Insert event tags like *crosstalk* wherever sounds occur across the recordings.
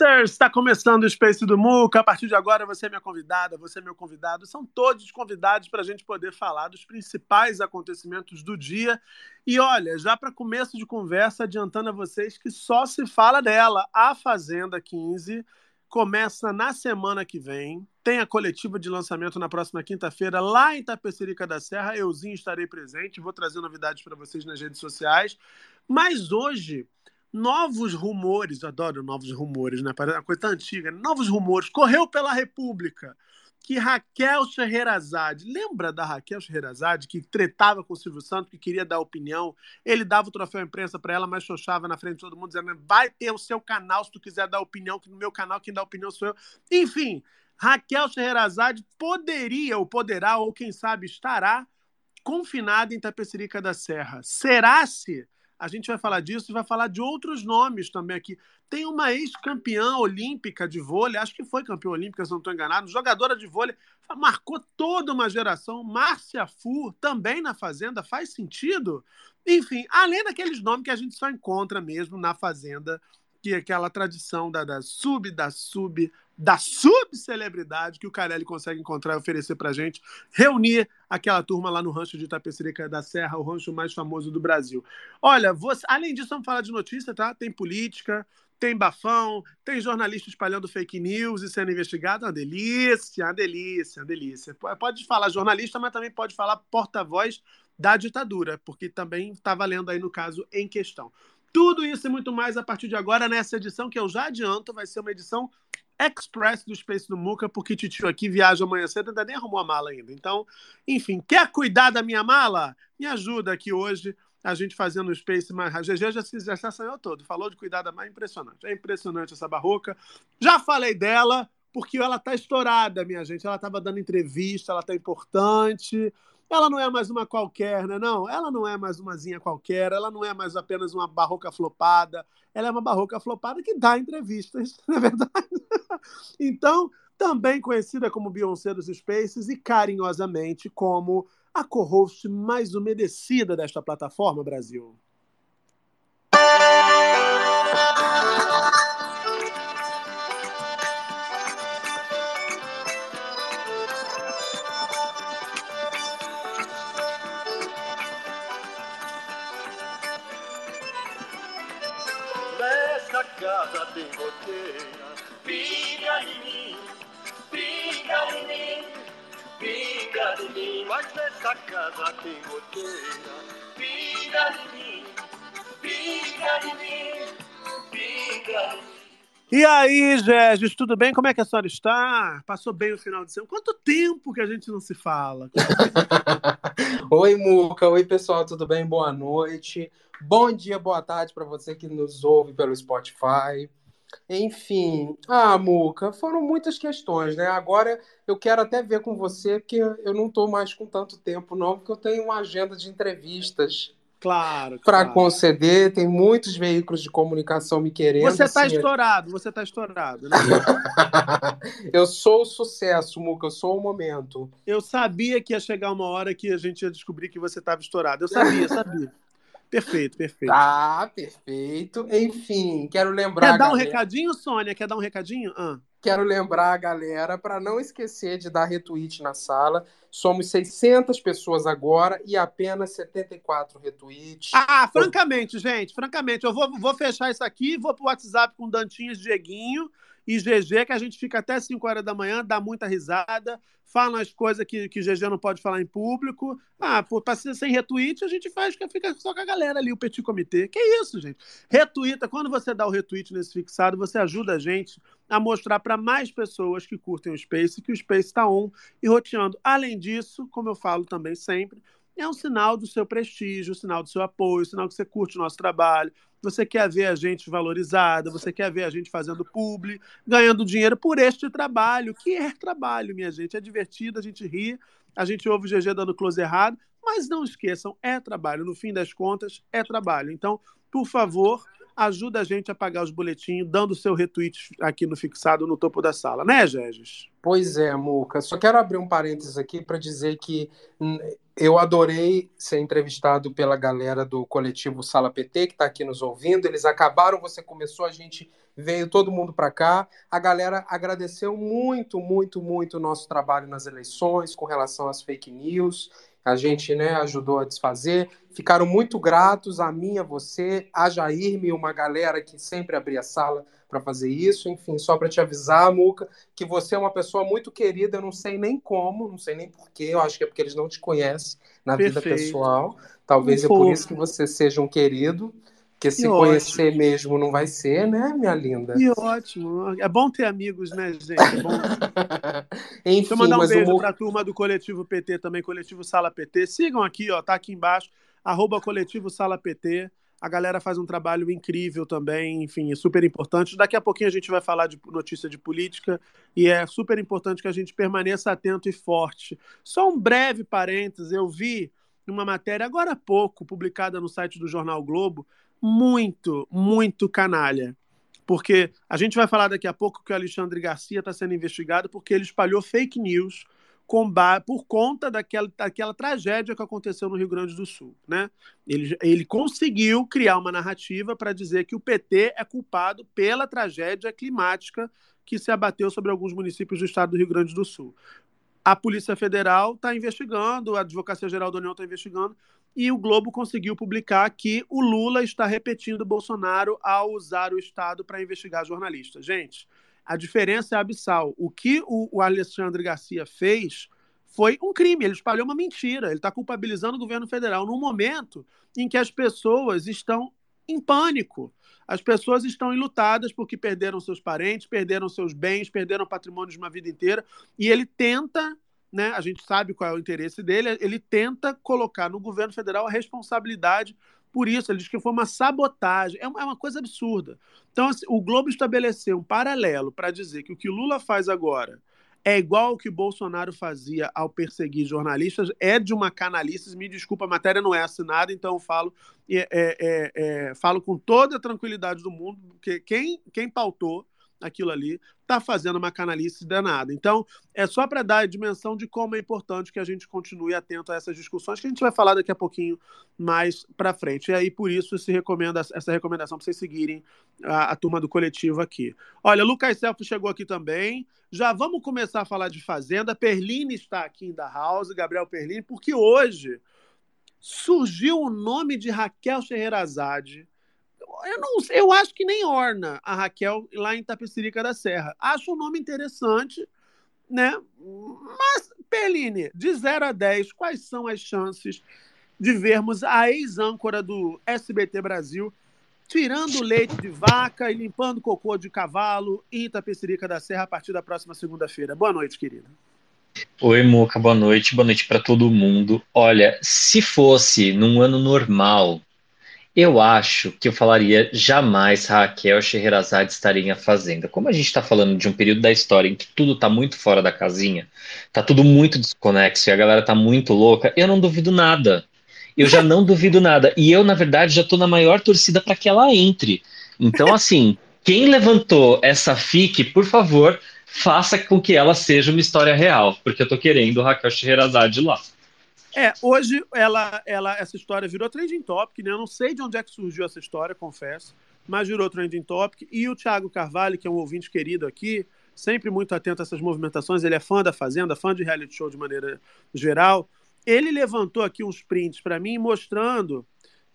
Spacers! Está começando o Space do Muca. A partir de agora, você é minha convidada, você é meu convidado. São todos convidados para a gente poder falar dos principais acontecimentos do dia. E olha, já para começo de conversa, adiantando a vocês que só se fala dela. A Fazenda 15 começa na semana que vem. Tem a coletiva de lançamento na próxima quinta-feira, lá em Tapecerica da Serra. Euzinho estarei presente, vou trazer novidades para vocês nas redes sociais. Mas hoje novos rumores, adoro novos rumores, né? Parece uma coisa antiga. Novos rumores. Correu pela República que Raquel Scheherazade, lembra da Raquel Scheherazade, que tretava com o Silvio Santos, que queria dar opinião? Ele dava o troféu imprensa para ela, mas xoxava na frente de todo mundo, dizendo: vai ter o seu canal se tu quiser dar opinião, que no meu canal quem dá opinião sou eu. Enfim, Raquel Scheherazade poderia, ou poderá, ou quem sabe estará confinada em Tapecerica da Serra. Será-se? A gente vai falar disso e vai falar de outros nomes também aqui. Tem uma ex-campeã olímpica de vôlei, acho que foi campeã olímpica, se não estou enganado, jogadora de vôlei, marcou toda uma geração. Márcia Fu, também na Fazenda, faz sentido? Enfim, além daqueles nomes que a gente só encontra mesmo na Fazenda, que é aquela tradição da, da sub, da sub, da subcelebridade que o Carelli consegue encontrar e oferecer pra gente, reunir aquela turma lá no rancho de Itapecerica da Serra, o rancho mais famoso do Brasil. Olha, você, além disso, vamos falar de notícia, tá? Tem política, tem bafão, tem jornalista espalhando fake news e sendo investigado, uma delícia, uma delícia, uma delícia. Pode falar jornalista, mas também pode falar porta-voz da ditadura, porque também está valendo aí no caso em questão. Tudo isso e muito mais a partir de agora nessa edição que eu já adianto, vai ser uma edição express do Space do Muca, porque Titio aqui viaja amanhã cedo, ainda nem arrumou a mala ainda. Então, enfim, quer cuidar da minha mala? Me ajuda aqui hoje a gente fazendo o Space mais. A GG já, se, assanhou todo, falou de cuidar da mala, impressionante. É impressionante essa barroca. Já falei dela, porque ela tá estourada, minha gente. Ela estava dando entrevista, ela tá importante. Ela não é mais uma qualquer, né? Não, ela não é mais umazinha qualquer, ela não é mais apenas uma barroca flopada, ela é uma barroca flopada que dá entrevistas, *laughs* não é verdade? então, também conhecida como Beyoncé dos Spaces e carinhosamente como a co-host mais umedecida desta plataforma, Brasil. Mas nessa casa tem goteira, pinga em mim, pinga em mim, pinga em mim. E aí, Regis, tudo bem? Como é que a senhora está? Passou bem o final de semana? Quanto tempo que a gente não se fala? *laughs* Oi, Muca. Oi, pessoal, tudo bem? Boa noite. Bom dia, boa tarde para você que nos ouve pelo Spotify. Enfim, ah, Muca, foram muitas questões, né? Agora eu quero até ver com você, porque eu não estou mais com tanto tempo, não, porque eu tenho uma agenda de entrevistas Claro. para claro. conceder. Tem muitos veículos de comunicação me querendo. Você está assim, estourado, você está estourado, né? *laughs* eu sou o sucesso, Muca, eu sou o momento. Eu sabia que ia chegar uma hora que a gente ia descobrir que você estava estourado. Eu sabia, sabia. Perfeito, perfeito. Tá, perfeito. Enfim, quero lembrar. Quer dar um galera- recadinho, Sônia? Quer dar um recadinho? Ah. quero lembrar a galera para não esquecer de dar retweet na sala. Somos 600 pessoas agora e apenas 74 retweets. Ah, francamente, gente, francamente, eu vou, vou fechar isso aqui, vou pro WhatsApp com Dantinhas, Dieguinho e GG, que a gente fica até 5 horas da manhã, dá muita risada, fala as coisas que, que GG não pode falar em público. Ah, pô, pra ser sem retweet, a gente faz que fica só com a galera ali, o Petit Comitê. Que isso, gente? Retweeta, quando você dá o retweet nesse fixado, você ajuda a gente a mostrar para mais pessoas que curtem o Space que o Space está on e roteando. Além disso, como eu falo também sempre, é um sinal do seu prestígio, um sinal do seu apoio, sinal que você curte o nosso trabalho, você quer ver a gente valorizada, você quer ver a gente fazendo publi, ganhando dinheiro por este trabalho, que é trabalho, minha gente. É divertido, a gente ri, a gente ouve o GG dando close errado, mas não esqueçam, é trabalho. No fim das contas, é trabalho. Então, por favor, ajuda a gente a pagar os boletinhos, dando seu retweet aqui no fixado no topo da sala, né, Gegis? Pois é, Muca. Só quero abrir um parênteses aqui para dizer que hum, eu adorei ser entrevistado pela galera do coletivo Sala PT, que está aqui nos ouvindo. Eles acabaram, você começou, a gente veio todo mundo para cá. A galera agradeceu muito, muito, muito o nosso trabalho nas eleições com relação às fake news a gente né, ajudou a desfazer. Ficaram muito gratos a mim, a você, a Jair e uma galera que sempre abria sala para fazer isso. Enfim, só para te avisar, Muca, que você é uma pessoa muito querida. Eu não sei nem como, não sei nem porquê. Eu acho que é porque eles não te conhecem na Perfeito. vida pessoal. Talvez é por isso que você seja um querido. Porque se conhecer ótimo. mesmo não vai ser, né, minha linda? Que ótimo. É bom ter amigos, né, gente? É bom... *laughs* Enfim, Deixa eu mandar um beijo o... para a turma do Coletivo PT também, Coletivo Sala PT. Sigam aqui, ó, tá aqui embaixo, arroba Coletivo Sala PT. A galera faz um trabalho incrível também, enfim, é super importante. Daqui a pouquinho a gente vai falar de notícia de política e é super importante que a gente permaneça atento e forte. Só um breve parênteses, eu vi uma matéria agora há pouco, publicada no site do Jornal Globo, muito, muito canalha. Porque a gente vai falar daqui a pouco que o Alexandre Garcia está sendo investigado porque ele espalhou fake news por conta daquela, daquela tragédia que aconteceu no Rio Grande do Sul. Né? Ele, ele conseguiu criar uma narrativa para dizer que o PT é culpado pela tragédia climática que se abateu sobre alguns municípios do estado do Rio Grande do Sul. A Polícia Federal está investigando, a Advocacia Geral da União está investigando, e o Globo conseguiu publicar que o Lula está repetindo Bolsonaro ao usar o Estado para investigar jornalistas. Gente, a diferença é abissal. O que o, Alexandre Garcia fez foi um crime, ele espalhou uma mentira, ele está culpabilizando o governo federal num momento em que as pessoas estão em pânico. As pessoas estão enlutadas porque perderam seus parentes, perderam seus bens, perderam patrimônio de uma vida inteira, e ele tenta né, a gente sabe qual é o interesse dele, ele tenta colocar no governo federal a responsabilidade por isso. Ele diz que foi uma sabotagem. É uma, é coisa absurda. Então, assim, o Globo estabeleceu um paralelo para dizer que o que Lula faz agora é igual ao que Bolsonaro fazia ao perseguir jornalistas, é de uma canalice. Me desculpa, a matéria não é assinada, então eu falo, é, é, é, falo com toda a tranquilidade do mundo, porque quem, quem pautou aquilo ali, está fazendo uma canalice danada. Então, é só para dar a dimensão de como é importante que a gente continue atento a essas discussões, que a gente vai falar daqui a pouquinho mais para frente. E aí, por isso, se recomenda, essa recomendação para vocês seguirem a, a, turma do coletivo aqui. Olha, Lucas Celso chegou aqui também. Já vamos começar a falar de Fazenda. Perline está aqui em da House, Gabriel Perline, porque hoje surgiu o nome de Raquel Scheherazade eu não eu acho que nem orna a Raquel lá em Tapecirica da Serra. Acho o um nome interessante, né? Mas, Peline, de 0 a 10, quais são as chances de vermos a ex-âncora do SBT Brasil tirando leite de vaca e limpando cocô de cavalo em Itapecerica da Serra a partir da próxima segunda-feira? Boa noite, querida. Oi, Moca, boa noite. Boa noite para todo mundo. Olha, se fosse num ano normal, eu acho que eu falaria jamais Raquel Scheherazade estaria em A Fazenda. Como a gente está falando de um período da história em que tudo está muito fora da casinha, está tudo muito desconexo e a galera está muito louca, eu não duvido nada. Eu já não duvido nada. E eu, na verdade, já estou na maior torcida para que ela entre. Então, assim, quem levantou essa FIC, por favor, faça com que ela seja uma história real, porque eu estou querendo Raquel Scheherazade lá. É, hoje ela, ela, essa história virou trending topic, né? Eu não sei de onde é que surgiu essa história, confesso, mas virou trending topic. E o Thiago Carvalho, que é um ouvinte querido aqui, sempre muito atento a essas movimentações. Ele é fã da Fazenda, fã de reality show de maneira geral. Ele levantou aqui uns prints para mim mostrando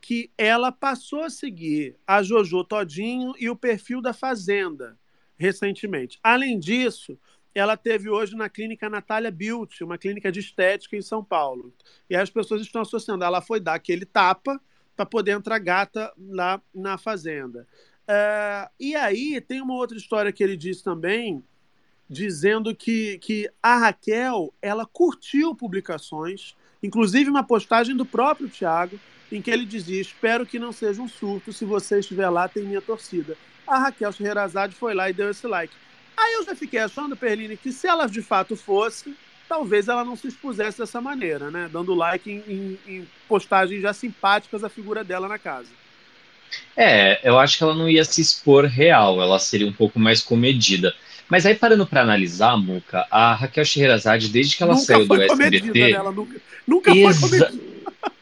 que ela passou a seguir a Jojo Todinho e o perfil da Fazenda recentemente. Além disso, ela teve hoje na clínica Natália Beauty, uma clínica de estética em São Paulo. E aí as pessoas estão associando. Ela foi dar aquele tapa para poder entrar gata lá na Fazenda. Uh, e aí tem uma outra história que ele disse também, dizendo que, que a Raquel ela curtiu publicações, inclusive uma postagem do próprio Tiago, em que ele dizia: Espero que não seja um surto, se você estiver lá, tem minha torcida. A Raquel Scheherazade foi lá e deu esse like. Aí eu já fiquei achando, Perline, que se ela de fato fosse, talvez ela não se expusesse dessa maneira, né? Dando like em, em, em postagens já simpáticas à figura dela na casa. É, eu acho que ela não ia se expor real, ela seria um pouco mais comedida. Mas aí, parando para analisar, Muca, a Raquel Scheherazade, desde que ela nunca saiu do foi SBT. Comedida, né? Ela nunca, nunca Exa- foi comedida.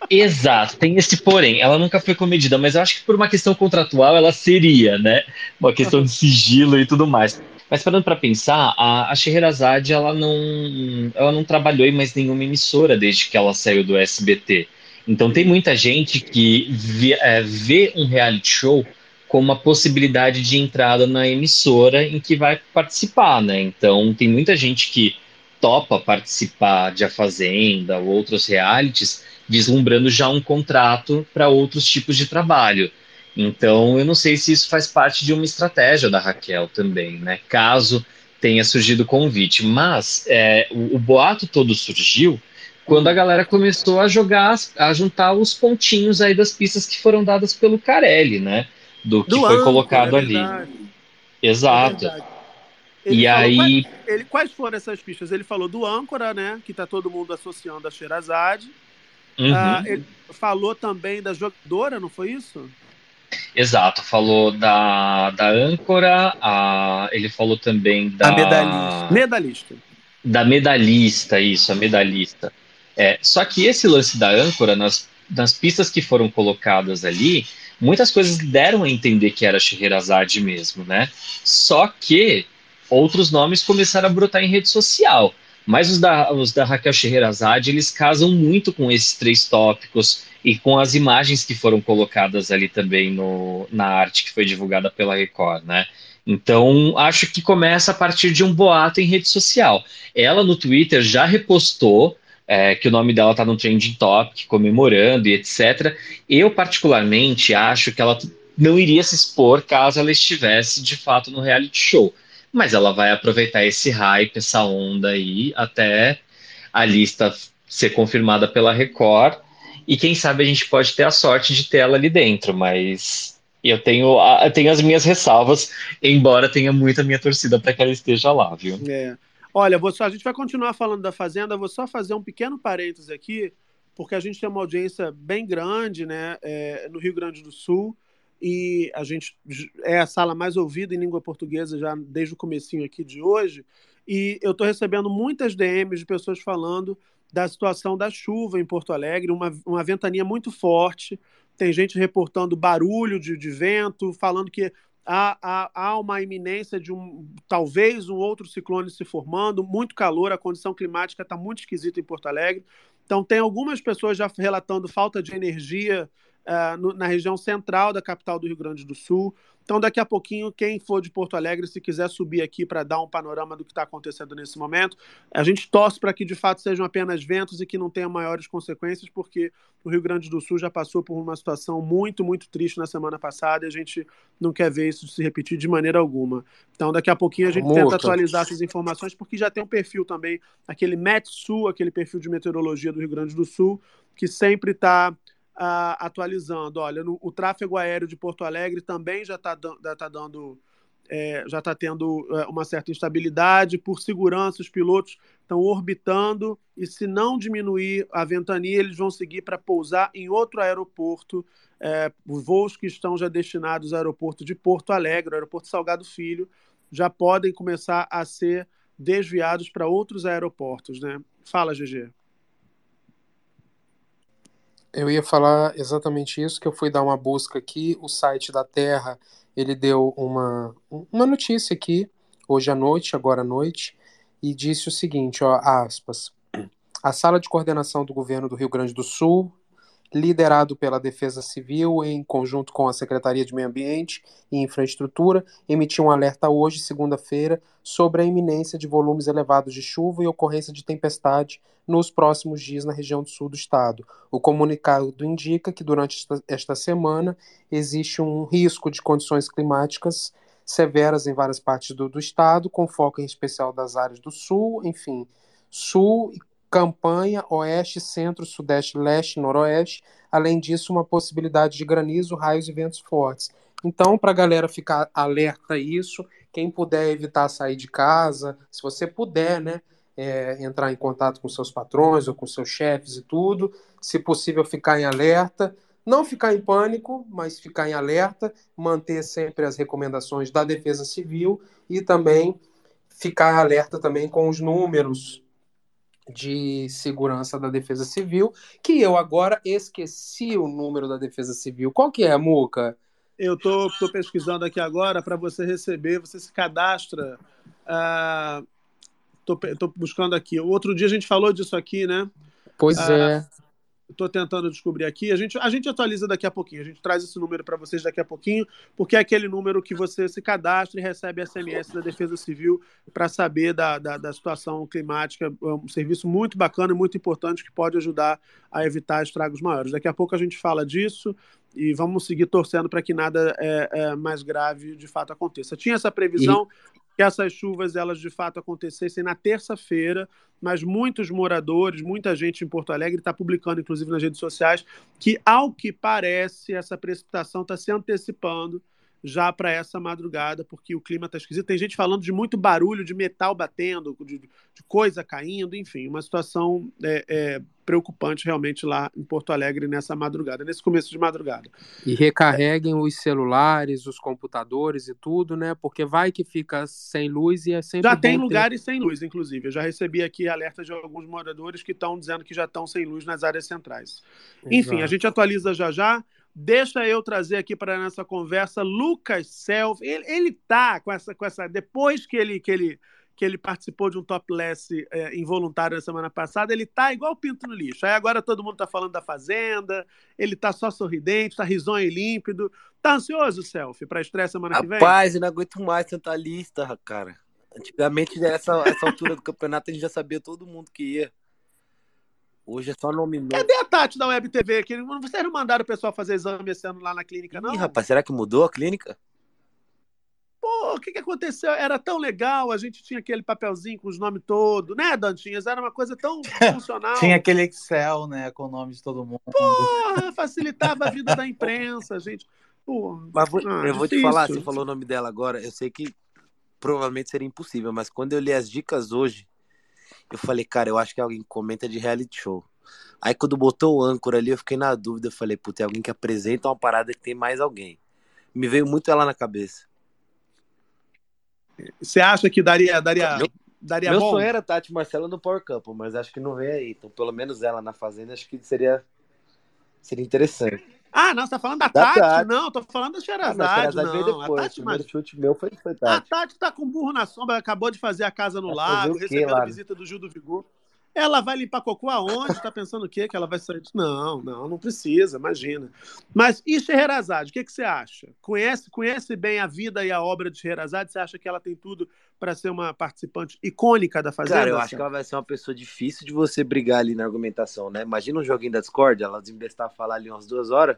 Exato, tem esse porém. Ela nunca foi comedida, mas eu acho que por uma questão contratual ela seria, né? Uma questão de sigilo e tudo mais. Mas parando para pensar, a, a Scheherazade ela não, ela não trabalhou em mais nenhuma emissora desde que ela saiu do SBT. Então tem muita gente que vê, é, vê um reality show como uma possibilidade de entrada na emissora em que vai participar, né? Então tem muita gente que topa participar de A Fazenda ou outros realities, vislumbrando já um contrato para outros tipos de trabalho. Então, eu não sei se isso faz parte de uma estratégia da Raquel também, né? Caso tenha surgido o convite. Mas é, o, o boato todo surgiu quando a galera começou a jogar, a juntar os pontinhos aí das pistas que foram dadas pelo Carelli, né? Do que Do foi colocado é ali. é Exato. verdade. Ele E aí, Quais, ele- quais foram essas pistas? Ele falou do âncora, né? Que tá todo mundo associando a Sherazade. Uhum. Ah, ele falou também da jogadora, não foi isso? Exato, falou da, da âncora, a, ele falou também da A medalhista. Medalhista. da medalhista, isso, a medalhista. É, só que esse lance da âncora, nas, nas pistas que foram colocadas ali, muitas coisas deram a entender que era Scheherazade mesmo, né? Só que outros nomes começaram a brotar em rede social. Mas os da, os da Raquel Scheherazade, eles casam muito com esses três tópicos e com as imagens que foram colocadas ali também no, na arte que foi divulgada pela Record, né? Então, acho que começa a partir de um boato em rede social. Ela no Twitter já repostou é, que o nome dela está no trending topic, comemorando e etc. Eu, particularmente, acho que ela não iria se expor caso ela estivesse de fato no reality show. Mas ela vai aproveitar esse hype, essa onda aí, até a lista ser confirmada pela Record. E quem sabe a gente pode ter a sorte de ter ela ali dentro, mas eu tenho, eu tenho as minhas ressalvas, embora tenha muita minha torcida para que ela esteja lá, viu? É. Olha, só- a gente vai continuar falando da Fazenda, vou só fazer um pequeno parênteses aqui, porque a gente tem uma audiência bem grande né, é, no Rio Grande do Sul, e a gente é a sala mais ouvida em língua portuguesa já desde o comecinho aqui de hoje, e eu estou recebendo muitas DMs de pessoas falando da situação da chuva em Porto Alegre, uma, uma ventania muito forte, tem gente reportando barulho de, de vento, falando que há, há, há uma iminência de um talvez um outro ciclone se formando, muito calor, a condição climática está muito esquisita em Porto Alegre. Então, tem algumas pessoas já relatando falta de energia ah, no- na região central da capital do Rio Grande do Sul. Então, daqui a pouquinho, quem for de Porto Alegre, se quiser subir aqui para dar um panorama do que está acontecendo nesse momento, a gente torce para que de fato sejam apenas ventos e que não tenham maiores consequências, porque o Rio Grande do Sul já passou por uma situação muito, muito triste na semana passada e a gente não quer ver isso se repetir de maneira alguma. Então, daqui a pouquinho a gente tenta atualizar essas informações, porque já tem um perfil também, aquele METSU, aquele perfil de meteorologia do Rio Grande do Sul, que sempre está atualizando. Olha, no- o tráfego aéreo de Porto Alegre também já está tá dando. é, já está tendo é, uma certa instabilidade. Por segurança, os pilotos estão orbitando e, se não diminuir a ventania, eles vão seguir para pousar em outro aeroporto. É, os voos que estão já destinados ao aeroporto de Porto Alegre, aeroporto Salgado Filho, já podem começar a ser desviados para outros aeroportos, né? Fala, GG. Eu ia falar exatamente isso, que eu fui dar uma busca aqui, o site da Terra, ele deu uma, uma notícia aqui, hoje à noite, agora à noite, e disse o seguinte, ó, aspas, a sala de coordenação do governo do Rio Grande do Sul, liderado pela Defesa Civil, em conjunto com a Secretaria de Meio Ambiente e Infraestrutura, emitiu um alerta hoje, segunda-feira, sobre a iminência de volumes elevados de chuva e ocorrência de tempestade nos próximos dias na região do sul do estado. O comunicado indica que durante esta, semana existe um risco de condições climáticas severas em várias partes do, do estado, com foco em especial das áreas do sul, enfim, sul campanha oeste, centro, sudeste, leste, noroeste. Além disso, uma possibilidade de granizo, raios e ventos fortes. Então, para a galera ficar alerta a isso, quem puder evitar sair de casa, se você puder, né, é, entrar em contato com seus patrões ou com seus chefes e tudo, se possível ficar em alerta, não ficar em pânico, mas ficar em alerta, manter sempre as recomendações da Defesa Civil e também ficar alerta também com os números de segurança da Defesa Civil, que eu agora esqueci o número da Defesa Civil. Qual que é, Muca? Eu tô, tô pesquisando aqui agora para você receber, você se cadastra. Uh, tô, tô buscando aqui. O outro dia a gente falou disso aqui, né? Pois uh, é. Estou tentando descobrir aqui. A gente, a gente atualiza daqui a pouquinho. A gente traz esse número para vocês daqui a pouquinho, porque é aquele número que você se cadastra e recebe SMS da Defesa Civil para saber da, da, da, situação climática. É um serviço muito bacana e muito importante que pode ajudar a evitar estragos maiores. Daqui a pouco a gente fala disso e vamos seguir torcendo para que nada é, é, mais grave de fato aconteça. Tinha essa previsão. Que essas chuvas elas de fato acontecessem na terça-feira, mas muitos moradores, muita gente em Porto Alegre está publicando, inclusive nas redes sociais, que ao que parece essa precipitação está se antecipando já para essa madrugada, porque o clima está esquisito. Tem gente falando de muito barulho de metal batendo, de, de coisa caindo, enfim, uma situação é, é, preocupante realmente lá em Porto Alegre nessa madrugada, nesse começo de madrugada. E recarreguem os celulares, os computadores e tudo, né? Porque vai que fica sem luz e é sempre. Já tem lugares sem luz, inclusive. Eu já recebi aqui alerta de alguns moradores que estão dizendo que já estão sem luz nas áreas centrais. Exato. Enfim, a gente atualiza já já. Deixa eu trazer aqui para nossa conversa Lucas Self. Ele, ele tá com essa, com essa. Depois que ele, que ele, que ele participou de um topless é, involuntário na semana passada, ele tá igual pinto no lixo. Aí agora todo mundo tá falando da Fazenda, ele tá só sorridente, tá risonho e límpido. Tá ansioso, Self, para estreia semana Rapaz, que vem? Rapaz, eu não aguento mais tanta lista, cara. Antigamente, nessa essa altura do campeonato, a gente já sabia todo mundo que ia. Hoje é só nome novo. Cadê a Tati da Web TV? Que vocês não mandaram o pessoal fazer exame esse ano lá na clínica, não? Ih, rapaz, será que mudou a clínica? Pô, o que, que aconteceu? Era tão legal, a gente tinha aquele papelzinho com os nomes todos, né, Dantinhas? Era uma coisa tão *laughs* funcional. tinha aquele Excel, né, com o nome de todo mundo. Porra, facilitava a vida da imprensa, gente. Pô, mas vou, ah, eu vou te falar, você falou o nome dela agora, eu sei que provavelmente seria impossível, mas quando eu li as dicas hoje, eu falei, cara, eu acho que alguém comenta de reality show. Aí quando botou o âncora ali, eu fiquei na dúvida. Eu falei, puta, é alguém que apresenta uma parada que tem mais alguém. Me veio muito ela na cabeça. Você acha que daria, daria, meu, daria meu bom? sonho era Tati Marcela no Power Couple, mas acho que não vem aí. Então, pelo menos ela na Fazenda, acho que seria, seria interessante. Ah, não, você tá falando da, da Tati? Tati? Não, tô falando da Xerazade. Ah, não, veio depois. A Tati, o primeiro chute meu foi, foi Tati. A Tati tá com burro na sombra, acabou de fazer a casa no lago, recebendo a visita do Gil do Vigor. Ela vai limpar cocô aonde? Tá pensando o quê? Que ela vai sair? Não, não, não precisa, imagina. Mas e Scheherazade, o que, que você acha? Conhece, conhece bem a vida e a obra de Scheherazade? Você acha que ela tem tudo para ser uma participante icônica da Fazenda? Cara, eu acho que ela vai ser uma pessoa difícil de você brigar ali na argumentação, né? Imagina um joguinho da Discord, ela desembestar falar ali umas duas horas,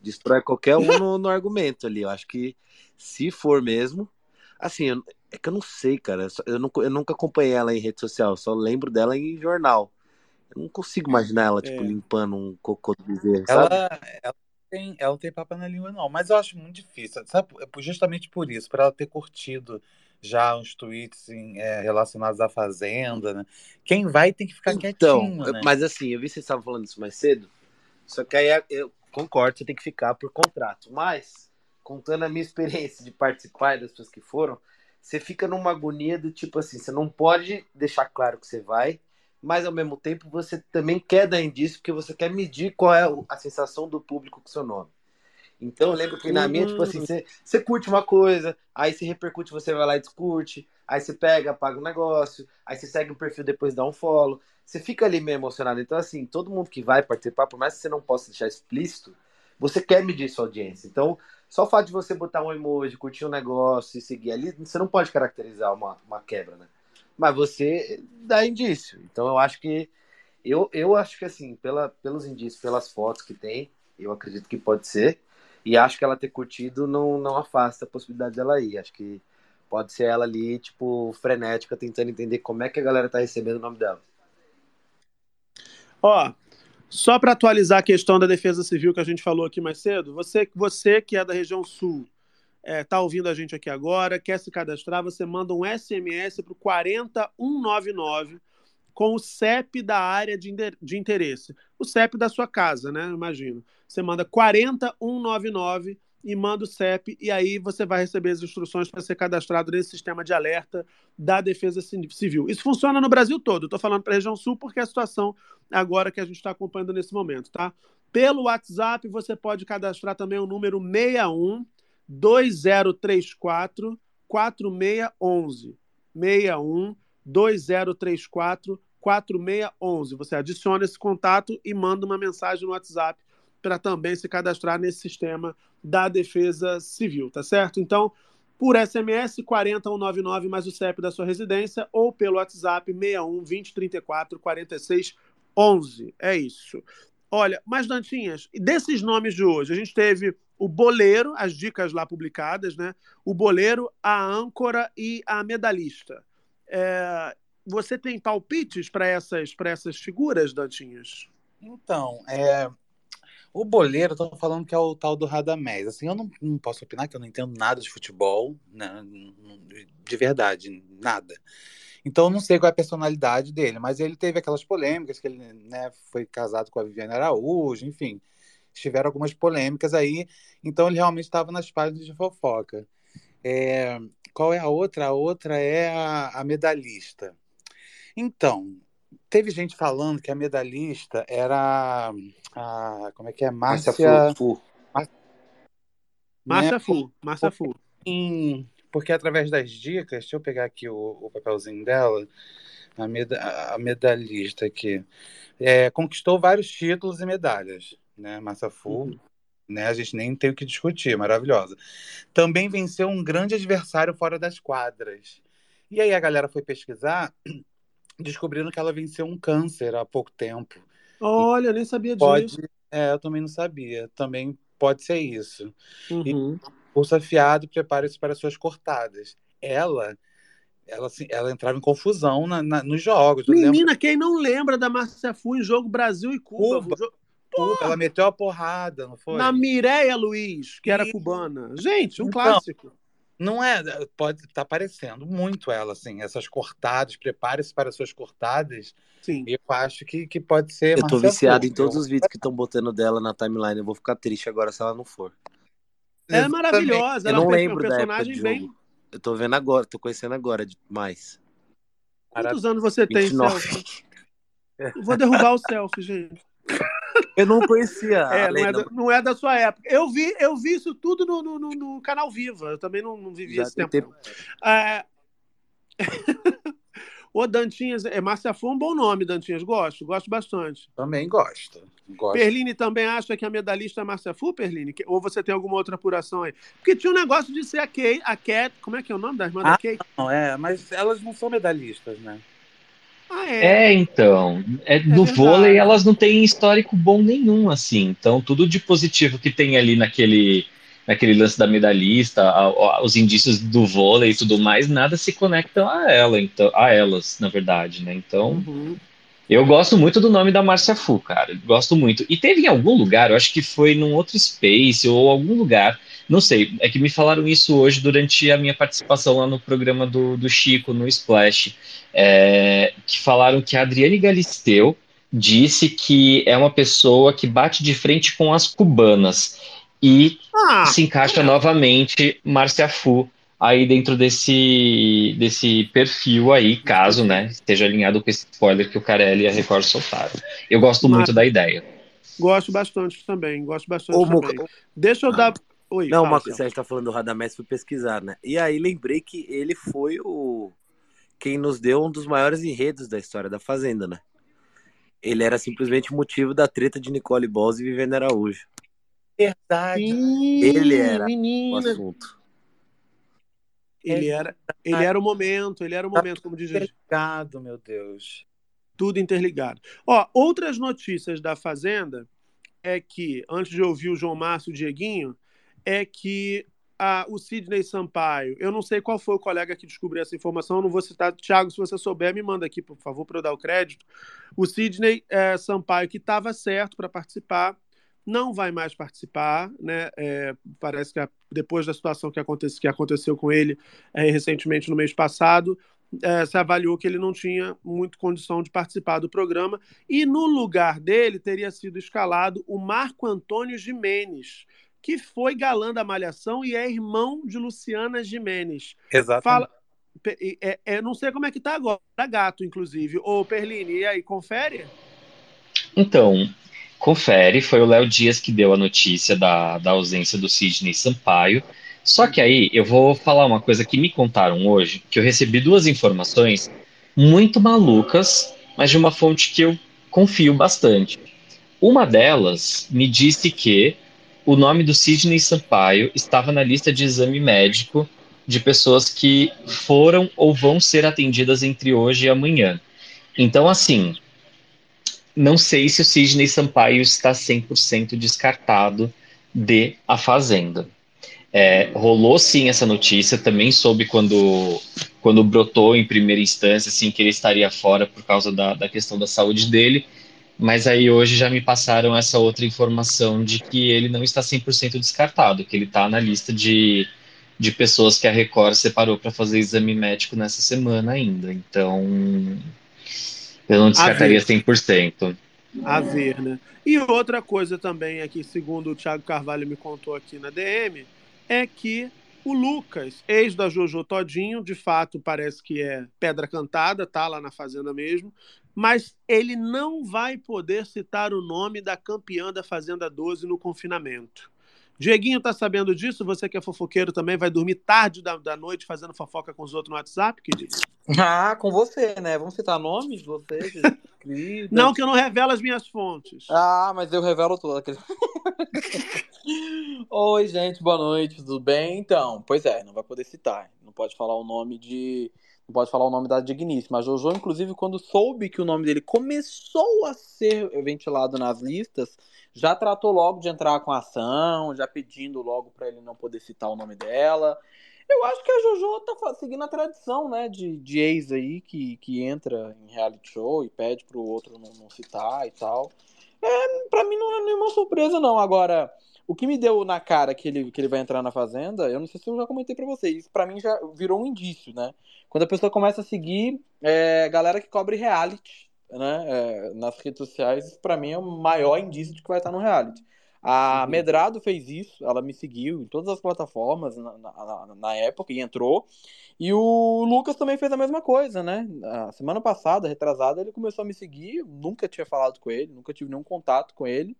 destrói qualquer um no, no argumento ali. Eu acho que se for mesmo, assim, é que eu não sei, cara. Eu, não, eu nunca acompanhei ela em rede social, só lembro dela em jornal. Eu não consigo imaginar ela, tipo, é. limpando um cocô do bezerro, ela, ela, tem, ela não tem papo na língua, não. Mas eu acho muito difícil, sabe? É justamente por isso, por ela ter curtido já uns tweets em, é, relacionados à Fazenda, né? Quem vai tem que ficar então, quietinho, né? Mas assim, eu vi que vocês estavam falando isso mais cedo, só que aí eu concordo, você tem que ficar por contrato. Mas, contando a minha *laughs* experiência de participar das pessoas que foram, você fica numa agonia do tipo assim, você não pode deixar claro que você vai, mas ao mesmo tempo você também quer dar indício porque você quer medir qual é a sensação do público com seu nome. Então eu lembro que na minha, tipo assim, Hum. você, você curte uma coisa, aí se repercute, você vai lá e discute, aí você pega, apaga o negócio, aí você segue o perfil, depois dá um follow. Você fica ali meio emocionado. Então, assim, todo mundo que vai participar, por mais que você não possa deixar explícito, você quer medir sua audiência. Então, só o fato de você botar um emoji, curtir um negócio e seguir ali, você não pode caracterizar uma, uma quebra, né? Mas você dá indício. Então, eu acho que. Eu, eu acho que, assim, pela, pelos indícios, pelas fotos que tem, eu acredito que pode ser. E acho que ela ter curtido não, não afasta a possibilidade dela ir. Acho que pode ser ela ali, tipo, frenética, tentando entender como é que a galera tá recebendo o nome dela. Ó, só para atualizar a questão da defesa civil que a gente falou aqui mais cedo, você, você que é da região sul, está ouvindo a gente aqui agora, quer se cadastrar, você manda um SMS para o 40199 com o CEP da área de, de interesse. O CEP da sua casa, né? Imagino. Você manda 40199 e manda o CEP, e aí você vai receber as instruções para ser cadastrado nesse sistema de alerta da Defesa Ci- Civil. Isso funciona no Brasil todo. Estou falando para a região sul porque é a situação agora que a gente está acompanhando nesse momento, tá? Pelo WhatsApp, você pode cadastrar também o número 61 2034 4611. 61 2034 4611. Você adiciona esse contato e manda uma mensagem no WhatsApp para também se cadastrar nesse sistema da Defesa Civil, tá certo? Então, por SMS 40199 mais o CEP da sua residência ou pelo WhatsApp 61 2034 46 11. É isso. Olha, mas Dantinhas, desses nomes de hoje, a gente teve o boleiro, as dicas lá publicadas, né? O boleiro, a âncora e a medalhista. É, você tem palpites para essas, essas figuras, Dantinhas? Então, é, o boleiro, tô falando que é o tal do Radamés. Assim, eu não, não posso opinar que eu não entendo nada de futebol, né? De verdade, nada. Então, eu não sei qual é a personalidade dele, mas ele teve aquelas polêmicas que ele né, foi casado com a Viviane Araújo, enfim, tiveram algumas polêmicas aí. Então, ele realmente estava nas páginas de fofoca. É, qual é a outra? A outra é a, a medalhista. Então, teve gente falando que a medalhista era a, como é que é? Márcia, Márcia Fu. Márcia né? Fu, Márcia Fu. Sim, porque através das dicas, deixa eu pegar aqui o, o papelzinho dela, a, meda, a medalhista aqui, é, conquistou vários títulos e medalhas, né? Massa Fu, né? A gente nem tem o que discutir, maravilhosa. Também venceu um grande adversário fora das quadras. E aí a galera foi pesquisar, descobrindo que ela venceu um câncer há pouco tempo. Olha, eu nem sabia Pode, disso. é, eu também não sabia. Também pode ser isso. Uhum. Afiado e prepare-se para suas cortadas. Ela, ela, assim, ela entrava em confusão na- na- nos jogos. Lembro Menina, quem não lembra da Márcia Fu em jogo Brasil e Cuba? Cuba. Ela meteu a porrada, não foi? Na Mireia Luiz, que era cubana. Gente, um Então, clássico. Não é, pode estar parecendo muito ela, assim, essas cortadas, prepare-se para suas cortadas. Sim. Eu acho que, que pode ser. Eu tô viciado em todos os vídeos que estão botando dela na timeline. Eu vou ficar triste agora se ela não for. Ela é maravilhosa. Eu Ela não é um lembro da época personagem de bem. jogo. Eu tô vendo agora, tô conhecendo agora demais. Quantos anos você tem, 29. Celso? Eu vou derrubar o selfie, gente. *laughs* Eu não conhecia É, a não é, da, não é da sua época. Eu vi, eu vi isso tudo no, no, no- no canal Viva. Eu também não, não vivi Já esse tem tempo. não. É... *laughs* Ô, Dantinhas, é, Márcia Fu é um bom nome, Dantinhas. Gosto, gosto bastante. Também gosto. gosto. Perline também acha que a medalhista é Márcia Fu, Perline? Ou você tem alguma outra apuração aí? Porque tinha um negócio de ser a Kate, a Cat, como é que é o nome da irmã da Ah, Kate? não, é, mas elas não são medalhistas, né? Ah, é. É, então. É, no verdade. vôlei elas não têm histórico bom nenhum, assim. Então, tudo de positivo que tem ali naquele, naquele lance da medalhista, a- a- os indícios do vôlei e tudo mais, nada se conectam a ela, então, a elas, na verdade, né? Então, Uhum. eu gosto muito do nome da Márcia Fu, cara. Gosto muito. E teve em algum lugar, eu acho que foi num outro space ou algum lugar, não sei, é que me falaram isso hoje durante a minha participação lá no programa do, do Chico, no Splash, é, que falaram que a Adriane Galisteu disse que é uma pessoa que bate de frente com as cubanas e Ah, se encaixa novamente Márcia Fu aí dentro desse, desse perfil aí, caso, né, esteja alinhado com esse spoiler que o Carelli e a Record soltaram. Eu gosto muito da ideia. Gosto bastante também, gosto bastante Ô, também. Deixa eu dar. Oi, Não, uma coisa, a gente tá falando do Radamés, fui pesquisar, né? E aí lembrei que ele foi o quem nos deu um dos maiores enredos da história da Fazenda, né? Ele era simplesmente o motivo da treta de Nicole Balls e Viviane Araújo. Verdade. Ele era o menina. assunto. Ele era, ele era o momento, ele era o momento, como diz Gigi. Obrigado, meu Deus. Tudo interligado. Ó, outras notícias da Fazenda é que, antes de ouvir o João Márcio e o Dieguinho, é que a, o Sidney Sampaio, eu não sei qual foi o colega que descobriu essa informação, não vou citar. Tiago, se você souber, me manda aqui, por favor, para eu dar o crédito. O Sidney eh, Sampaio, que estava certo para participar, não vai mais participar, né? É, parece que a- depois da situação que, acontece, que aconteceu com ele eh, recentemente no mês passado, eh, se avaliou que ele não tinha muito condição de participar do programa e no lugar dele teria sido escalado o Marco Antônio Jimenez, que foi galã da Malhação e é irmão de Luciana Jimenez. Exatamente. Fala, é, é, não sei como é que tá agora, tá gato, inclusive. Ô, Perline, e aí, confere? Então, confere, foi o Léo Dias que deu a notícia da, da ausência do Sidney Sampaio. Só que aí eu vou falar uma coisa que me contaram hoje, que eu recebi duas informações muito malucas, mas de uma fonte que eu confio bastante. Uma delas me disse que o nome do Sidney Sampaio estava na lista de exame médico de pessoas que foram ou vão ser atendidas entre hoje e amanhã. Então, assim, não sei se o Sidney Sampaio está 100% descartado de A Fazenda. É, rolou sim essa notícia, também soube quando, quando brotou em primeira instância, assim, que ele estaria fora por causa da, da questão da saúde dele, mas aí hoje já me passaram essa outra informação de que ele não está 100% descartado, que ele está na lista de, de pessoas que a Record separou para fazer exame médico nessa semana ainda. Então, eu não descartaria ver. 100%. A ver, né? E outra coisa também aqui, segundo o Thiago Carvalho me contou aqui na DM, é que o Lucas, ex da Jojo Todinho, de fato parece que é pedra cantada, tá lá na Fazenda mesmo, mas ele não vai poder citar o nome da campeã da Fazenda 12 no confinamento. Dieguinho tá sabendo disso? Você que é fofoqueiro também vai dormir tarde da, da noite fazendo fofoca com os outros no WhatsApp, querido? Ah, com você, né? Vamos citar nomes de vocês. *laughs* Não, que eu não revelo as minhas fontes. Ah, mas eu revelo tudo. *laughs* Oi, gente, boa noite, tudo bem? Então, pois é, não vai poder citar. Não pode falar o nome de. Não pode falar o nome da digníssima. A Jojo, inclusive, quando soube que o nome dele começou a ser ventilado nas listas, já tratou logo de entrar com ação, já pedindo logo pra ele não poder citar o nome dela. Eu acho que a Jojo tá seguindo a tradição, né, de, de ex aí que, que entra em reality show e pede pro outro não, não citar e tal. É, pra mim não é nenhuma surpresa, não. Agora, o que me deu na cara que ele, que ele vai entrar na Fazenda, eu não sei se eu já comentei pra vocês, isso pra mim já virou um indício, né? Quando a pessoa começa a seguir é, galera que cobre reality, né, é, nas redes sociais, isso pra mim é o maior indício de que vai estar no reality. A Medrado fez isso, ela me seguiu em todas as plataformas na, na, na- época e entrou. E o Lucas também fez a mesma coisa, né? A semana passada, retrasada, ele começou a me seguir. Nunca tinha falado com ele, nunca tive nenhum contato com ele.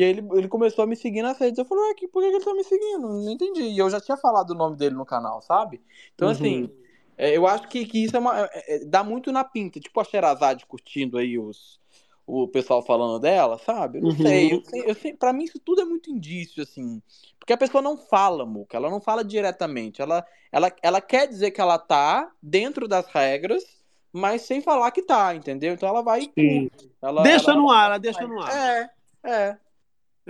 E aí ele, ele começou a me seguir nas redes. Eu falei, ué, por que ele tá me seguindo? Não entendi. E eu já tinha falado o nome dele no canal, sabe? Então, Uhum. assim, é, eu acho que, que isso é uma, é, é, dá muito na pinta. Tipo a Sherazade curtindo aí os, o pessoal falando dela, sabe? Eu não Uhum. sei. Eu, sei, eu sei. Pra mim, isso tudo é muito indício, assim. Porque a pessoa não fala, Muca. Ela não fala diretamente. Ela, ela, ela quer dizer que ela tá dentro das regras, mas sem falar que tá, entendeu? Então ela vai. Ela, deixa ela- no ar, ela deixa no ar. É, é.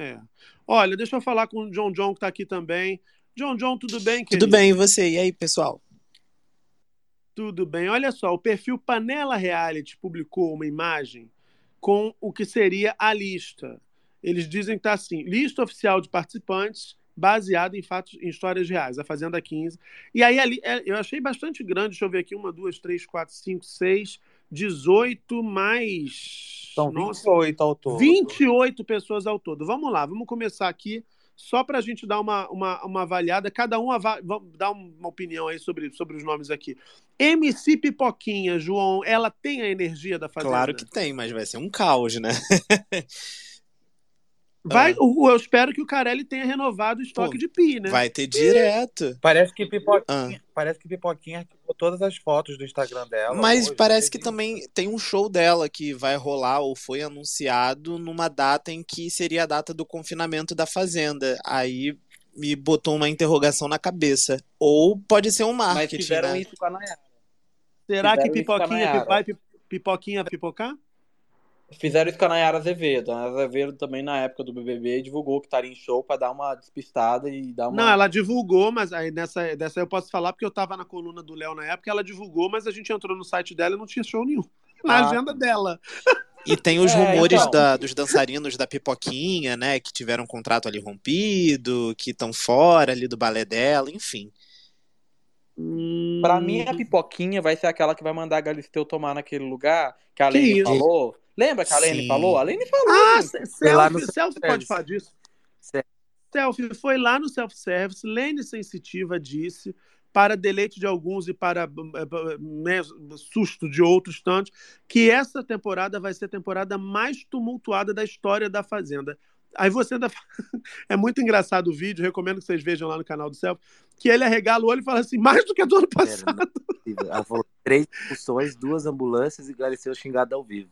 É. Olha, deixa eu falar com o John John, que tá aqui também. John John, tudo bem, querido? Tudo bem, e você? E aí, pessoal? Tudo bem. Olha só, o perfil Panela Reality publicou uma imagem com o que seria a lista. Eles dizem que tá assim: lista oficial de participantes baseada em fatos, em histórias reais, a Fazenda 15. E aí ali, é, eu achei bastante grande, deixa eu ver aqui, uma, duas, três, quatro, cinco, seis, 18 mais. São Nossa, 28 ao todo. 28 pessoas ao todo. Vamos lá, vamos começar aqui, só para a gente dar uma, uma, uma avaliada. Cada um ava- vamos dar uma opinião aí sobre, sobre os nomes aqui. MC Pipoquinha, João, ela tem a energia da Fazenda? Claro que tem, mas vai ser um caos, né? *laughs* Vai, o- eu espero que o Carelli tenha renovado o estoque de pi, né? Vai ter direto. Parece que Pipoquinha, Ah. parece que Pipoquinha arquivou todas as fotos do Instagram dela. Mas hoje, parece que também tem um show dela que vai rolar ou foi anunciado numa data em que seria a data do confinamento da Fazenda. Aí me botou uma interrogação na cabeça. Ou pode ser um Mas marketing, fizeram né? isso com a Nayara. Será que Fizeram a pipoquinha vai pi- pipoquinha pipocar? Fizeram isso com a Nayara Azevedo. A Nayara Azevedo também, na época do BBB, divulgou que estaria em show pra dar uma despistada e dar uma. Não, ela divulgou, mas aí nessa, dessa eu posso falar porque eu tava na coluna do Léo na época, ela divulgou, mas a gente entrou no site dela e não tinha show nenhum. *laughs* Na Ah. agenda dela. E tem os É, rumores então. da- dos dançarinos da Pipoquinha, né? Que tiveram um contrato ali rompido, que estão fora ali do balé dela, enfim. Pra mim, a pipoquinha vai ser aquela que vai mandar a Galisteu tomar naquele lugar que a Lene isso? falou. Lembra que a Lene falou? A Lene falou. Ah, gente. selfie, selfie pode falar disso. Selfie foi lá no self-service, Lene Sensitiva disse, para deleite de alguns e para eh, né, susto de outros tantos, que essa temporada vai ser a temporada mais tumultuada da história da Fazenda. Aí você ainda. *laughs* É muito engraçado o vídeo, recomendo que vocês vejam lá no canal do Selfie, que ele arregala o olho e fala assim, mais do que do ano passado. Ela falou três expulsões, duas ambulâncias e Galiceu xingado ao vivo.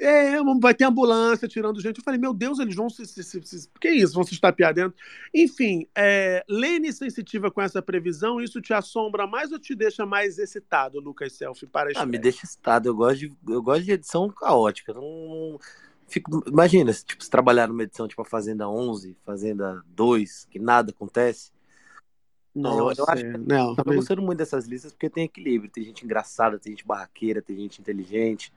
É, vai ter ambulância tirando gente. Eu falei, meu Deus, eles vão se. se, se, se que isso? Vão se estapear dentro. Enfim, é, Lene sensitiva com essa previsão, isso te assombra mais ou te deixa mais excitado, Lucas Selfie, para Ah, me deixa excitado. Eu gosto de, eu gosto de edição caótica. Não, fico, imagina, se, tipo, se trabalhar numa edição tipo a Fazenda 11, Fazenda 2, que nada acontece. Nossa, eu, eu acho que não, eu tô gostando muito dessas listas porque tem equilíbrio. Tem gente engraçada, tem gente barraqueira, tem gente inteligente.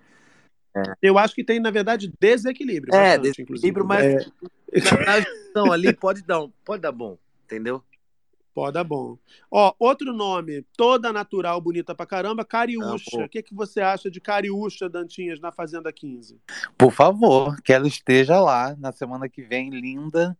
Eu acho que tem, na verdade, desequilíbrio. É, bastante, desequilíbrio, inclusive. mas É. na, edição ali pode dar, pode dar bom, entendeu? Pode dar bom. Ó, outro nome, toda natural, bonita pra caramba, Cariúcha. Ah. O que, que você acha de Cariúcha, Dantinhas, na Fazenda 15? Por favor, que ela esteja lá na semana que vem, linda,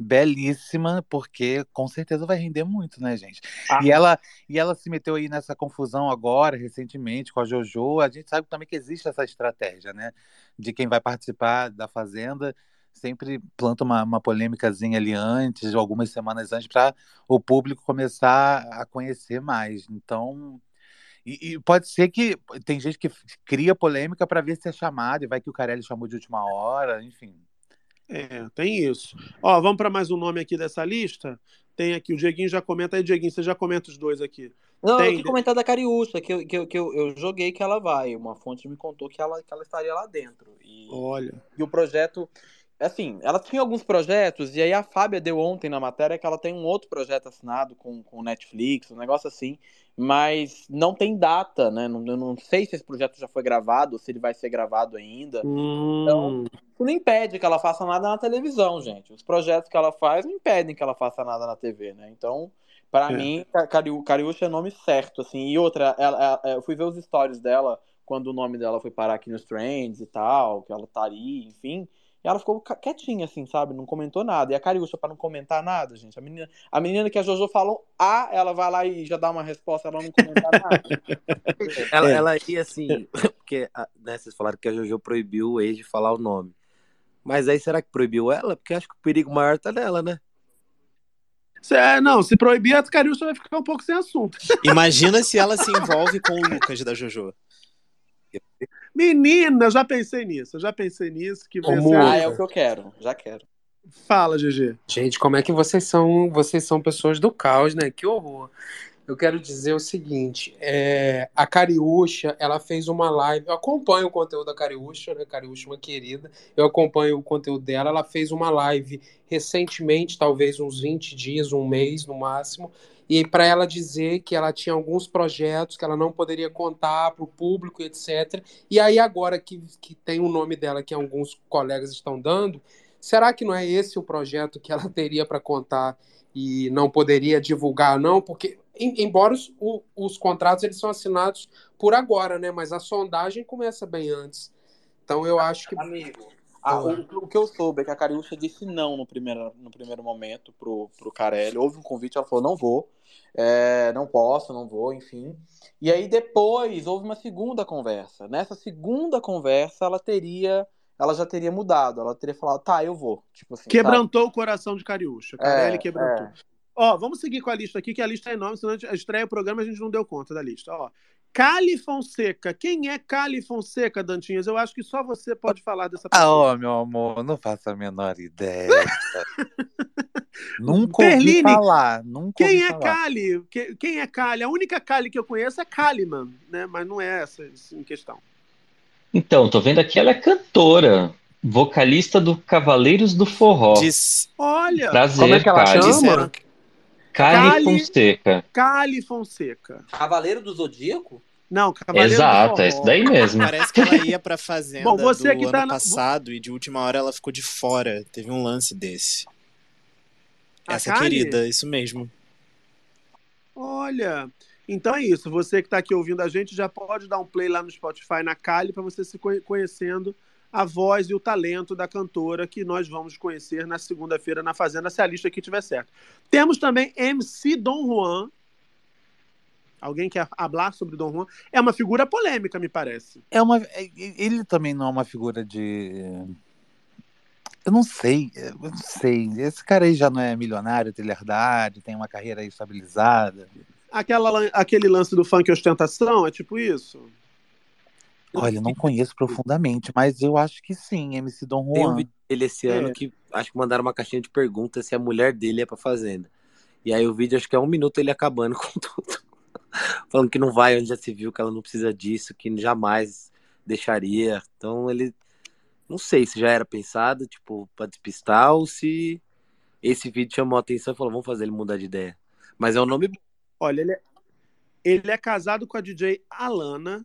belíssima, porque com certeza vai render muito, né, gente? Ah. E ela e ela se meteu aí nessa confusão agora, recentemente, com a JoJo. A gente sabe também que existe essa estratégia, né? De quem vai participar da Fazenda sempre planta uma, uma polêmicazinha ali antes, algumas semanas antes, para o público começar a conhecer mais. Então, e, e pode ser que tem gente que cria polêmica para ver se é chamado, e vai que o Carelli chamou de última hora, enfim. É, tem isso. Ó, vamos para mais um nome aqui dessa lista. Tem aqui, o Dieguinho já comenta aí, Dieguinho, você já comenta os dois aqui. Não, Tem, eu tinha comentado da Cariúcha, que, eu, que, eu, que eu, eu joguei que ela vai. Uma fonte me contou que ela, que ela estaria lá dentro. E, Olha. e o projeto. Assim, ela tinha alguns projetos, e aí a Fábia deu ontem na matéria que ela tem um outro projeto assinado com o Netflix, um negócio assim, mas não tem data, né? Não, eu não sei se esse projeto já foi gravado, se ele vai ser gravado ainda. Hum. Então, isso não impede que ela faça nada na televisão, gente. Os projetos que ela faz não impedem que ela faça nada na TV, né? Então, pra É. mim, Ca- Cariú- Cariúcha é nome certo, assim. E outra, ela- ela- eu fui ver os stories dela quando o nome dela foi parar aqui nos trends e tal, que ela tá ali, enfim. E ela ficou quietinha, assim, sabe? Não comentou nada. E a Cariúcha, pra não comentar nada, gente. A menina, a menina que a Jojo falou A, ela vai lá e já dá uma resposta, ela não comentar nada. *laughs* Ela, É. ela ia assim, *laughs* porque né, vocês falaram que a Jojo proibiu o ex de falar o nome. Mas aí será que proibiu ela? Porque acho que o perigo maior tá nela, né? É, não, se proibir, a Cariúcha vai ficar um pouco sem assunto. Imagina se ela se envolve com o Lucas da JoJo. Menina, eu já pensei nisso, eu já pensei nisso. Que vai Como- ser- ah, é o que eu quero. Já quero. Fala, GG. Gente, como é que vocês são? Vocês são pessoas do caos, né? Que horror. Eu quero dizer o seguinte: é, a Cariúcha, ela fez uma live. Eu acompanho o conteúdo da Cariúcha, né? Cariúcha, uma querida. Eu acompanho o conteúdo dela. Ela fez uma live recentemente, talvez uns 20 dias, um mês no máximo. E para ela dizer que ela tinha alguns projetos que ela não poderia contar para o público, etc. E aí, agora que, que tem o nome dela, que alguns colegas estão dando, será que não é esse o projeto que ela *laughs* teria para contar e não poderia divulgar, não? Porque, em- embora os, o- os contratos eles são assinados por agora, né? Mas a sondagem começa bem antes. Então eu acho que. Amigo, Ah, o, o que eu soube é que a Cariúcha disse não no primeiro, no primeiro momento pro, pro Carelli. Houve um convite, ela falou, não vou, é, não posso, não vou, enfim. E aí depois houve uma segunda conversa. Nessa segunda conversa, ela teria ela já teria mudado. Ela teria falado, tá, eu vou. Tipo assim, Quebrantou o coração de Cariúcha. Carelli É, quebrantou. é. Ó, vamos seguir com a lista aqui, que a lista é enorme, senão a gente- estreia o programa e a gente não deu conta da lista. Ó, Cali Fonseca. Quem é Cali Fonseca, Dantinhas? Eu acho que só você pode falar dessa Ah, pessoa. ô, meu amor, não faço a menor ideia. *laughs* nunca ouvi Berline, falar. Nunca Quem ouvi é. Cali? Que- Quem é Cali? A única Cali que eu conheço é Kaliman, né? Mas não é essa em questão. Então, tô vendo aqui, ela é cantora, vocalista do Cavaleiros do Forró. Olha, Prazer, como é que ela Kali. chama? Kali- Fonseca. Cali Fonseca. Cavaleiro do Zodíaco? Não, Cavaleiro do Exato, é isso daí mesmo. Parece que ela ia pra fazenda Bom, você do que ano tá na- passado e de última hora ela ficou de fora. Teve um lance desse. A Essa Kali? querida, isso mesmo. Olha, então é isso. Você que está aqui ouvindo a gente já pode dar um play lá no Spotify na Kali para você se conhe- conhecendo a voz e o talento da cantora que nós vamos conhecer na segunda-feira na Fazenda, se a lista aqui tiver certo. Temos também MC Dom Juan. Alguém quer falar sobre Dom Juan? É uma figura polêmica, me parece. É uma, é- ele também não é uma figura de. Eu não sei, eu não sei. Esse cara aí já não é milionário, trilhardário, tem uma carreira estabilizada. Aquela, aquele lance do funk ostentação, é tipo isso? Olha, eu não conheço profundamente, mas eu acho que sim, MC Dom Tem um Juan. vídeo dele esse ano É. que acho que mandaram uma caixinha de perguntas se a mulher dele é pra fazenda. E aí o vídeo acho que é um minuto ele acabando *laughs* com tudo. Falando que não vai onde já se viu, que ela não precisa disso, que jamais deixaria. Então ele. Não sei se já era pensado, tipo, pra despistar ou se esse vídeo chamou a atenção e falou, vamos fazer ele mudar de ideia. Mas é um nome bom. Olha, ele é, ele é casado com a DJ Alana.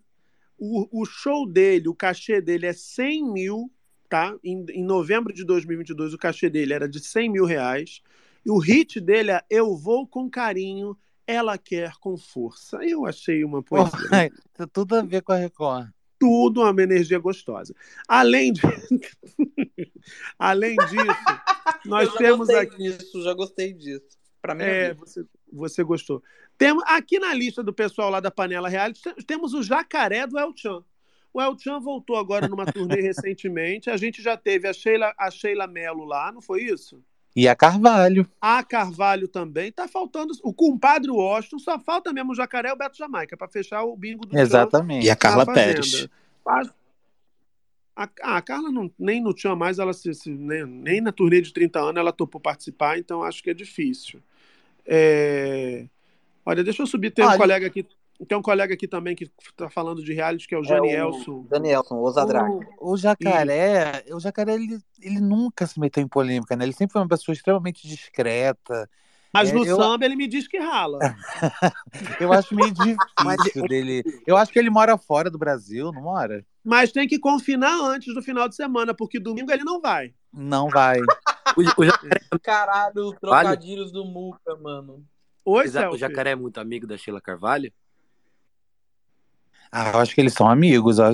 O, o show dele, o cachê dele é 100 mil, tá? Em, em novembro de 2022, o cachê dele era de 100 mil reais. E o hit dele é Eu Vou Com Carinho, Ela Quer Com Força. Eu achei uma poesia. Tem tudo a ver com a Record. Tudo uma energia gostosa. Além, de... *laughs* Além disso, *laughs* nós eu já temos gostei aqui... disso, já gostei disso. Pra mim, É, você, você gostou. Temos, aqui na lista do pessoal lá da Panela Reality, te- temos o Jacaré do El Chan. O El Chan voltou agora numa turnê *laughs* recentemente. A gente já teve a Sheila, a Sheila Mello lá, não foi isso? E a Carvalho. A Carvalho também. Tá faltando o compadre Washington, só falta mesmo o Jacaré e o Beto Jamaica para fechar o bingo do Chan Exatamente. E a Carla. Pérez. Mas- A, ah, a Carla não, nem no Tchan mais, ela se, se- nem, nem na turnê de 30 anos ela topou participar, então acho que é difícil. É, Olha, deixa eu subir. Tem um colega aqui. Tem um colega aqui também que está falando de reality, que é o Janielson. Danielson, Osadrag. O, o jacaré, o jacaré ele, ele nunca se meteu em polêmica, né? Ele sempre foi uma pessoa extremamente discreta. Mas É, no eu- samba ele me diz que rala. *laughs* Eu acho meio difícil dele. Eu acho que ele mora fora do Brasil, não mora? Mas tem que confinar antes do final de semana, porque domingo ele não vai. Não vai. O, *laughs* o jacaré, Caralho, os trocadilhos do Muca, mano. Oi, o ja- o jacaré é muito amigo da Sheila Carvalho? Ah, eu acho que eles são amigos. ó.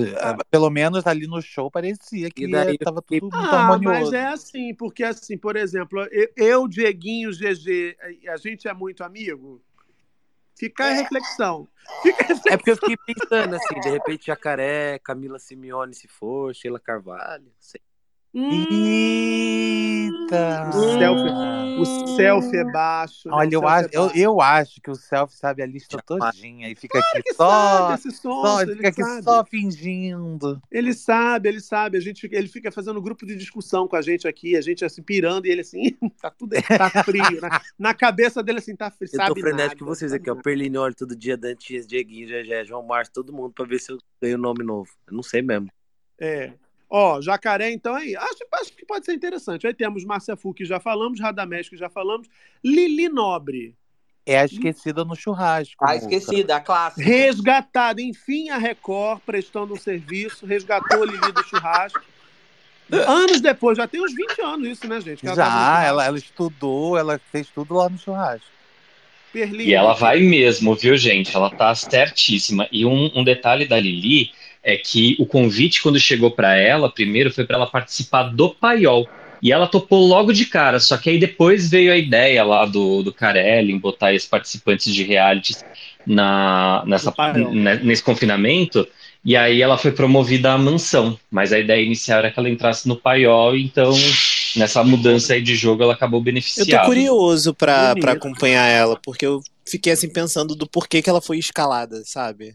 Pelo menos ali no show parecia que E daí- tava tudo muito Ah, harmonioso. mas é assim, porque assim, por exemplo, eu, Dieguinho, GG, a gente é muito amigo? Fica a reflexão. Fica a reflexão. É porque eu fiquei pensando assim, de repente Jacaré, Camila Simeone se for, Sheila Carvalho, não sei. Eita! O selfie, o selfie é baixo. né? Olha, eu selfie acho, é eu, baixo. eu acho que o Selfie sabe a lista todinha e fica aqui que só, sabe esse só, sonso, ele ele fica aqui sabe. só fingindo. Ele sabe, ele sabe. A gente, ele fica fazendo grupo de discussão com a gente aqui, a gente assim, pirando, e ele assim, *laughs* tá tudo tá frio. Na, na cabeça dele assim, tá frio. Eu sabe tô frenético que nada, vocês aqui, ó. olha, todo dia, Dantinhas, Dieguinho, Gegé, João Márcio, todo mundo, pra ver se eu ganho nome novo. Eu não sei mesmo. É. Ó, jacaré, então aí. Acho, acho que pode ser interessante. Aí temos Márcia Fu, que já falamos, Radamés, que já falamos, Lili Nobre. É a esquecida no churrasco. Ah, Muca. esquecida, a clássica. Resgatada, enfim, a Record prestando um serviço, resgatou a Lili do churrasco. Anos depois, já tem uns 20 anos isso, né, gente? ela no Já, ela, ela estudou, ela fez tudo lá no churrasco. Perlinha. E ela vai mesmo, viu, gente? Ela tá certíssima. E um, um detalhe da Lili é que o convite, quando chegou pra ela, primeiro foi pra ela participar do Paiol. E ela topou logo de cara, só que aí depois veio a ideia lá do, do Carelli em botar esses participantes de realities na, nessa, ne- nesse confinamento. E aí ela foi promovida à mansão, mas a ideia inicial era que ela entrasse no paiol, então nessa mudança aí de jogo ela acabou Eu beneficiada. tô curioso pra, Bonito. pra acompanhar ela, porque eu fiquei assim pensando do porquê que ela foi escalada, sabe?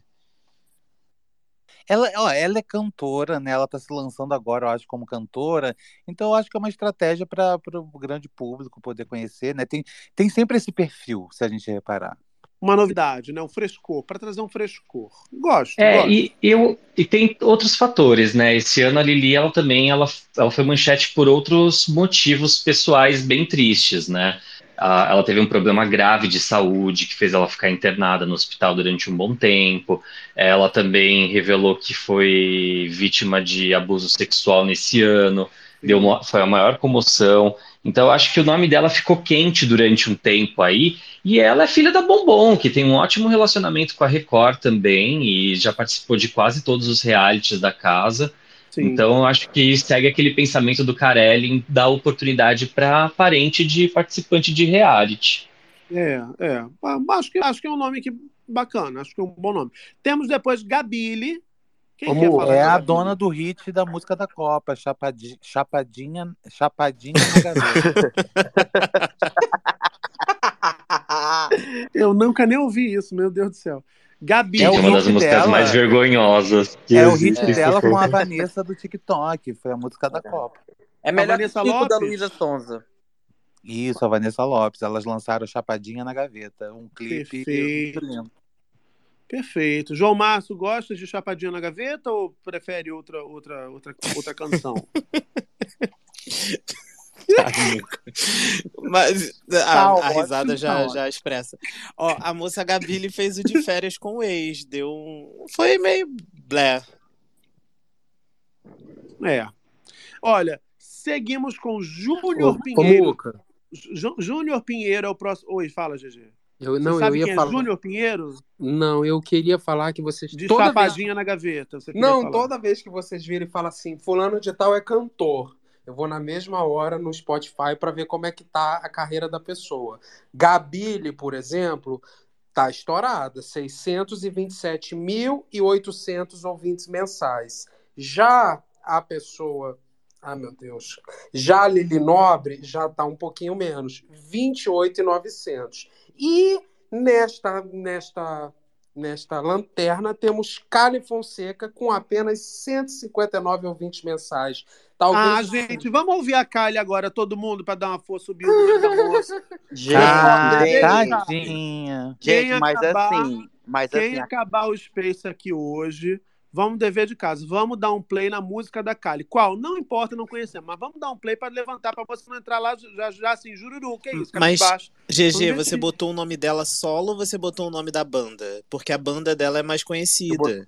Ela, ó, ela é cantora, né? Ela tá se lançando agora, eu acho, como cantora. Então, eu acho que é uma estratégia para o grande público poder conhecer, né? Tem, tem sempre esse perfil, se a gente reparar. Uma novidade, né? Um frescor, para trazer um frescor. Gosto, É, gosto. e, eu, e tem outros fatores, né? Esse ano a Lili, ela também, ela, ela foi manchete por outros motivos pessoais bem tristes, né? Ela teve um problema grave de saúde que fez ela ficar internada no hospital durante um bom tempo. Ela também revelou que foi vítima de abuso sexual nesse ano. Deu uma- foi a maior comoção. Então, acho que o nome dela ficou quente durante um tempo aí. E ela é filha da Bombom, que tem um ótimo relacionamento com a Record também, e já participou de quase todos os realities da casa. Sim. Então, acho que segue aquele pensamento do Carelli em dar oportunidade para parente de participante de reality. É, é. Ah, Acho que, acho que é um nome que bacana, acho que é um bom nome. Temos depois Gabile. Quem quer falar é a Gabile? dona do hit da música da Copa, Chapadi- Chapadinha, Chapadinha na gaveta. *laughs* Eu nunca nem ouvi isso, meu Deus do céu. Gabi. É é uma das hit músicas dela. mais vergonhosas que É o hit dela com a Vanessa do TikTok, foi a música da Copa. É melhor que o da Lopes? Luísa Sonza. Isso, a Vanessa Lopes. Elas lançaram Chapadinha na Gaveta. Um clipe Perfeito. Perfeito. João Márcio, gosta de Chapadinha na Gaveta ou prefere outra, outra, outra, outra canção? *laughs* *laughs* Mas a, a risada já, já expressa. Ó, a moça Gabile fez o de férias com o ex. Deu um. Foi meio blé. É. Olha, seguimos com Júnior Pinheiro. Júnior Pinheiro é o próximo. Oi, fala, GG. eu, Você não, eu ia quem falar. é Júnior Pinheiro? Não, eu queria falar que vocês. De toda vez- chapadinha na gaveta. Não, falar. toda vez que vocês virem e falam assim, fulano de tal é cantor. Eu vou na mesma hora no Spotify para ver como é que tá a carreira da pessoa. Gabile, por exemplo, tá estourada, 627.800 ouvintes mensais. Já a pessoa, ah meu Deus, já a Lili Nobre já tá um pouquinho menos, 28.900. E nesta nesta Nesta lanterna temos Cali Fonseca com apenas 159 ouvintes mensais. Talvez Ah, gente, vamos ouvir a Kylie agora, todo mundo, para dar uma força subida no meio da moça. Ah, *laughs* Gente, tadinha. Quem Gente, mas acabar- assim, mas Quem assim, acabar o Space aqui hoje, vamos dever de casa. Vamos dar um play na música da Kali. Qual? Não importa, não conhecemos, mas vamos dar um play para levantar para você não entrar lá já, já assim, jururu. Que isso, Mas. GG, você botou o nome dela solo ou você botou o nome da banda? Porque a banda dela é mais conhecida.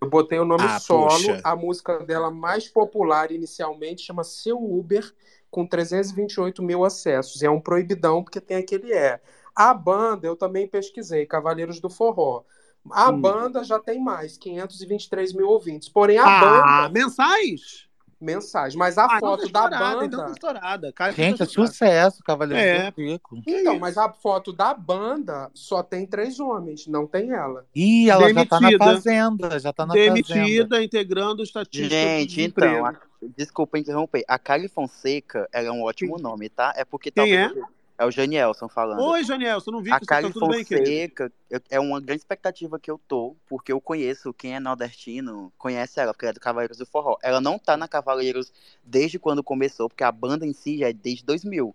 Eu botei o nome Ah, solo. poxa. A música dela mais popular inicialmente chama Seu Uber, com 328 mil acessos. É um proibidão, porque tem aquele é. A banda, eu também pesquisei, Cavaleiros do Forró. A Hum. banda já tem mais, 523 mil ouvintes. Porém, a Ah, banda. mensais? Mensais. Mas a Ah, então tá foto da estourada, então tá banda. estourada. Kylie Gente, tá é sucesso, Cavaleiro É. do Pico. Então, mas a foto da banda só tem três homens, não tem ela. Ih, ela já tá na Demitida. fazenda, já tá na fazenda. Demitida, integrando estatística do gente, então, a- desculpa interromper. A Kylie Fonseca, ela é um ótimo nome, tá? É porque Quem talvez é o Janielson falando. Oi, Janielson, não vi A que você tá bem? Fonseca eu- é uma grande expectativa que eu tô, porque eu conheço quem é nordestino, conhece ela, porque ela é do Cavaleiros do Forró. Ela não tá na Cavaleiros desde quando começou, porque a banda em si já é desde 2000.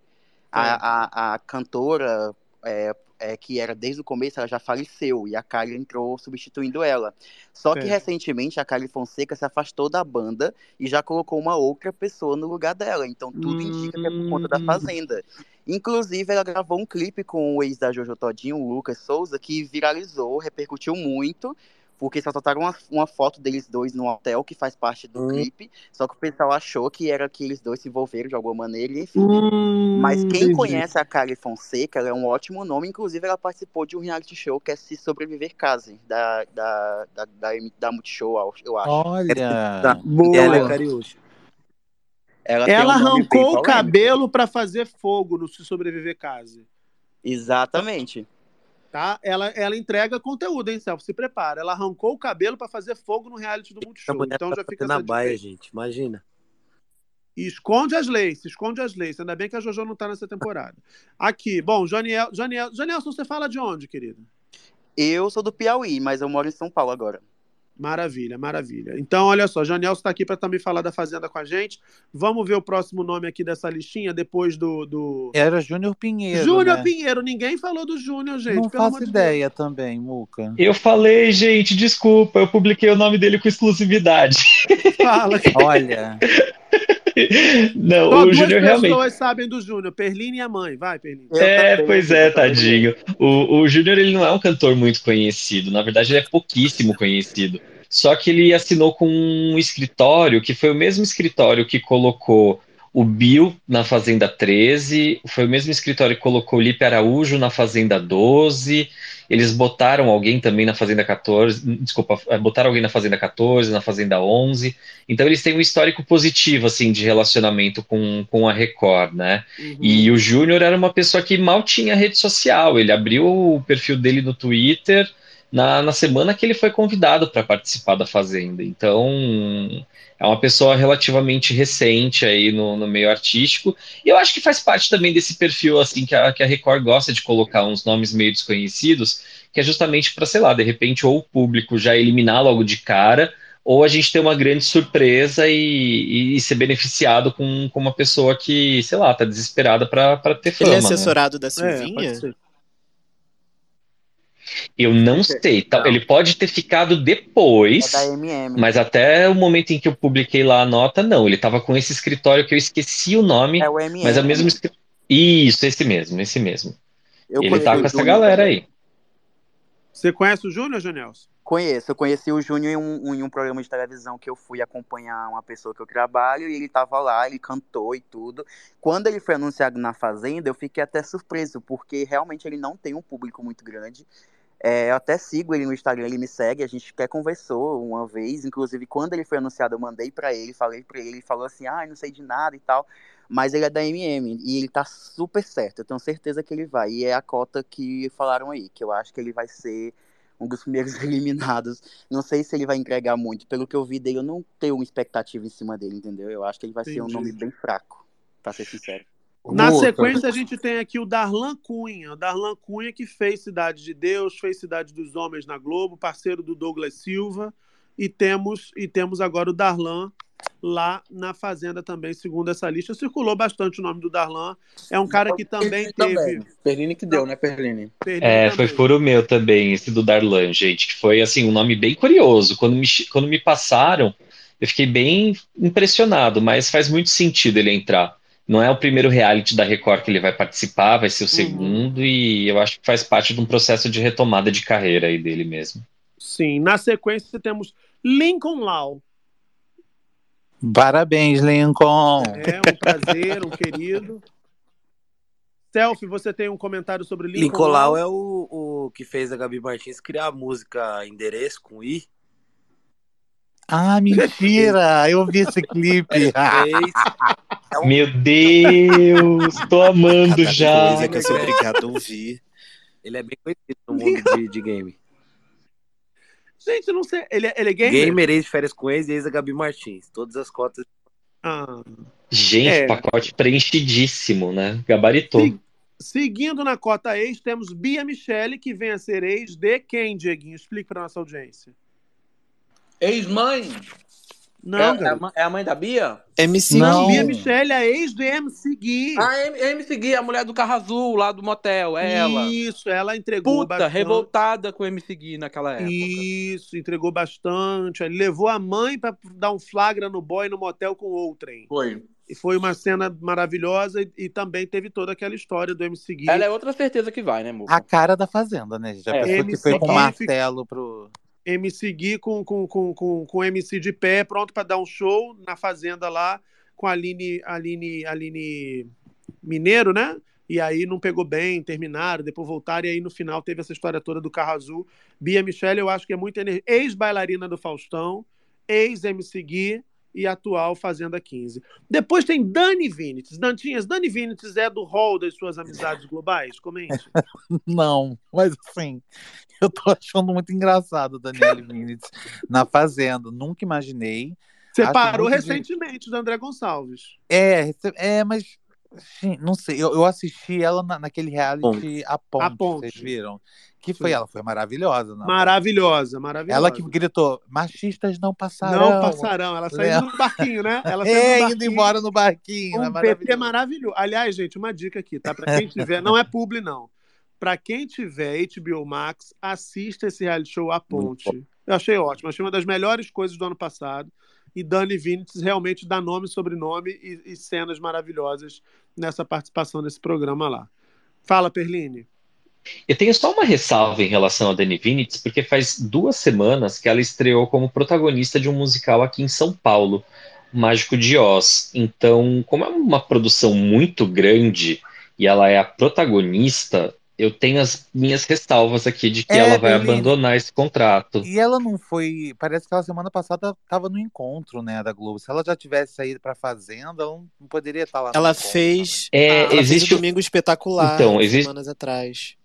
A, a, a cantora, é, é, que era desde o começo, ela já faleceu, e a Kylie entrou substituindo ela. Só que recentemente a Kylie Fonseca se afastou da banda e já colocou uma outra pessoa no lugar dela. Então tudo indica que é por conta da Hum. Fazenda. Inclusive, ela gravou um clipe com o ex da Jojo Todinho, o Lucas Souza, que viralizou, repercutiu muito, porque só soltaram uma, uma foto deles dois no hotel, que faz parte do clipe, só que o pessoal achou que era que eles dois se envolveram de alguma maneira, e enfim. Hum, Mas quem entendi. conhece a Kali Fonseca, ela é um ótimo nome, inclusive ela participou de um reality show que é Se Sobreviver Case, da, da, da, da, da Multishow, eu acho. Olha. Boa. Ela é Cariúcha. Ela, Ela um arrancou o cabelo para fazer fogo no Se Sobreviver Case. Exatamente. Tá? Ela, ela entrega conteúdo, hein, Celso? Se prepara. Ela arrancou o cabelo pra fazer fogo no reality do Multishow. Então tá já fica fazendo a essa baia, aí. gente. Imagina. E esconde as leis, esconde as leis. Ainda bem que a Jojo não tá nessa temporada. Aqui, bom, Janiel, Janiel, Janielson, você fala de onde, querido? Eu sou do Piauí, mas eu moro em São Paulo agora. Maravilha, maravilha. Então, olha só, Janielson está aqui para também falar da Fazenda com a gente. Vamos ver o próximo nome aqui dessa listinha, depois do. do... Era Júnior Pinheiro. Júnior né? Pinheiro, ninguém falou do Júnior, gente. Não faço de ideia também, Muca. Eu falei, gente, desculpa, eu publiquei o nome dele com exclusividade. Fala. Olha, *laughs* *laughs* Não, Só o Júnior pessoas realmente. sabem do Júnior, Perline e a mãe. Vai, Perline. É, pois é, tadinho. O, o Júnior ele não é um cantor muito conhecido, na verdade ele é pouquíssimo conhecido. Só que ele assinou com um escritório que foi o mesmo escritório que colocou o Bill na Fazenda 13, foi o mesmo escritório que colocou o Lipe Araújo na Fazenda 12. Eles botaram alguém também na Fazenda 14, desculpa, eh, botaram alguém na Fazenda 14, na Fazenda 11. Então eles têm um histórico positivo assim de relacionamento com, com a Record, né? E o Júnior era uma pessoa que mal tinha rede social. Ele abriu o perfil dele no Twitter na, na semana que ele foi convidado para participar da Fazenda. Então, é uma pessoa relativamente recente aí no, no meio artístico. E eu acho que faz parte também desse perfil assim que a, que a Record gosta de colocar uns nomes meio desconhecidos, que é justamente para, sei lá, de repente, ou o público já eliminar logo de cara, ou a gente ter uma grande surpresa e, e ser beneficiado com, com uma pessoa que, sei lá, tá desesperada para ter fama. Ele é né? assessorado da É, Silvinha? pode ser. Eu não sei, tá? Ele pode ter ficado depois, É da MM. mas até o momento em que eu publiquei lá a nota, não. Ele tava com esse escritório que eu esqueci o nome, É o MM. mas é o mesmo escri- Isso, esse mesmo, esse mesmo. Eu Ele tá com essa Júnior galera também. aí. Você conhece o Júnior, Janielson? Conheço, eu conheci o Júnior em um, em um programa de televisão que eu fui acompanhar uma pessoa que eu trabalho e ele tava lá, ele cantou e tudo. Quando ele foi anunciado na Fazenda, eu fiquei até surpreso, porque realmente ele não tem um público muito grande. É, eu até sigo ele no Instagram, ele me segue, a gente até conversou uma vez, inclusive quando ele foi anunciado eu mandei pra ele, falei pra ele, ele falou assim, ah, não sei de nada e tal, mas ele é da MM e ele tá super certo, eu tenho certeza que ele vai, e é a cota que falaram aí, que eu acho que ele vai ser um dos primeiros *laughs* eliminados, não sei se ele vai entregar muito, pelo que eu vi dele eu não tenho uma expectativa em cima dele, entendeu? Eu acho que ele vai ser um Entendi. nome bem fraco, pra ser sincero. Na Muca. sequência, a gente tem aqui o Darlan Cunha. O Darlan Cunha, que fez Cidade de Deus, fez Cidade dos Homens na Globo, parceiro do Douglas Silva. E temos, e temos agora o Darlan lá na Fazenda também, segundo essa lista. Circulou bastante o nome do Darlan. É um cara que também teve. Perline que deu, né, Perline? Perline É, também. foi furo meu também, esse do Darlan, gente, que foi assim um nome bem curioso. Quando me, quando me passaram, eu fiquei bem impressionado, mas faz muito sentido ele entrar. Não é o primeiro reality da Record que ele vai participar, vai ser o segundo, e eu acho que faz parte de um processo de retomada de carreira aí dele mesmo. Sim. Na sequência, temos Lincoln Lau. parabéns, Lincoln. É um prazer, um querido. Selfie, você tem um comentário sobre Lincoln, Lincolau Lau? é o, o que fez a Gabi Martins criar a música Endereço com I. Ah, mentira! Eu vi esse clipe. *laughs* Fez. Meu Deus, tô amando Cada já. coisa que eu sou obrigado a ouvir. Ele é bem conhecido no mundo de, de game. Gente, eu não sei. Ele é, ele é gamer? Gamer, ex de férias com ex e ex a Gabi Martins. Todas as cotas. Ah. Gente, É. pacote preenchidíssimo, né? Gabaritou. Se- Seguindo na cota ex, temos Bia Michele, que vem a ser ex de quem, Dieguinho? Explique para nossa audiência. Ex-mãe? Não, é, é, a é a mãe da Bia? MC Não, Gui. Bia Michele, a ex do MC Gui. A M- MC Gui, a mulher do carro azul lá do motel, é ela. Isso, ela entregou Puta, bastante. revoltada com o MC Gui naquela época. Isso, entregou bastante. Ele levou a mãe para dar um flagra no boy no motel com outrem. Foi. E foi uma cena maravilhosa e, e também teve toda aquela história do MC Gui. Ela é outra certeza que vai, né, Muca? A cara da Fazenda, né, gente? A É. pessoa que foi com MC martelo pro. MC Gui com, com, com, com, com MC de pé, pronto para dar um show na fazenda lá com a Aline, Aline, Aline Mineiro, né? E aí não pegou bem, terminaram, depois voltaram, e aí no final teve essa história toda do carro azul. Bia Michele, eu acho que é muito ener- ex-bailarina do Faustão, ex-MC Gui, e atual Fazenda 15. Depois tem Dani Vinitz. Dantinhas, Dani Vinitz é do hall das suas amizades globais? Comente. *laughs* Não, mas assim, eu tô achando muito engraçado o Daniel Vinitz na Fazenda. Nunca imaginei. Você Acho parou muito de- recentemente do André Gonçalves. É, é, mas não sei, eu, eu assisti ela na- naquele reality A Ponte, A Ponte. vocês viram? Que foi Sim. ela, foi maravilhosa. na- Maravilhosa, maravilhosa. Ela que gritou, machistas não passarão. Não passarão. Ela saiu no barquinho, né? *laughs* Ela saiu É, no indo embora no barquinho. Um é PT maravilhoso. maravilhoso. Aliás, gente, uma dica aqui, tá? Pra quem tiver, não é publi, não. Pra quem tiver HBO Max, assista esse reality show A Ponte. Eu achei ótimo, achei uma das melhores coisas do ano passado. E Dani Vinitz realmente dá nome, sobrenome e, e cenas maravilhosas nessa participação nesse programa lá. Fala, Perline. Eu tenho só uma ressalva em relação a Dani Vinitz, porque faz duas semanas que ela estreou como protagonista de um musical aqui em São Paulo, Mágico de Oz. Então, como é uma produção muito grande e ela é a protagonista, eu tenho as minhas ressalvas aqui de que É, ela vai abandonar esse contrato. E ela não foi. Parece que ela semana passada estava no encontro, né, da Globo. Se ela já tivesse saído pra Fazenda, ela não poderia estar lá. no Ela encontro, fez. É, ela fez existe o o- Domingo Espetacular Então, existe- semanas atrás.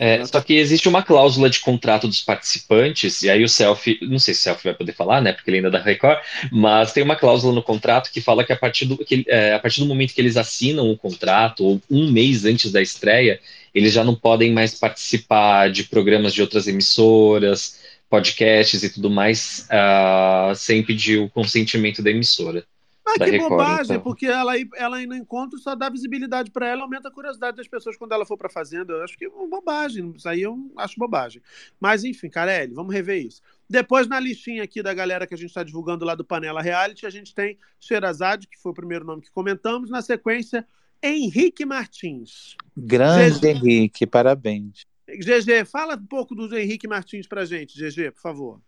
É, só que existe uma cláusula de contrato dos participantes, e aí o Selfie, não sei se o Selfie vai poder falar, né, porque ele ainda é da Record, mas tem uma cláusula no contrato que fala que a partir do, que, é, a partir do momento que eles assinam o contrato, ou um mês antes da estreia, eles já não podem mais participar de programas de outras emissoras, podcasts e tudo mais, ah, sem pedir o consentimento da emissora. Mas da que Record, bobagem, então. porque ela, ir- ela ir no encontro só dá visibilidade pra ela, aumenta a curiosidade das pessoas quando ela for pra fazenda. Eu acho que é uma bobagem, isso aí eu acho bobagem. Mas enfim, Carelli, vamos rever isso. Depois, na listinha aqui da galera que a gente está divulgando lá do Panela Reality, a gente tem Sherazade, que foi o primeiro nome que comentamos. Na sequência, Henrique Martins. Grande GG. Henrique, parabéns. GG, fala um pouco do Henrique Martins pra gente, GG, por favor.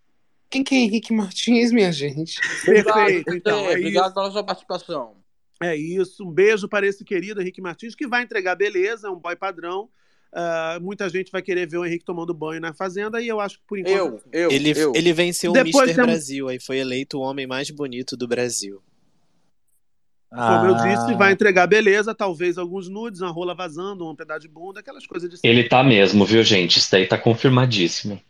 Quem que é Henrique Martins, minha gente? Perfeito, então. É Obrigado isso. pela sua participação. É isso. Um beijo para esse querido Henrique Martins, que vai entregar beleza, é um boy padrão. Ah, muita gente vai querer ver o Henrique tomando banho na fazenda e eu acho que por enquanto. ele, ele venceu o Depois Mr. temos- Brasil, aí foi eleito o homem mais bonito do Brasil. Como eu Ah. disse, vai entregar beleza, talvez alguns nudes, uma rola vazando, um pedaço de bunda, aquelas coisas de. Ele tá mesmo, viu, gente? Isso daí tá confirmadíssimo.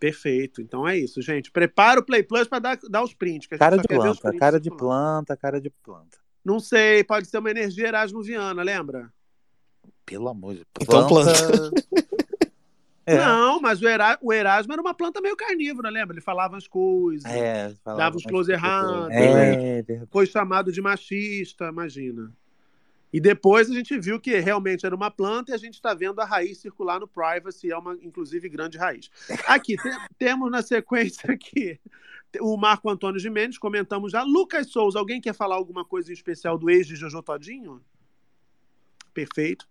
Perfeito. Então é isso, gente. Prepara o Play Plus para dar, dar os prints. Que a gente Cara de planta, prints cara de planta, cara de planta. Não sei, pode ser uma energia Erasmo Viana, lembra? Pelo amor de Então *laughs* É. Não, mas o, Era- o Erasmo era uma planta meio carnívora, lembra? Ele falava as coisas, É, falava dava os close errados, É, né? verdade. foi chamado de machista, imagina. E depois a gente viu que realmente era uma planta e a gente está vendo a raiz circular no Privacy, é uma, inclusive, grande raiz. Aqui, te- temos na sequência aqui o Marco Antônio Gimenez, comentamos já. Lucas Souza, alguém quer falar alguma coisa em especial do ex de Jojo Todinho? Perfeito.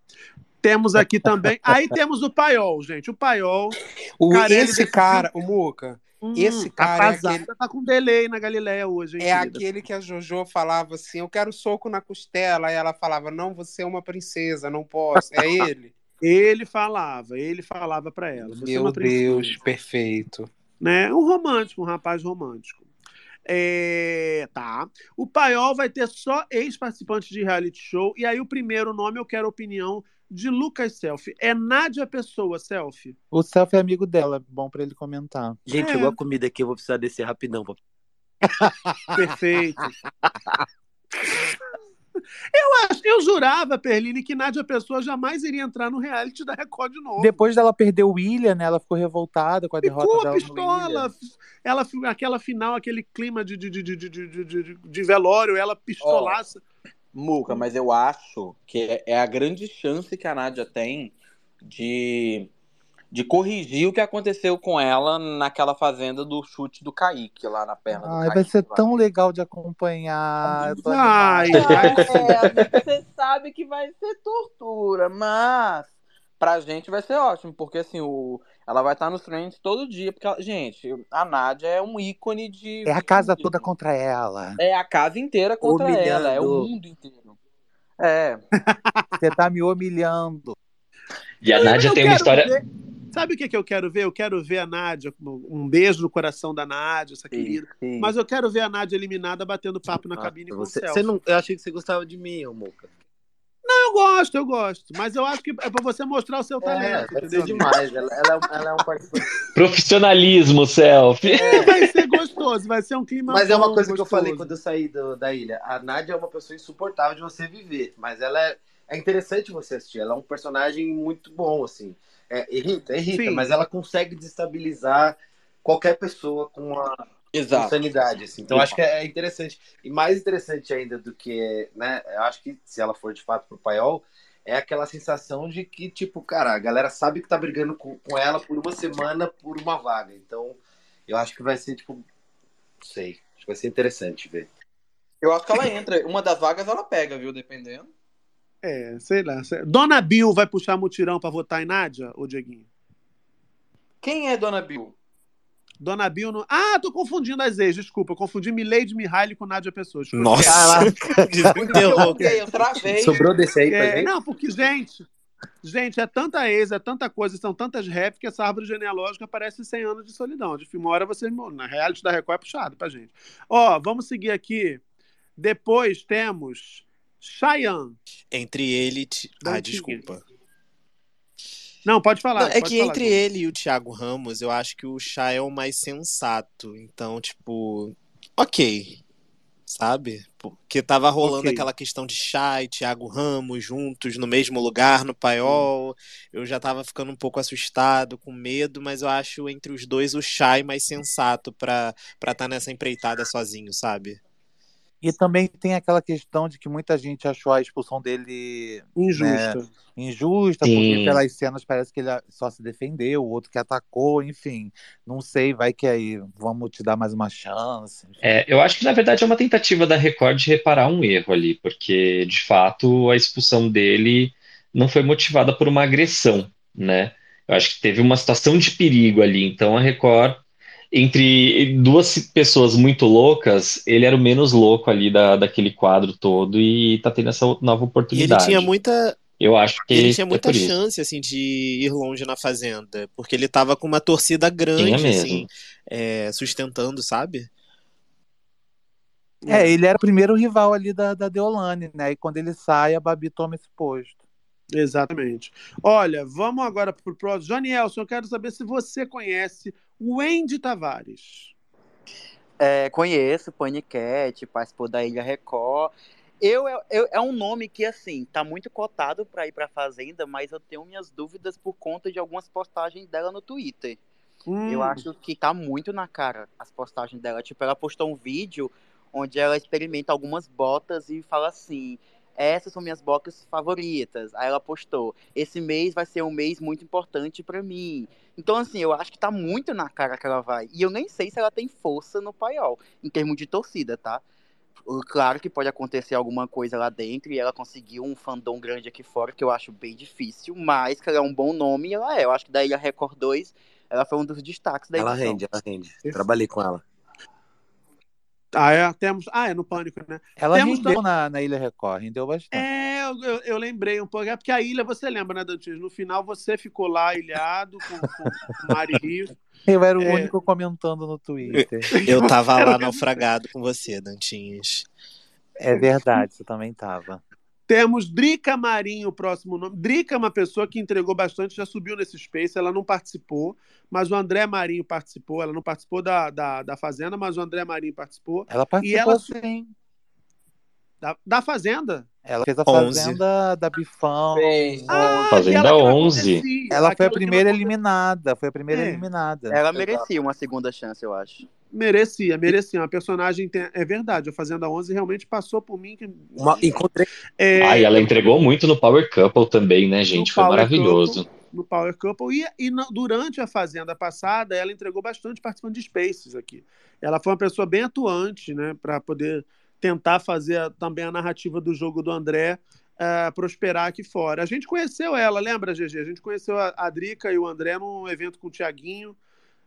Temos aqui também. Aí temos o Paiol, gente. O Paiol. O, Carelli esse cara, o Muca, Hum, esse tá cara é vazado, aquele, tá com delay na Galileia hoje, hein, é querida? aquele que a Jojo falava assim: Eu quero soco na costela. E ela falava: Não, você é uma princesa, não posso. É ele? *laughs* Ele falava, ele falava pra ela. Você é Meu uma princesa. Deus, perfeito. né? Um romântico, um rapaz romântico. É, tá. O Paiol vai ter só ex-participantes de reality show. E aí, o primeiro nome eu quero opinião de Lucas Selfie. É Nádia Pessoa, Selfie. O selfie é amigo dela, bom pra ele comentar. Gente, É. chegou a comida aqui, eu vou precisar descer rapidão. *laughs* *laughs* Perfeito. Eu, acho, eu jurava, Perline, que Nádia Pessoa jamais iria entrar no reality da Record de novo. Depois dela perder o William, né? Ela ficou revoltada com a derrota Ficou dela no pistola. Ela, aquela final, aquele clima de, de, de, de, de, de, de- de velório, ela pistolaça. Muca, mas eu acho que é- a grande chance que a Nádia tem de, de corrigir o que aconteceu com ela naquela fazenda do chute do Kaique, lá na perna do Ai, Kaique. vai ser lá. tão legal de acompanhar. Animada. É, você sabe que vai ser tortura, mas pra gente vai ser ótimo, porque assim, o, ela vai estar nos trends todo dia, porque, ela- gente, a Nádia é um ícone de... É a casa toda contra ela. É a casa inteira contra Humilhando. ela, é o mundo inteiro. É, *laughs* Você tá me humilhando. E a Eu- Nádia eu tem uma história. ver- Sabe o que, que eu quero ver? Eu quero ver a Nádia, um beijo no coração da Nádia, essa querida. sim. Mas eu quero ver a Nádia eliminada batendo papo na cabine com Você, o Celso. você não, eu achei que você gostava de mim, ô Moca. Não, eu gosto, eu gosto. Mas eu acho que é pra você mostrar o seu É, talento. vai entendeu? ser demais. Ela, ela, é um- ela é um participante. Profissionalismo, selfie. É, vai ser gostoso, vai ser um clima Mas é uma bom, coisa que eu gostoso. falei quando eu saí do- da ilha. A Nádia é uma pessoa insuportável de você viver, mas ela é, é interessante você assistir. Ela é um personagem muito bom, assim. É, irrita, irrita, Sim. mas ela consegue destabilizar qualquer pessoa com a Exato. insanidade, assim. Então eu acho que é interessante. E mais interessante ainda do que, né? Eu acho que se ela for de fato pro paiol, é aquela sensação de que, tipo, cara, a galera sabe que tá brigando com, com ela por uma semana por uma vaga. Então, eu acho que vai ser, tipo, não sei. Acho que vai ser interessante ver. Eu acho que ela entra. Uma das vagas ela pega, viu? Dependendo. É, sei lá. sei- Dona Bill vai puxar mutirão pra votar em Nádia, ô Dieguinho? Quem é Dona Bill? Dona Bill não. Ah, tô confundindo as ex, desculpa. Eu confundi Milady Mihaly com Nádia Pessoa. desculpa. Nossa. *laughs* Ok, eu travei. Sobrou desse aí pra É, gente? não, porque, gente, gente, é tanta ex, é tanta coisa, são tantas rap que essa árvore genealógica parece 100 anos de solidão. De uma hora você. Na reality da Record é puxado pra gente. Ó, vamos seguir aqui. Depois temos Cheyenne. Entre ele. e Ti- Não Ah, desculpa. Não, pode falar. Não, é pode que falar, entre ele e o Thiago Ramos, eu acho que o Chá é o mais sensato. Então, tipo, ok. Sabe? Porque tava rolando Ok. aquela questão de Chá e Thiago Ramos juntos no mesmo lugar, no paiol. Eu já tava ficando um pouco assustado, com medo, mas eu acho entre os dois o Chá é mais sensato pra estar tá nessa empreitada sozinho, sabe? E também tem aquela questão de que muita gente achou a expulsão dele Injusta. né, injusta, Sim. porque pelas cenas parece que ele só se defendeu, o outro que atacou, enfim. Não sei, vai que aí vamos te dar mais uma chance. É, eu acho que na verdade é uma tentativa da Record de reparar um erro ali, porque de fato a expulsão dele não foi motivada por uma agressão, né? Eu acho que teve uma situação de perigo ali, então a Record, entre duas pessoas muito loucas, ele era o menos louco ali da, daquele quadro todo e tá tendo essa nova E ele oportunidade. tinha muita. Eu acho que Ele tinha é muita isso. chance, assim, de ir longe na Fazenda. Porque ele tava com uma torcida grande, assim, é, sustentando, sabe? É, ele era o primeiro rival ali da, da Deolane, né? E quando ele sai, a Babi toma esse posto. Exatamente. Olha, vamos agora pro próximo. Janielson, eu quero saber se você conhece Wendy Tavares. É, conheço, Panicat, participou da Ilha Record. Eu, eu- é um nome que, assim, tá muito cotado pra ir pra Fazenda, mas eu tenho minhas dúvidas por conta de algumas postagens dela no Twitter. Hum. Eu acho que tá muito na cara as postagens dela. Tipo, ela postou um vídeo onde ela experimenta algumas botas e fala assim: essas são minhas botas favoritas. Aí ela postou: esse mês vai ser um mês muito importante pra mim. Então, assim, eu acho que tá muito na cara que ela vai. E eu nem sei se ela tem força no paiol, em termos de torcida, tá? Claro que pode acontecer alguma coisa lá dentro e ela conseguiu um fandom grande aqui fora, que eu acho bem difícil, mas que ela é um bom nome e ela é. Eu acho que da Ilha Record 2, ela foi um dos destaques da Ela edição. rende, ela rende. Trabalhei com ela. Ah, é, temos... ah, é no Pânico, né? Ela Temos rendeu na, na Ilha Record, rendeu bastante. É, eu, eu- eu lembrei um pouco. É porque a ilha, você lembra, né, Dantinho? No final você ficou lá ilhado com, com Mari Rios. Eu era o É. único comentando no Twitter. *laughs* Eu tava lá naufragado com você, Dantinhas. É verdade, você também tava. Temos Drica Marinho, o próximo nome. Drica é uma pessoa que entregou bastante, já subiu nesse Space, ela não participou, mas o André Marinho participou. Ela não participou da, da, da Fazenda, mas o André Marinho participou. Ela E participou ela sim. Da, da Fazenda? Ela fez a 11. fazenda da Bifão. Ah, Fazenda aquela que ela 11. acontecia, Ela foi a primeira eliminada. Foi a primeira É. eliminada. Ela merecia uma segunda chance, eu acho. Merecia, merecia. Uma personagem. tem- É verdade, a Fazenda 11 realmente passou por mim. Que... Uma, encontrei. É, Ah, e ela entregou muito no Power Couple também, né, gente? Foi Power maravilhoso. Couple, no Power Couple. E, e na- durante a Fazenda passada, ela entregou bastante participando de Spaces aqui. Ela foi uma pessoa bem atuante, né, para poder tentar fazer a- também a narrativa do jogo do André eh, prosperar aqui fora. A gente conheceu ela, lembra, GG? A gente conheceu a, a Drica e o André num evento com o Tiaguinho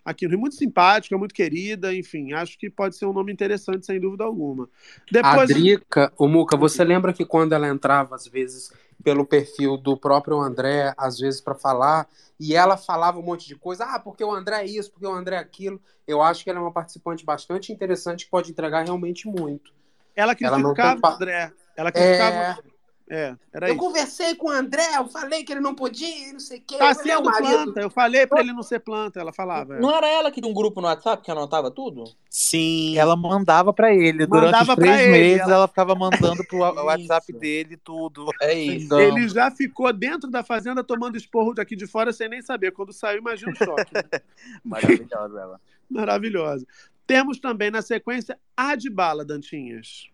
aqui no Rio. Muito simpática, muito querida, enfim. Acho que pode ser um nome interessante, sem dúvida alguma. A Depois. Drica, o Muca, você lembra que quando ela entrava, às vezes, pelo perfil do próprio André, às vezes, para falar, e ela falava um monte de coisa, ah, porque o André é isso, porque o André é aquilo. Eu acho que ela é uma participante bastante interessante que pode entregar realmente muito. Ela Ela não criticava tem pa- o André. Ela criticava. É. É, era Eu isso. conversei com o André, eu falei que ele não podia, não sei o quê. Tá é sendo planta. Eu falei pra ele não ser planta. Ela falava. é. Não era ela que tinha um grupo no WhatsApp que anotava tudo? Sim. Ela mandava pra ele. Durante Mandava os três meses, ela- ela... ficava mandando pro *laughs* WhatsApp dele tudo. É isso. Ele já ficou dentro da fazenda tomando esporro daqui de fora sem nem saber. Quando saiu, imagina o choque. né? *laughs* Maravilhosa ela. Maravilhosa. Temos também na sequência Adbala, Dantinhas.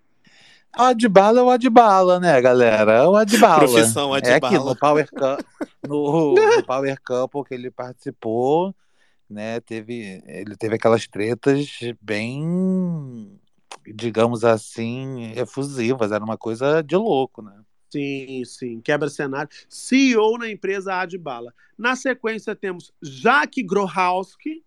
O Adbala é o Adbala, né, galera? É o Adbala. Profissão É Adbala. aquilo, no Power Cup, no, no *laughs* Power Couple que ele participou, né? Teve, ele teve aquelas tretas bem, digamos assim, efusivas. Era uma coisa de louco, né? Sim, sim. Quebra cenário. CEO na empresa Adbala. Na sequência temos Jaque Grohowski.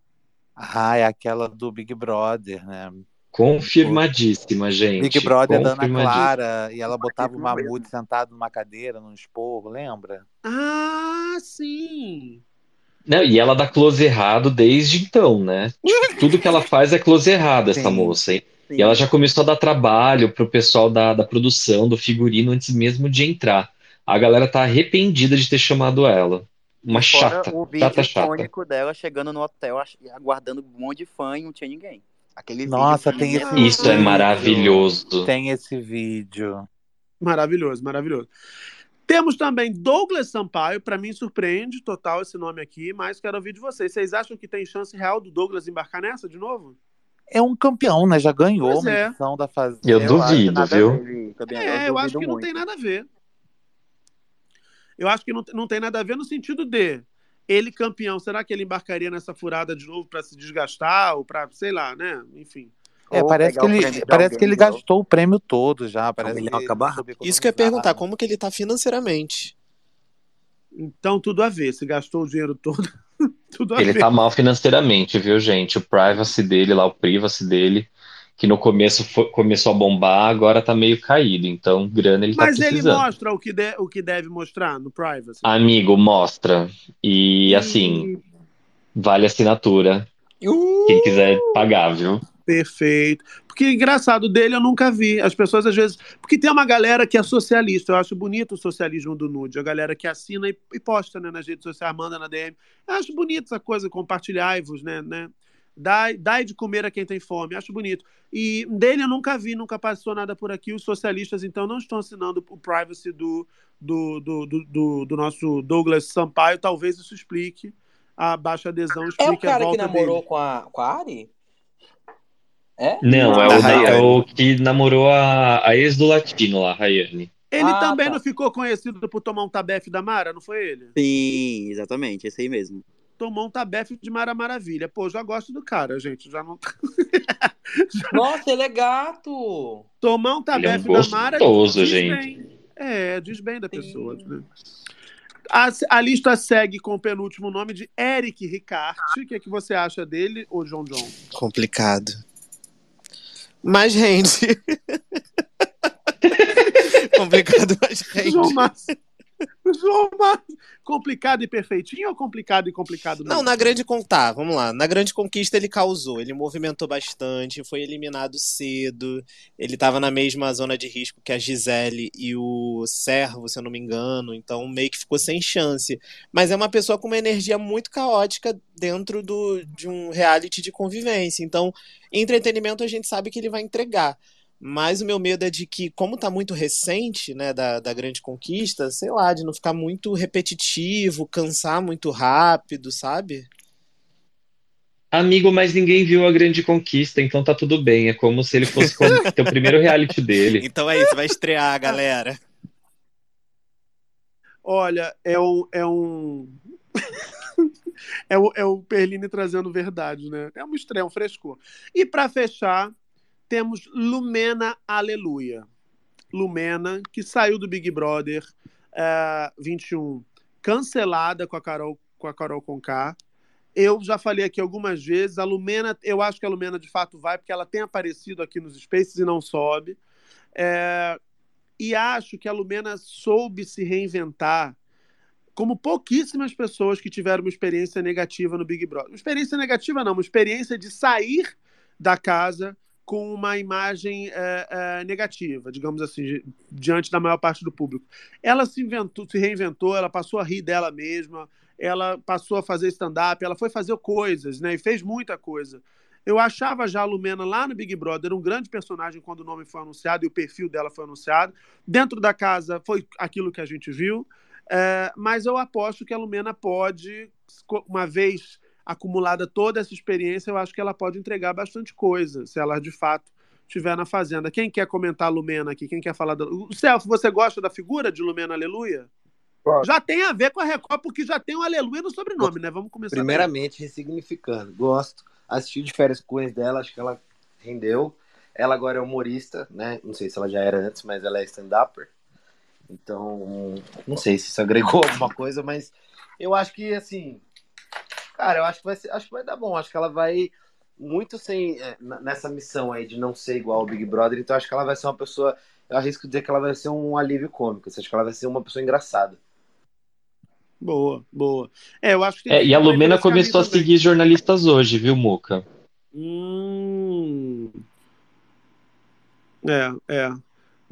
Ah, é aquela do Big Brother, né? Confirmadíssima, gente. Big Brother da Ana. Clara, e ela botava o Mamute sentado numa cadeira, num esporro, lembra? Ah, sim. Não, e ela dá close errado desde então, né? Tipo, *laughs* tudo que ela faz é close errado, essa Sim. moça. hein? E ela já começou a dar trabalho pro pessoal da, da produção, do figurino, antes mesmo de entrar. A galera tá arrependida de ter chamado ela. Uma Fora chata, o vídeo chata, chata. icônico dela chegando no hotel, aguardando um monte de fã e não tinha ninguém. Aquele Nossa, vídeo tem esse Isso é vídeo. maravilhoso. Tem esse vídeo. Maravilhoso, maravilhoso. Temos também Douglas Sampaio. Para mim, surpreende total esse nome aqui, mas quero ouvir de vocês. Vocês acham que tem chance real do Douglas embarcar nessa de novo? É um campeão, né? Já ganhou Pois uma é. da Fazenda. Eu acho duvido, viu? ver, É, eu acho duvido que não muito. tem nada a ver. Eu acho que não, não tem nada a ver no sentido de ele campeão. Será que ele embarcaria nessa furada de novo para se desgastar ou para, sei lá, né? Enfim. É, parece que ele, parece que ele gastou o prêmio todo já. Parece milhão que ele acabar? Isso que eu ia perguntar, como que ele tá financeiramente? Então, tudo a ver. Se gastou o dinheiro todo, *laughs* tudo a Ele ver. tá mal financeiramente, viu, gente? O privacy dele lá, o privacy dele, que no começo fo- começou a bombar, agora tá meio caído. Então, grana ele tá Mas ele precisando. mostra o que, de- o que deve mostrar no privacy. Amigo, mostra. E assim, vale a assinatura. Quem quiser pagar, viu? Perfeito. Porque engraçado dele eu nunca vi. As pessoas às vezes. Porque tem uma galera que é socialista. Eu acho bonito o socialismo do nude. A galera que assina e, e posta né, nas redes sociais, manda na DM. Eu acho bonito essa coisa, compartilhai-vos, né? né? Dai, dai de comer a quem tem fome. Acho bonito. E dele eu nunca vi, nunca passou nada por aqui. Os socialistas, então, não estão assinando o privacy do, do, do, do, do- do nosso Douglas Sampaio. Talvez isso explique a baixa adesão, É o explique a cara que namorou dele. com a, com a Ari? É? Não, é Da o, é o que namorou a, a ex do Latino lá, Rayane. Ele Ah, também tá. não ficou conhecido por tomar um tabefe da Mara, não foi ele? Sim, exatamente, esse aí mesmo. Tomou um tabefe de Mara Maravilha. Pô, já gosto do cara, gente. Já não. *laughs* Nossa, ele é gato! Tomar um Ele é um tabefe da Mara. gostoso, diz gente. bem. É, diz bem da pessoa. Né? A, a lista segue com o penúltimo nome de Eric Ricarte. O que, é que você acha dele, ô João John? Complicado. Mas rende. *laughs* Complicado, mas rende. João Márcio. *laughs* João. Complicado e perfeitinho ou complicado e complicado? Não, na grande con- tá, vamos lá. Na grande conquista ele causou, ele movimentou bastante, foi eliminado cedo. Ele tava na mesma zona de risco que a Gisele e o Servo, se eu não me engano, então meio que ficou sem chance. Mas é uma pessoa com uma energia muito caótica dentro do, de um reality de convivência. Então, entretenimento a gente sabe que ele vai entregar. Mas o meu medo é de que, como tá muito recente, né, da, da grande conquista, sei lá, de não ficar muito repetitivo, cansar muito rápido, sabe? Amigo, mas ninguém viu a grande conquista, então tá tudo bem. É como se ele fosse *laughs* o primeiro reality dele. Então é isso, vai estrear, galera. Olha, é um. É um... *laughs* é, o, é o Perline trazendo verdade, né? É uma estreia, um frescor. E para fechar, temos Lumena Aleluia. Lumena, que saiu do Big Brother eh, 21, cancelada com a Carol com a Carol Conká. Eu já falei aqui algumas vezes, a Lumena, eu acho que a Lumena de fato vai, porque ela tem aparecido aqui nos Spaces e não sobe. É, e acho que a Lumena soube se reinventar como pouquíssimas pessoas que tiveram uma experiência negativa no Big Brother. Uma experiência negativa não, uma experiência de sair da casa com uma imagem é, é, negativa, digamos assim, diante da maior parte do público. Ela se inventou, se reinventou, ela passou a rir dela mesma, ela passou a fazer stand-up, ela foi fazer coisas, né? E fez muita coisa. Eu achava já a Lumena lá no Big Brother um grande personagem quando o nome foi anunciado e o perfil dela foi anunciado. Dentro da casa foi aquilo que a gente viu. É, mas eu aposto que a Lumena pode, uma vez acumulada toda essa experiência, eu acho que ela pode entregar bastante coisa, se ela de fato estiver na Fazenda. Quem quer comentar a Lumena aqui? Quem quer falar da... O Celso, você gosta da figura de Lumena Aleluia? Pode. Já tem a ver com a Record, porque já tem um Aleluia no sobrenome, né? Vamos começar. Primeiramente, bem. ressignificando. Gosto. Assisti de férias com dela, acho que ela rendeu. Ela agora é humorista, né? Não sei se ela já era antes, mas ela é stand-upper. Então, não sei se isso agregou *laughs* alguma coisa, mas eu acho que, assim, cara, eu acho que vai, ser, acho que vai dar bom. Acho que ela vai muito sem é, nessa missão aí de não ser igual ao Big Brother. Então, acho que ela vai ser uma pessoa. Eu arrisco dizer que ela vai ser um alívio cômico. Acho que ela vai ser uma pessoa engraçada. Boa, boa. É, eu acho que é, e a Lumena começou a seguir jornalistas hoje, viu, Muca? Hum. É, é.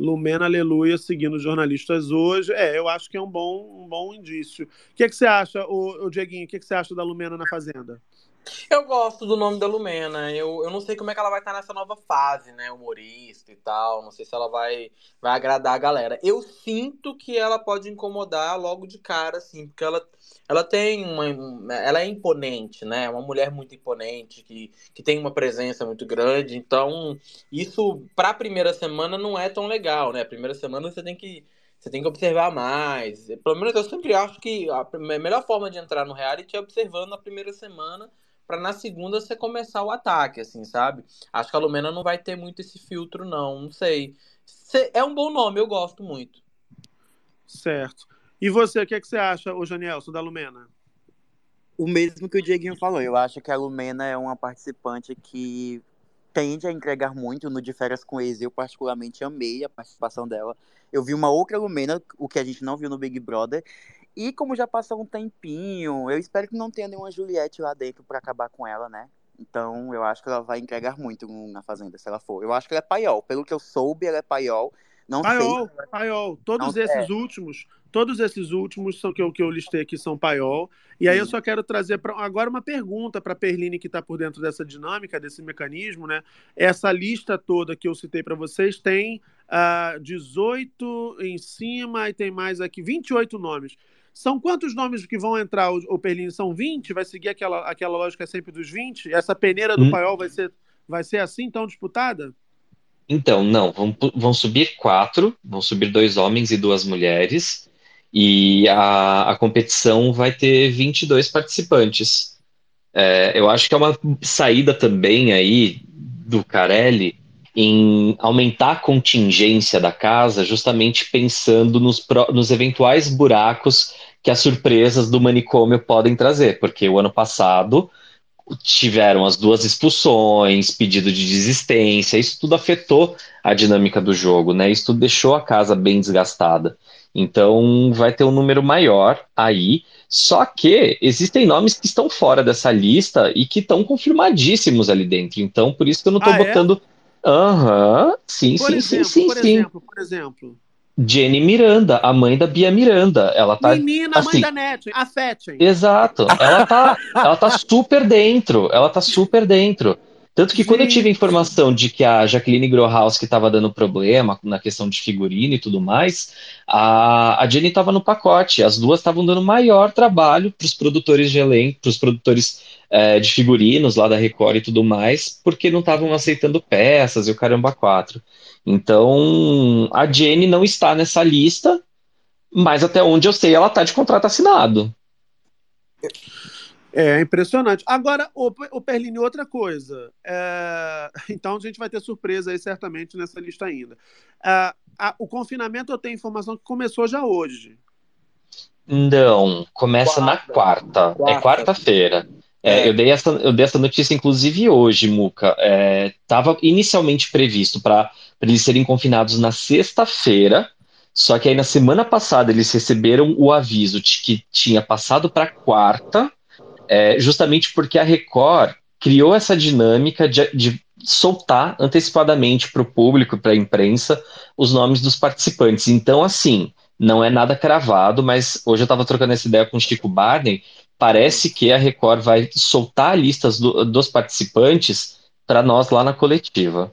Lumena Aleluia seguindo jornalistas hoje. É, eu acho que é um bom, um bom indício. O que, é que você acha, o, Dieguinho, o que, é que você acha da Lumena na Fazenda? Eu gosto do nome da Lumena. Eu, eu não sei como é que ela vai estar nessa nova fase, né? Humorista e tal. Não sei se ela vai, vai agradar a galera. Eu sinto que ela pode incomodar logo de cara, assim, porque ela, ela tem uma. Ela é imponente, né? É uma mulher muito imponente, que, que tem uma presença muito grande. Então, isso, pra primeira semana, não é tão legal, né? Primeira semana você tem que. Você tem que observar mais. Pelo menos eu sempre acho que a melhor forma de entrar no reality é observando na primeira semana para na segunda você começar o ataque, assim, sabe? Acho que a Lumena não vai ter muito esse filtro, não. Não sei. É um bom nome, eu gosto muito. Certo. E você, o que, é que você acha, ô Janielson, da Lumena? O mesmo que o Dieguinho falou. Eu acho que a Lumena é uma participante que tende a entregar muito no De Férias com Ex. Eu particularmente amei a participação dela. Eu vi uma outra Lumena, o que a gente não viu no Big Brother, e como já passou um tempinho, eu espero que não tenha nenhuma Juliette lá dentro para acabar com ela, né? Então eu acho que ela vai entregar muito na Fazenda, se ela for. Eu acho que ela é paiol. Pelo que eu soube, ela é paiol. Não paiol, sei. paiol. Todos não, esses é. últimos, todos esses últimos são que eu, que eu listei aqui são paiol. E aí Sim. eu só quero trazer pra, agora uma pergunta para a Perline que está por dentro dessa dinâmica, desse mecanismo, né? Essa lista toda que eu citei para vocês tem uh, ah, 18 em cima e tem mais aqui 28 nomes. São quantos nomes que vão entrar, o Perlini? São 20? Vai seguir aquela, aquela lógica sempre dos 20? Essa peneira do hum. paiol vai ser, vai ser assim tão disputada? Então, não. Vão, vão subir quatro, vão subir dois homens e duas mulheres. E a, a competição vai ter 22 participantes. É, eu acho que é uma saída também aí do Carelli em aumentar a contingência da casa, justamente pensando nos, nos eventuais buracos que as surpresas do manicômio podem trazer, porque o ano passado tiveram as duas expulsões, pedido de desistência, isso tudo afetou a dinâmica do jogo, né? Isso tudo deixou a casa bem desgastada. Então vai ter um número maior aí. Só que existem nomes que estão fora dessa lista e que estão confirmadíssimos ali dentro. Então, por isso que eu não estou ah, é? Aham, sim, por sim, exemplo, sim, sim, por sim. exemplo, por exemplo. Jenny Miranda, a mãe da Bia Miranda. Ela tá. Menina, assim, mãe da Net, a Fetchen. Exato. Ela tá, ela tá super dentro. Ela tá super dentro. Tanto que Sim. quando eu tive a informação de que a Jacqueline Grohaus estava dando problema na questão de figurino e tudo mais, a, a Jenny estava no pacote. As duas estavam dando maior trabalho para os produtores de elenco, para os produtores é, de figurinos lá da Record e tudo mais, porque não estavam aceitando peças e o caramba quatro. Então, a Jenny não está nessa lista, mas até onde eu sei, ela está de contrato assinado. É impressionante. Agora, o, o Perline, outra coisa. É... *laughs* Então a gente vai ter surpresa aí certamente nessa lista ainda. É, a, o confinamento eu tenho informação que começou já hoje. Não, começa quarta. na quarta. É quarta. É quarta-feira. É, eu, dei essa, eu dei essa notícia, inclusive, hoje, Muca. Estava é, inicialmente previsto para eles serem confinados na sexta-feira, Só que aí na semana passada eles receberam o aviso de que tinha passado para quarta, é, justamente porque a Record criou essa dinâmica de, de soltar antecipadamente para o público, para a imprensa, os nomes dos participantes. Então, assim, não é nada cravado, mas hoje eu estava trocando essa ideia com o Chico Barney. Parece que a Record vai soltar listas do, dos participantes para nós lá na coletiva.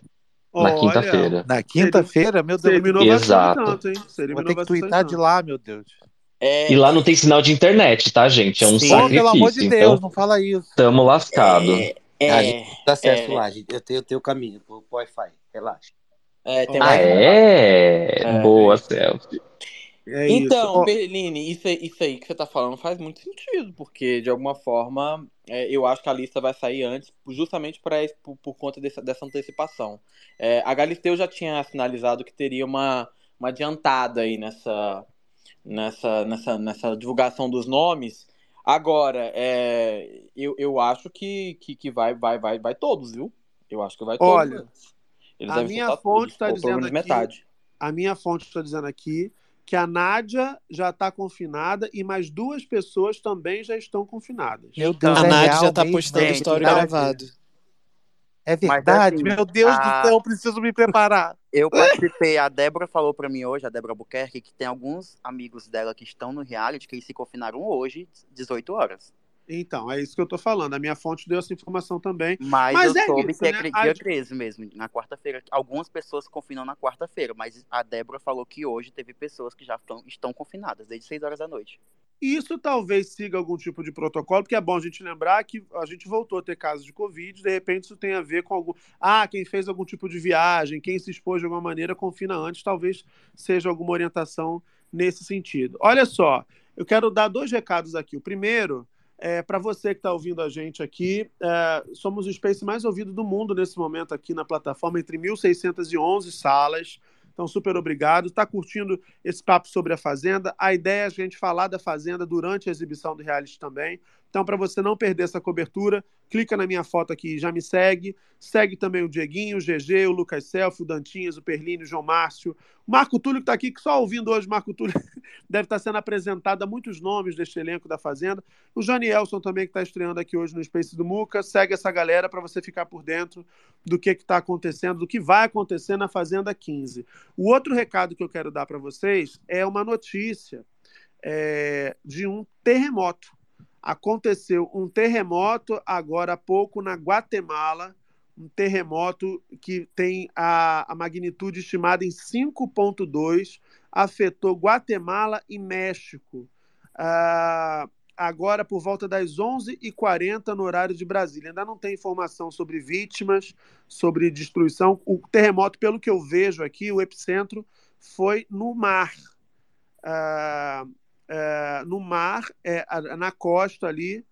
Na quinta-feira. Na quinta-feira, meu Deus. Inovação Exato. tanto, hein? Seria Vou ter que twittar tanto. de lá, meu Deus. E lá não tem sinal de internet, tá, gente? É um Sim. sacrifício. Pelo amor de Deus, então, não fala isso. tamo lascado. É, a gente dá acesso é. lá, gente. Eu tenho, eu tenho o caminho pro Wi-Fi, relaxa. É, tem Ah, mais- é? Boa, Celso. É então, isso. Berline, isso, aí- isso aí que você tá falando faz muito sentido, porque de alguma forma é, eu acho que a lista vai sair antes, justamente pra, por, por conta dessa, dessa antecipação. É, a Galisteu já tinha sinalizado que teria uma, uma adiantada aí nessa, nessa, nessa, nessa divulgação dos nomes. Agora, é, eu, eu acho que, que, que vai, vai, vai, vai todos, viu? Eu acho que vai todos. Olha. Eles a minha fonte está dizendo aqui, metade. a minha fonte está dizendo aqui que a Nádia já está confinada e mais duas pessoas também já estão confinadas. Meu Deus, A é Nádia real já tá mesmo, postando story verdade. gravado. É verdade, assim, meu Deus a- do céu, eu preciso me preparar. Eu participei, a Débora falou pra mim hoje, a Débora Buquerque, que tem alguns amigos dela que estão no reality que eles se confinaram hoje, 18 horas. Então, é isso que eu tô falando. A minha fonte deu essa informação também. Mas, Mas eu é soube isso, que é né? A- dia 13 mesmo, na quarta-feira. Algumas pessoas se confinam na quarta-feira, mas a Débora falou que hoje teve pessoas que já estão, estão confinadas, desde 6 horas da noite. Isso talvez siga algum tipo de protocolo, porque é bom a gente lembrar que a gente voltou a ter casos de Covid, de repente isso tem a ver com algum. Ah, quem fez algum tipo de viagem, quem se expôs de alguma maneira, confina antes, talvez seja alguma orientação nesse sentido. Olha só, eu quero dar dois recados aqui. O primeiro é para você que está ouvindo a gente aqui, é, somos o Space mais ouvido do mundo nesse momento aqui na plataforma, entre 1.611 salas. Então, super obrigado. Está curtindo esse papo sobre a Fazenda? A ideia é a gente falar da Fazenda durante a exibição do reality também. Então, para você não perder essa cobertura, clica na minha foto aqui já me segue. Segue também o Dieguinho, o GG, o Lucas Selfie, o Dantinhas, o Perlini, o João Márcio. O Marco Túlio que está aqui, que só ouvindo hoje, Marco Túlio *laughs* deve estar sendo apresentado a muitos nomes deste elenco da Fazenda. O Janielson também, que está estreando aqui hoje no Space do Muca. Segue essa galera para você ficar por dentro do que está acontecendo, do que vai acontecer na Fazenda 15. O outro recado que eu quero dar para vocês é uma notícia é, de um terremoto. Aconteceu um terremoto agora há pouco na Guatemala, um terremoto que tem a, a magnitude estimada em 5,2, afetou Guatemala e México. Ah, agora por volta das 11h40 no horário de Brasília. Ainda não tem informação sobre vítimas, sobre destruição. O terremoto, pelo que eu vejo aqui, o epicentro foi no mar. Ah, ah, no mar, é, na costa ali,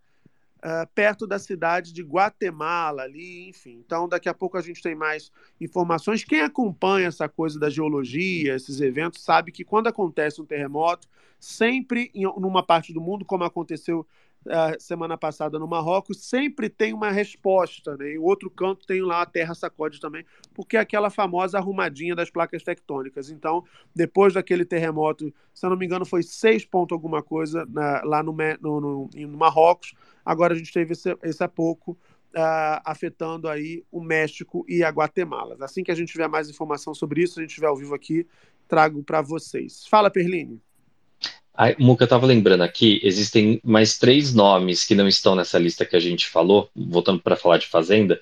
ah, perto da cidade de Guatemala, ali, enfim. Então, daqui a pouco a gente tem mais informações. Quem acompanha essa coisa da geologia, esses eventos, sabe que quando acontece um terremoto, sempre em numa parte do mundo, como aconteceu ah, semana passada no Marrocos, sempre tem uma resposta, né? Em outro canto tem lá a terra sacode também, porque é aquela famosa arrumadinha das placas tectônicas. Então, depois daquele terremoto, se eu não me engano, foi seis ponto alguma coisa na- lá no, no, no- no Marrocos. Agora a gente teve esse, esse há pouco ah, afetando aí o México e a Guatemala. Assim que a gente tiver mais informação sobre isso, a gente estiver ao vivo aqui, trago para vocês. Fala, Perline. Muca, eu tava lembrando aqui, existem mais três nomes que não estão nessa lista que a gente falou, voltando para falar de Fazenda,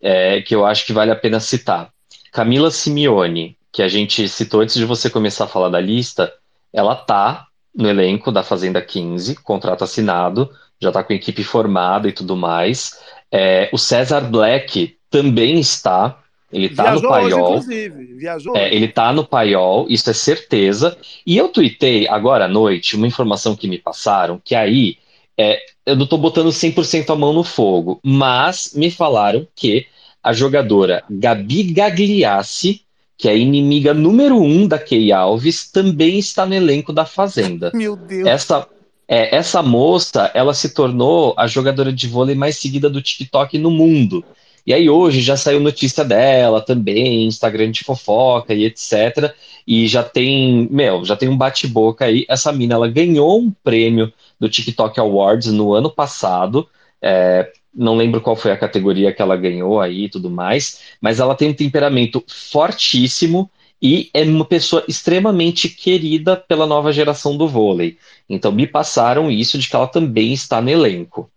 é, que eu acho que vale a pena citar. Camila Simeone, que a gente citou antes de você começar a falar da lista, ela tá no elenco da Fazenda 15, contrato assinado, já tá com equipe formada e tudo mais. É, o César Black também está, ele tá no Viajou hoje, paiol. inclusive. Viajou É, hoje. ele tá no paiol, isso é certeza. E eu tuitei agora à noite uma informação que me passaram, que aí é, eu não tô botando 100% a mão no fogo, mas me falaram que a jogadora Gabi Gagliassi, que é a inimiga número um da Key Alves, também está no elenco da Fazenda. *laughs* Meu Deus. Essa, é, essa moça, ela se tornou a jogadora de vôlei mais seguida do TikTok no mundo. E aí hoje já saiu notícia dela também, Instagram de fofoca e etc. E já tem, meu, já tem um bate-boca aí. Essa mina, ela ganhou um prêmio do TikTok Awards no ano passado. É, não lembro qual foi a categoria que ela ganhou aí e tudo mais, mas ela tem um temperamento fortíssimo e é uma pessoa extremamente querida pela nova geração do vôlei. Então me passaram isso de que ela também está no elenco.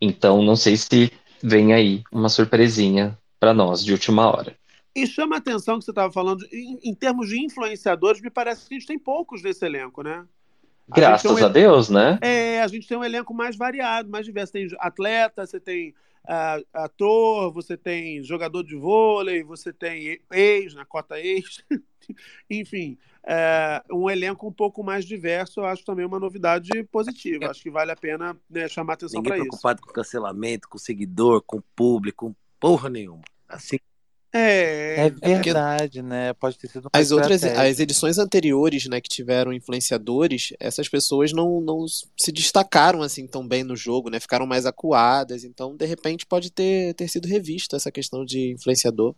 Então não sei se vem aí uma surpresinha para nós de última hora. E chama a atenção que você estava falando, em, em, termos de influenciadores, me parece que a gente tem poucos nesse elenco, né? A Graças um, a Deus, né? É, a gente tem um elenco mais variado, mais diverso. Tem atleta, você tem ator, você tem jogador de vôlei, você tem ex, na cota ex. *laughs* Enfim, é, um elenco um pouco mais diverso, eu acho também uma novidade positiva. Acho que vale a pena né, chamar atenção para isso. preocupado com cancelamento, com seguidor, com público, porra nenhuma. Assim é, é verdade, é né? Pode ter sido as outras as edições anteriores, né, que tiveram influenciadores, essas pessoas não, não se destacaram assim tão bem no jogo, né? Ficaram mais acuadas, então de repente pode ter, ter sido revista essa questão de influenciador.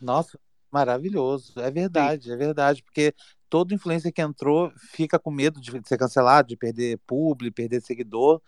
Nossa, maravilhoso. É verdade, Sim. é verdade, porque todo influencer que entrou fica com medo de ser cancelado, de perder público, perder seguidor.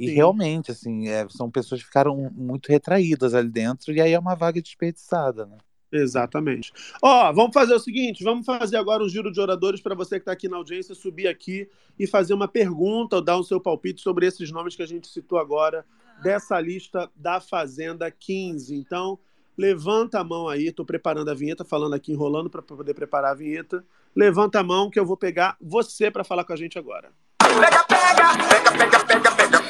E Sim. realmente, assim, é, são pessoas que ficaram muito retraídas ali dentro, e aí é uma vaga desperdiçada, né? Exatamente. Ó, vamos fazer o seguinte: vamos fazer agora um giro de oradores para você que está aqui na audiência subir aqui e fazer uma pergunta ou dar o seu palpite sobre esses nomes que a gente citou agora dessa lista da Fazenda 15. Então, levanta a mão aí, estou preparando a vinheta, falando aqui, enrolando para poder preparar a vinheta. Levanta a mão que eu vou pegar você para falar com a gente agora. Pega, pega, pega, pega, pega, pega.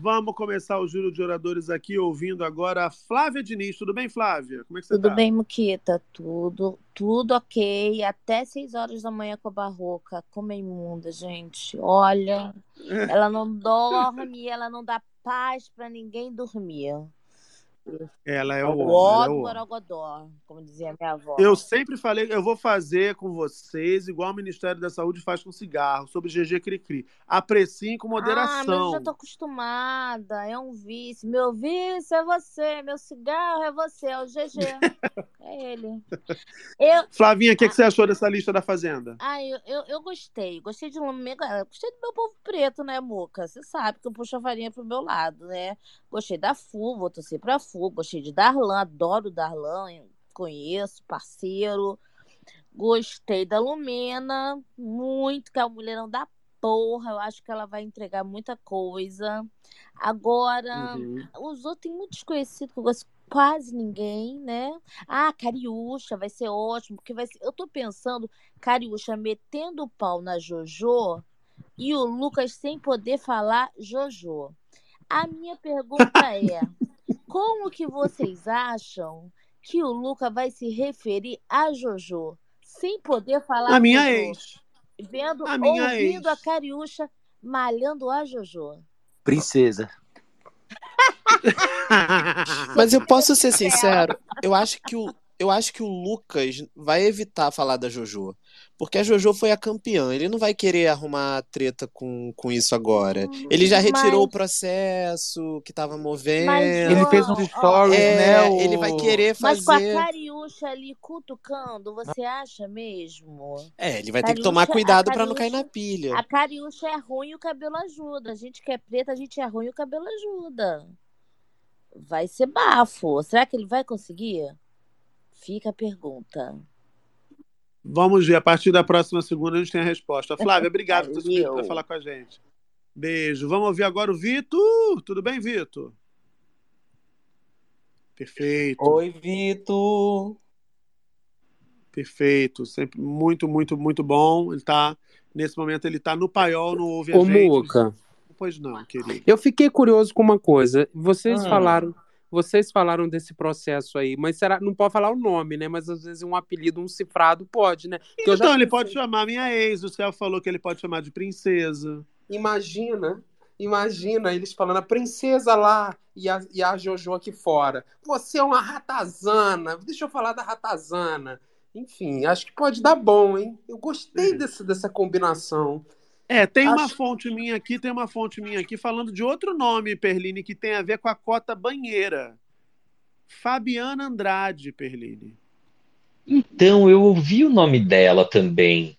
Vamos começar o giro de oradores aqui, ouvindo agora a Flávia Diniz. Tudo bem, Flávia? Como é que você Tudo tá? bem, Muquita. Tudo, tudo ok. Até 6 horas da manhã com a barroca. Como é imunda, gente. Olha, *laughs* ela não dorme, ela não dá paz para ninguém dormir. Ela é o Ó homem. do como dizia minha avó. Eu sempre falei, eu vou fazer com vocês igual o Ministério da Saúde faz com cigarro, sobre GG Cricri. Apreciem com Ah, mas eu moderação. já tô acostumada. É um vício. Meu vício é você, meu cigarro é você, é o GG. *laughs* É ele. Eu, Flavinha, o que, que você achou dessa lista da Fazenda? ah, eu, eu, eu gostei. Gostei de um mega. Gostei do meu povo preto, né, Muca? Você sabe que eu puxo a farinha pro meu lado, né? Gostei da Fu, vou torcer pra Fu. Gostei de Darlan, adoro o Darlan, conheço, parceiro. Gostei da Lumena, muito, que é uma mulherão da porra. Eu acho que ela vai entregar muita coisa. Agora, Uhum. os outros tem muito desconhecido que eu gosto quase ninguém, né? Ah, Cariúcha vai ser ótimo, porque vai ser... eu tô pensando Cariúcha metendo o pau na Jojo e o Lucas sem poder falar Jojo. A minha pergunta é: *laughs* como que vocês acham que o Lucas vai se referir a Jojo sem poder falar A minha Jojo? ex. Vendo, A minha ouvindo ex. a Cariúcha malhando a Jojo. Princesa. *laughs* Mas eu posso ser sincero, eu acho que o eu acho que o Lucas vai evitar falar da Jojo. Porque a Jojo foi a campeã. Ele não vai querer arrumar treta com, com isso agora. Ele já retirou Mas- o processo que tava movendo. Mas, Ele fez uns stories, É, né? o- ele vai querer Mas com a fazer. Cariúcha ali cutucando, você acha mesmo? É, ele vai ter que tomar cuidado pra não cair na pilha. A Cariúcha é ruim e o cabelo ajuda. A gente que é preta, a gente é ruim e o cabelo ajuda. Vai ser bafo. Será que ele vai conseguir? Fica a pergunta. Vamos ver, a partir da próxima segunda a gente tem a resposta. Flávia, *laughs* obrigado por ter para falar com a gente. Beijo. Vamos ouvir agora o Vitor. Tudo bem, Vitor? Perfeito. Oi, Vitor. Perfeito. Sempre muito, muito, muito bom. Ele tá, nesse momento, ele tá no paiol, não ouve a Ô, gente. Muca, Pois não, querido. eu fiquei curioso com uma coisa. Vocês Hum. falaram Vocês falaram desse processo aí, mas será não pode falar o nome, né? Mas às vezes um apelido, um cifrado pode, né? Porque então ele pode chamar minha ex, o Céu falou que ele pode chamar de princesa. Imagina, imagina eles falando a princesa lá e a, e a Jojo aqui fora. Você é uma ratazana. Deixa eu falar da ratazana. Enfim, acho que pode dar bom, hein? Eu gostei desse, dessa combinação. É, tem Acho... uma fonte minha aqui, tem uma fonte minha aqui falando de outro nome, Perline, que tem a ver com a cota banheira. Fabiana Andrade, Perline. Então, eu ouvi o nome dela também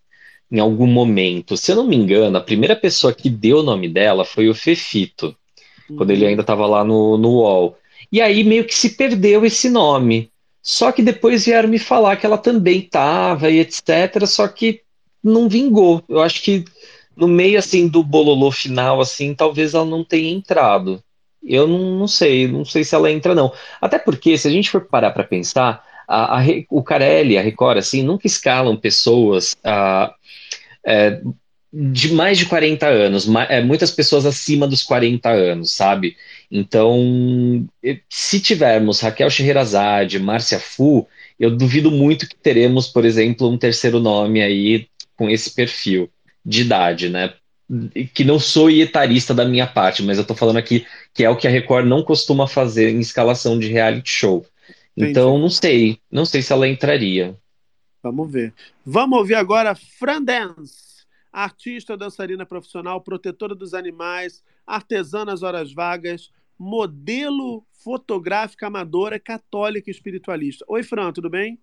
em algum momento. Se eu não me engano, a primeira pessoa que deu o nome dela foi o Fefito, uhum. quando ele uhum. ainda estava lá no, no UOL. E aí meio que se perdeu esse nome. Só que depois vieram me falar que ela também estava e etc. Só que não vingou. Eu acho que no meio assim do bololô final, assim, talvez ela não tenha entrado. Eu não, não sei, não sei se ela entra, não. Até porque, se a gente for parar para pensar, a, a, o Carelli, a Record, assim, nunca escalam pessoas a, é, de mais de 40 anos, é, muitas pessoas acima dos 40 anos, sabe? Então, se tivermos Raquel Scheherazade, Márcia Fu, eu duvido muito que teremos, por exemplo, um terceiro nome aí com esse perfil de idade, né? Que não sou etarista da minha parte, mas eu tô falando aqui que é o que a Record não costuma fazer em escalação de reality show. Entendi. Então, não sei, não sei se ela entraria. Vamos ver. Vamos ouvir agora Fran Dance, artista, dançarina profissional, protetora dos animais, artesã nas horas vagas, modelo fotográfica amadora, católica e espiritualista. Oi, Fran, tudo bem?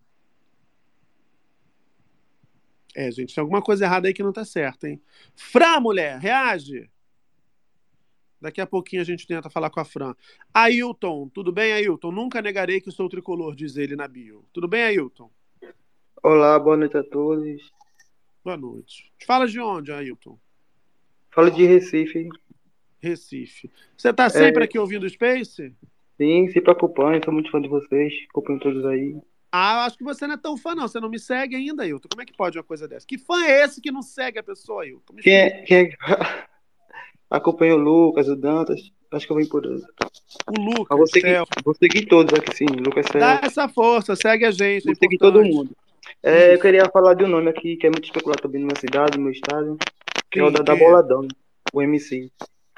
É, gente, tem alguma coisa errada aí que não tá certa, hein? Fran, mulher, reage! Daqui a pouquinho a gente tenta falar com a Fran. Ailton, tudo bem, Ailton? Nunca negarei que sou tricolor, diz ele na bio. Tudo bem, Ailton? Olá, boa noite a todos. Boa noite. Fala de onde, Ailton? Fala de Recife. Recife. Você tá sempre é... aqui ouvindo o Space? Sim, se preocupando, sou muito fã de vocês. Acompanho todos aí. Ah, acho que você não é tão fã, não. Você não me segue ainda, Ailton. Como é que pode uma coisa dessa? Que fã é esse que não segue a pessoa, Ailton? Quem é, quem é... *laughs* Acompanho o Lucas, o Dantas. Acho que eu vou por aí. O Lucas. Ah, vou, seguir, vou seguir todos aqui, sim. Lucas. Dá essa força, segue a gente. Vou é seguir todo mundo. É, eu queria falar de um nome aqui que é muito especulado também na minha cidade, no meu estado. Que é o da, da Boladão, o MC.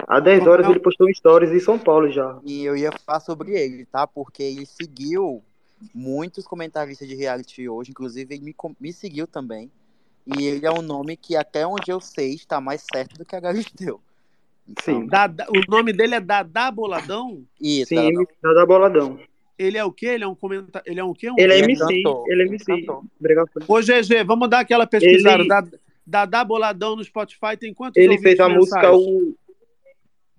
Há 10 horas ele postou stories em São Paulo já. E eu ia falar sobre ele, tá? Porque ele seguiu muitos comentaristas de reality hoje, inclusive ele me, me seguiu também. E ele é um nome que, até onde eu sei, está mais certo do que a Galisteu. *laughs* Então... Sim. Dada, o nome dele é Dada Boladão? Isso, Sim, Dada, Dada Boladão. Ele é o quê? Ele é um comentário. Ele é um quê? Um ele é MC. Cantor. Ele é MC. Obrigado. Ô, GG, vamos dar aquela pesquisada. Ele... Dada Boladão no Spotify tem quantos Ele fez a música. O...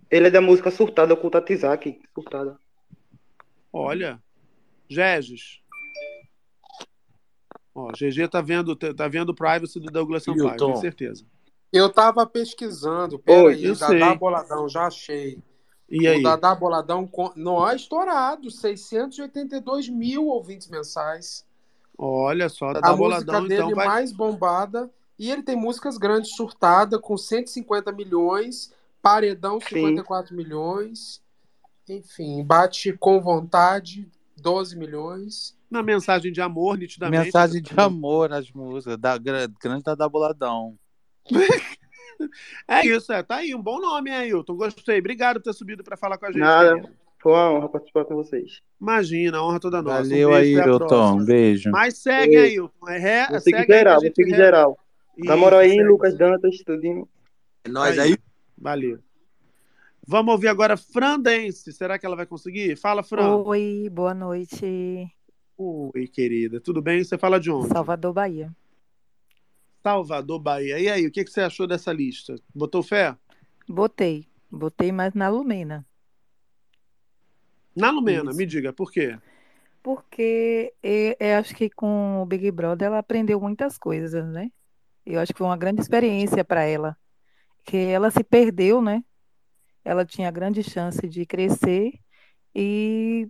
Ele é da música Surtada com o Tatizaki. Surtada. Olha. Geges. Ó, GG tá vendo, tá vendo o privacy do Douglas Sampaio, tenho certeza. Eu tava pesquisando, peraí, o Dadá Boladão, já achei. E aí? O Dadá Boladão não é estourado, 682 mil ouvintes mensais. Olha só, Dadá a Boladão, música dele então vai... mais bombada. E ele tem músicas grandes, Surtada, com 150 milhões, Paredão, 54 Sim. milhões. Enfim, Bate com Vontade, 12 milhões. Na mensagem de amor, nitidamente. Mensagem de *laughs* amor nas músicas, da grande da Boladão. é isso, é. Tá aí, um bom nome, hein, Ailton. Gostei. Obrigado por ter subido para falar com a gente. Nada. Foi uma honra participar com vocês. Imagina, a honra toda nossa. Valeu, um Ailton. Um beijo. Mas segue, Ailton. É, ré, vou seguir geral, vou seguir geral. Moral aí, segue. Lucas Dantas, tudinho. É nóis aí. Valeu. Vamos ouvir agora Fran Dance. Será que ela vai conseguir? Fala, Fran. Oi, boa noite. Oi, querida. Tudo bem? Você fala de onde? Salvador, Bahia. Salvador, Bahia. E aí, o que, que você achou dessa lista? Botou fé? Botei. Botei mais na Lumena. Na Lumena, Isso. me diga, por quê? Porque eu, eu, acho que com o Big Brother ela aprendeu muitas coisas, né? Eu acho que foi uma grande experiência para ela. Que ela se perdeu, né? Ela tinha grande chance de crescer e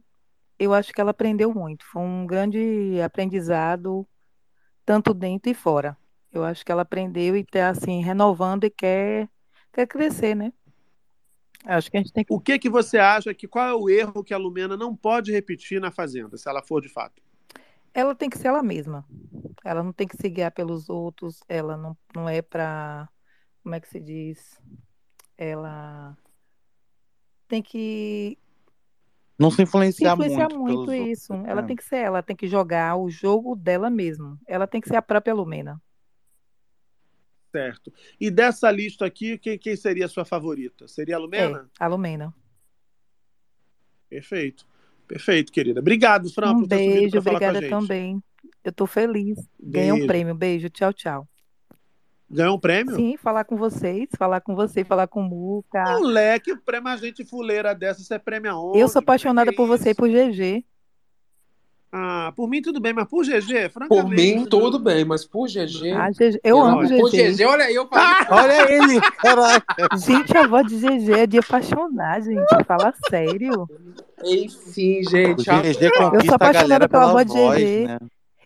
eu acho que ela aprendeu muito. Foi um grande aprendizado, tanto dentro e fora. Eu acho que ela aprendeu e está assim, renovando e quer, quer crescer, né? Acho que a gente tem que. O que que você acha que qual é o erro que a Lumena não pode repetir na Fazenda, se ela for de fato? Ela tem que ser ela mesma. Ela não tem que se guiar pelos outros. Ela não, não é pra. Como é que se diz? Ela tem que Não se se influenciar influenciar muito muito pelos isso. outros. Ela né? tem que ser ela, tem que jogar o jogo dela mesma. Ela tem que ser a própria Lumena. Certo. E dessa lista aqui, quem, quem seria a sua favorita? Seria a Lumena? É, a Lumena. Perfeito. Perfeito, querida. Obrigado, Fran, Um por ter subido beijo, para falar com a obrigada também. Eu tô feliz. Ganhei um prêmio. Beijo, tchau, tchau. Ganhou um prêmio? Sim, falar com vocês, falar com você, falar com o Muca. Moleque, prêmio a gente fuleira dessa, você prêmio aonde? Eu sou apaixonada por você e por GG. Ah, por mim tudo bem, mas por GG, Por francamente. mim, tudo bem, mas por GG. Ah, GG eu amo Por GG. GG, olha aí, eu falei. *laughs* Olha ele, caraca. Gente, a voz de GG é de apaixonar, gente. Fala sério. Enfim, gente. O GG Eu sou apaixonada galera pela pela voz de GG. né?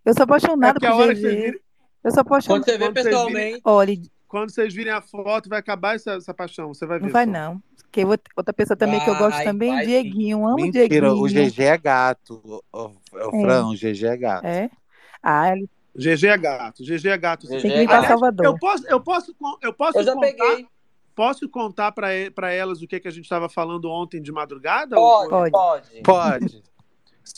Eu sou apaixonada É por GG. Eu sou apaixonada. Quando você vê Quando vocês virem- pessoalmente. Olha, Quando vocês virem a foto, vai acabar essa, essa paixão. Você vai ver. não vai só. não. Porque outra pessoa também que eu gosto Vai, também, vai sim. Dieguinho. Amo Mentira, Dieguinho. o GG é gato. O, o, o É. Fran, o GG é gato. É? Ah, ele GG é gato. GG é gato. tem que é vir. Salvador. Eu posso, eu posso, eu posso Eu já contar, peguei. posso contar para elas o que, que a gente estava falando ontem de madrugada? Pode, Pode. pode. Pode. *laughs*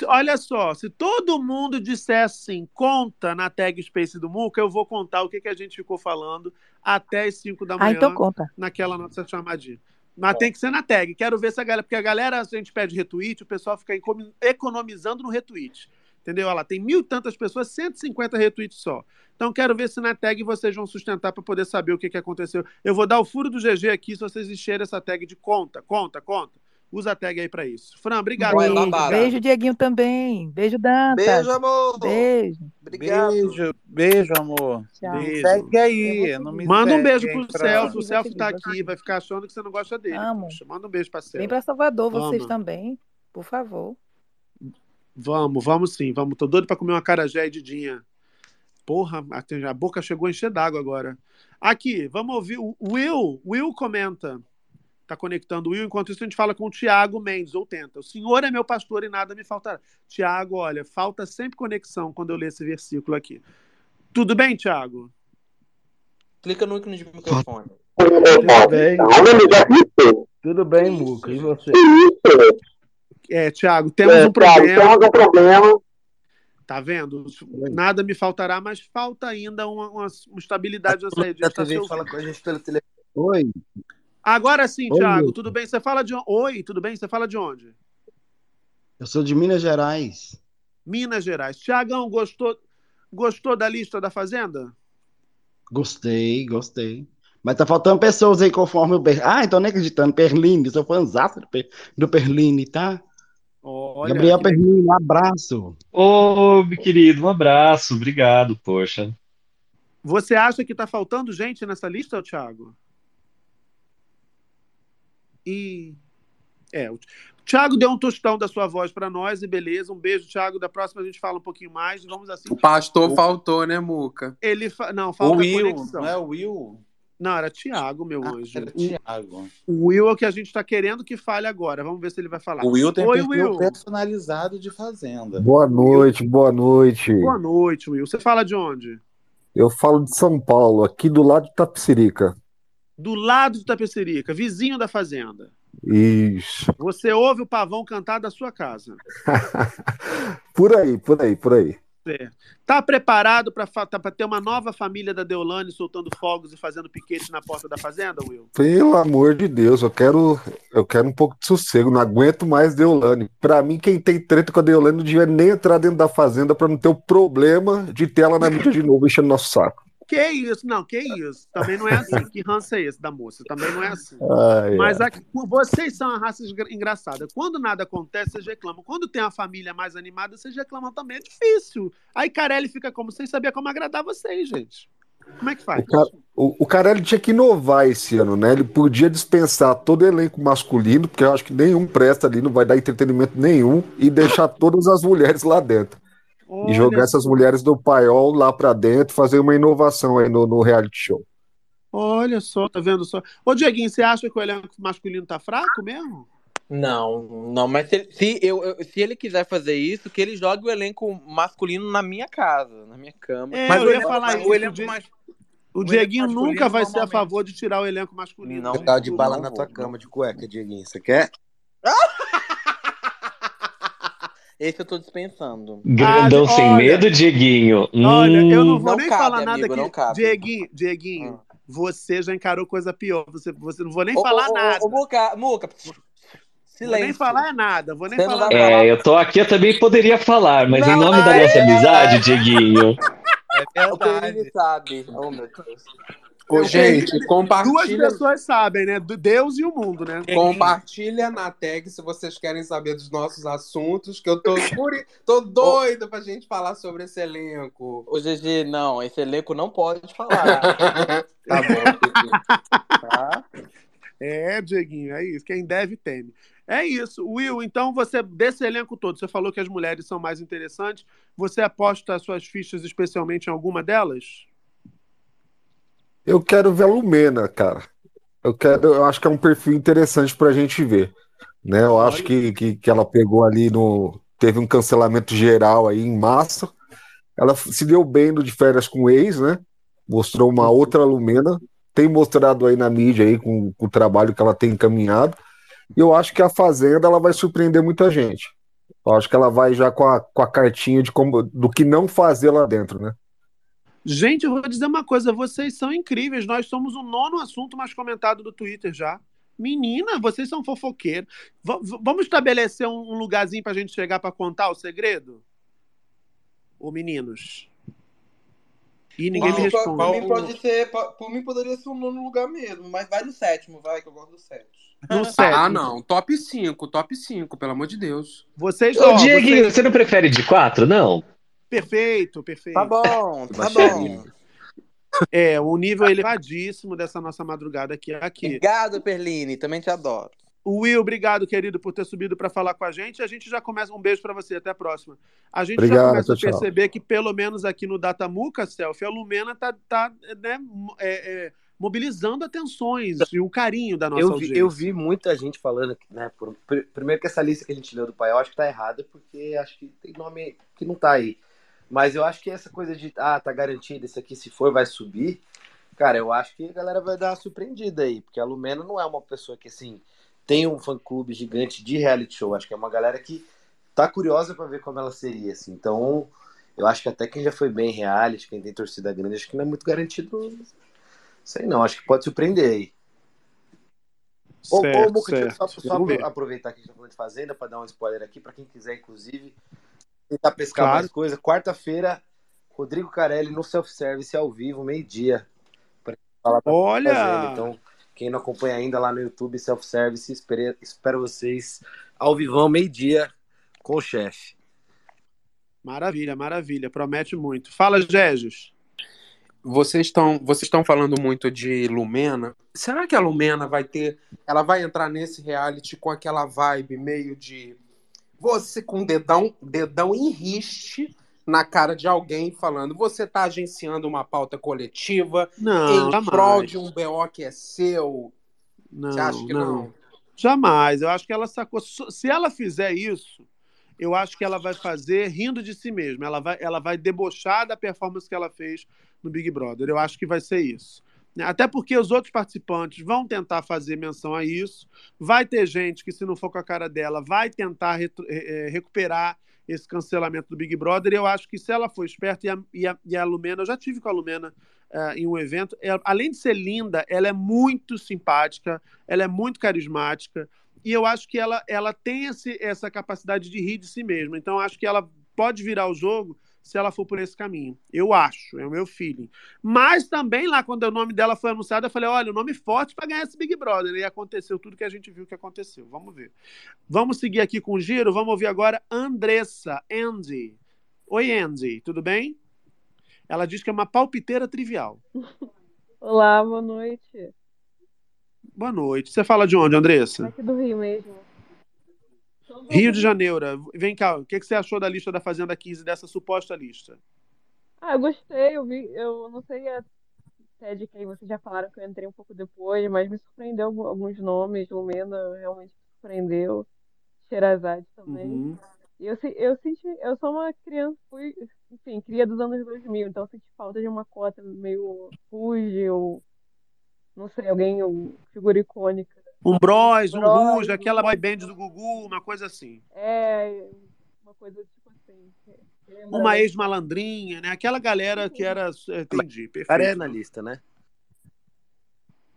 Olha só, se todo mundo dissesse assim, conta na tag Space do Muca, eu vou contar o que, que a gente ficou falando até as 5 da Ah, manhã então conta. naquela nossa chamadinha. Mas tem que ser na tag. Quero ver se a galera. Porque a galera, a gente pede retweet, o pessoal fica economi- economizando no retweet. Entendeu? Olha lá, tem mil e tantas pessoas, 150 retweets só. Então quero ver se na tag vocês vão sustentar para poder saber o que, que aconteceu. Eu vou dar o furo do GG aqui se vocês encherem essa tag de conta, conta, conta. Usa a tag aí para isso. Fran, obrigado. Beijo, beijo, Dieguinho também. Beijo, Dantas. Beijo, amor. Beijo. Obrigado. Beijo, beijo, amor. Tchau. Beijo. Segue aí, não me. Manda um beijo pro Fran. Celso. O Celso tá aqui, vai ficar achando que você não gosta dele. Amo. Poxa, manda um beijo pra Vem Celso. pra Salvador, vocês Ama. também. Por favor. Vamos, vamos sim. Vamos. Tô doido pra comer uma carajé e didinha. Porra, a a boca chegou a encher d'água agora. Aqui, vamos ouvir. O Will, Will comenta. Tá conectando o Will. Enquanto isso, a gente fala com o Tiago Mendes, ou tenta. O Senhor é meu pastor e nada me faltará. Tiago, olha, falta sempre conexão quando eu ler esse versículo aqui. Tudo bem, Tiago? Clica no ícone de microfone. Tudo bem? Tudo bem, Muca? E você? É, Tiago, temos É, um problema. Thiago, temos um problema. Tá vendo? Nada me faltará, mas falta ainda uma, uma- uma estabilidade nessa rede. A gente tá se ouvindo. com a gente pelo telefone. Oi. Agora sim, Oi, Thiago, tudo bem? Você fala de onde? Oi, tudo bem? Você fala de onde? Eu sou de Minas Gerais. Minas Gerais. Tiagão, gostou, gostou da lista da Fazenda? Gostei, gostei. Mas tá faltando pessoas aí conforme o Ber... Ah, então nem acreditando. Perline, sou fãzaço do, Per... do Perline, tá? Olha, Gabriel que. Perline, um abraço. Ô, meu querido, um abraço, obrigado, poxa. Você acha que tá faltando gente nessa lista, Thiago? E é, o Thiago deu um tostão da sua voz para nós e beleza. Um beijo, Thiago. Da próxima a gente fala um pouquinho mais. Vamos assim. O pastor faltou, né, Muca? Ele fa... não O falta Will, conexão. não é o Will? Não, era Thiago, meu Ah, anjo. era O- Thiago. O Will é o que a gente está querendo que fale agora. Vamos ver se ele vai falar. O Will tem Oi, perfil Will. personalizado de fazenda. Boa noite, boa noite. Boa noite, Will. Você fala de onde? Eu falo de São Paulo, aqui do lado de Tapicirica. Do lado de Tapecerica, vizinho da fazenda. Isso. Você ouve o pavão cantar da sua casa. *laughs* Por aí, por aí, por aí. Certo. Tá preparado para ter uma nova família da Deolane soltando fogos e fazendo piquete na porta da fazenda, Will? Pelo amor de Deus, eu quero, eu quero um pouco de sossego, não aguento mais Deolane. Pra mim, quem tem treta com a Deolane não devia nem entrar dentro da fazenda pra não ter o problema de ter ela na mídia de novo enchendo nosso saco. Que isso? Não, que isso? Também não é assim. Que ranço é esse da moça? Também não é assim. Ai, Mas aqui, vocês são uma raça engra- engraçada. Quando nada acontece, vocês reclamam. Quando tem uma família mais animada, vocês reclamam também. É difícil. Aí Carelli fica como sem saber como agradar vocês, gente. Como é que faz? O, cara, o, o Carelli tinha que inovar esse ano, né? Ele podia dispensar todo o elenco masculino, porque eu acho que nenhum presta ali, não vai dar entretenimento nenhum, e deixar todas as mulheres lá dentro. E Olha jogar só. essas mulheres do paiol lá pra dentro, fazer uma inovação aí no, no reality show. Olha só, tá vendo só? Ô, Dieguinho, você acha que o elenco masculino tá fraco mesmo? Não, não, mas se, se eu, eu- se ele quiser fazer isso, que ele jogue o elenco masculino na minha casa, na minha cama. É, mas eu o ia elenco, falar o isso. elenco Di- mais- O o Dieguinho elenco masculino nunca vai ser a favor de tirar o elenco masculino. Não, Pegar de bala não na tua não. cama de cueca, Dieguinho. Você quer? *laughs* Esse eu tô dispensando. Grandão Ah, sem olha. medo, Dieguinho. Olha, eu não vou Não nem cabe, falar nada amigo, aqui. Dieguinho, Dieguinho, você já encarou coisa pior. Você, você não vou nem Ô, falar ô, nada. Ô, Muca, Muca, Vou nem silêncio. falar é nada. Vou nem Você falar nada. É, eu tô aqui, eu também poderia falar, mas em Não, nome da ai, nossa amizade, Dieguinho. *laughs* É O Perini sabe. Oh, meu Deus. Ô, gente, tenho- Duas compartilha, pessoas sabem, né? Do Deus e o mundo, né? compartilha na tag se vocês querem saber dos nossos assuntos, que eu tô, curi- tô *laughs* doido pra gente falar sobre esse elenco. Ô, GG, não, esse elenco não pode falar. *laughs* Tá bom, *laughs* tá? É, Dieguinho, é isso. Quem deve, teme. É isso. Will, então você, desse elenco todo, você falou que as mulheres são mais interessantes. Você aposta as suas fichas especialmente em alguma delas? Eu quero ver a Lumena, cara. Eu quero, eu acho que é um perfil interessante pra gente ver, né? Eu acho que, que, que ela pegou ali no, teve um cancelamento geral aí em massa. Ela se deu bem no de férias com o ex, né? Mostrou uma outra Lumena, tem mostrado aí na mídia aí com, com o trabalho que ela tem encaminhado. E eu acho que a Fazenda ela vai surpreender muita gente. Eu acho que ela vai já com a, com a cartinha de como, do que não fazer lá dentro, né? Gente, eu vou dizer uma coisa, vocês são incríveis. Nós somos o nono assunto mais comentado do Twitter já. Menina, vocês são fofoqueiros. V- vamos estabelecer um, um lugarzinho pra gente chegar pra contar o segredo? Ô, meninos. E ninguém me Não, Por responde. mim, pode ser, po- por mim poderia ser um nono lugar mesmo, mas vai no sétimo, vai, que eu gosto do sétimo. No *laughs* sétimo. Ah, não. Top 5, top 5, pelo amor de Deus. Vocês, Ô, ó, Dieguinho, vocês- você não prefere de quatro, não? Perfeito, perfeito. Tá bom, tá bom. É, um nível elevadíssimo dessa nossa madrugada aqui. aqui. Obrigado, Perline, também te adoro. Will, obrigado, querido, por ter subido para falar com a gente. A gente já começa. Um beijo para você, até a próxima. A gente já Obrigado, começa a tchau, tchau. perceber que, pelo menos aqui no Datamuca, Selfie, a Lumena tá, tá né, é, é, mobilizando atenções e o carinho da nossa Eu vi, audiência. eu vi muita gente falando, que, né? por- pr- primeiro que essa lista que a gente leu do pai, eu acho que tá errada, porque acho que tem nome que não tá aí. Mas eu acho que essa coisa de, ah, tá garantido, esse aqui se for vai subir. Cara, eu acho que a galera vai dar uma surpreendida aí, porque a Lumena não é uma pessoa que, assim, tem um fã-clube gigante de reality show. Acho que é uma galera que tá curiosa pra ver como ela seria, assim. Então, eu acho que até quem já foi bem em reality, quem tem torcida grande, acho que não é muito garantido. Sei não, acho que pode surpreender aí. Certo, só, certo. só apro- aproveitar que a gente tá falando de Fazenda para dar um spoiler aqui, para quem quiser, inclusive, tentar pescar Claro. mais coisa. Quarta-feira, Rodrigo Carelli no self-service ao vivo, meio-dia. Pra falar pra Olha! Então, quem não acompanha ainda lá no YouTube, self-service, espero vocês ao vivão, meio-dia, com o chefe. Maravilha, maravilha. Promete muito. Fala, Gegis. Vocês estão vocês estão falando muito de Lumena. Será que a Lumena vai ter. Ela vai entrar nesse reality com aquela vibe meio de. Você com dedão, dedão em riste na cara de alguém falando você tá agenciando uma pauta coletiva Não, em jamais. prol de um BO que é seu. Não, Você acha que não? Jamais. Eu acho que ela sacou. Se ela fizer isso, eu acho que ela vai fazer rindo de si mesma. Ela vai, ela vai debochar da performance que ela fez no Big Brother. Eu acho que vai ser isso. Até porque os outros participantes vão tentar fazer menção a isso. Vai ter gente que, se não for com a cara dela, vai tentar retro- eh, recuperar esse cancelamento do Big Brother. E eu acho que se ela for esperta, e a, e a, e a Lumena, eu já tive com a Lumena eh, em um evento, ela- além de ser linda, ela é muito simpática, ela é muito carismática. E eu acho que ela, ela tem esse, essa capacidade de rir de si mesma. Então, acho que ela pode virar o jogo se ela for por esse caminho. Eu acho, é o meu feeling. Mas também lá, quando o nome dela foi anunciado, eu falei: olha, o nome forte para ganhar esse Big Brother. E aconteceu tudo que a gente viu que aconteceu. Vamos ver. Vamos seguir aqui com o giro. Vamos ouvir agora Andressa, Andy. Oi, Andy, tudo bem? Ela diz que é uma palpiteira trivial. *laughs* Olá, boa noite. Boa noite. Você fala de onde, Andressa? Aqui do Rio mesmo. Rio de Janeiro. Vem cá, o que que você achou da lista da Fazenda 15, dessa suposta lista? Ah, eu gostei, eu vi, eu não sei, é, Ted Kay, vocês já falaram que eu entrei um pouco depois, mas me surpreendeu alguns nomes. Lumena realmente me surpreendeu. Sherazade também. Uhum. E eu, eu senti, eu sou uma criança, fui, enfim, cria dos anos 2000, então eu senti falta de uma cota meio Ruge ou, não sei, alguém, figura icônica. Um Bros, um Ruge, aquela boy band do Gugu, uma coisa assim. É, uma coisa tipo assim. lembra Uma ex-malandrinha, né? Aquela galera que era. é, Entendi, perfeito. Jacaré na lista, né?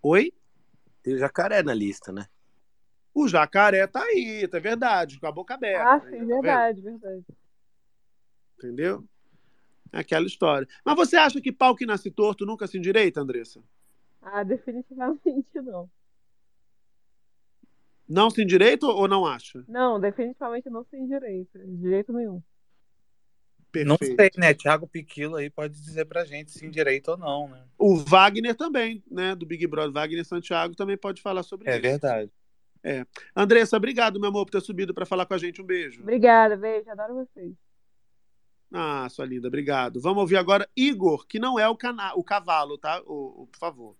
Oi? Tem o jacaré na lista, né? O jacaré tá aí, tá verdade, com a boca aberta. Ah, aí, sim, tá vendo? verdade, verdade. Entendeu? É aquela história. Mas você acha que pau que nasce torto nunca se endireita, Andressa? Ah, definitivamente não. Não se endireita ou não acha? Não, definitivamente não tem direito, de jeito nenhum. Não sei, né? Thiago Piquilo aí pode dizer pra gente se direito ou não, né? O Wagner também, né? Do Big Brother, Wagner Santiago também pode falar sobre É isso. verdade. É. Andressa, obrigado, meu amor, por ter subido para falar com a gente. Um beijo. Obrigada, beijo, adoro vocês. Ah, sua linda, obrigado. Vamos ouvir agora Igor, que não é o, cana o cavalo, tá? O, o- por favor.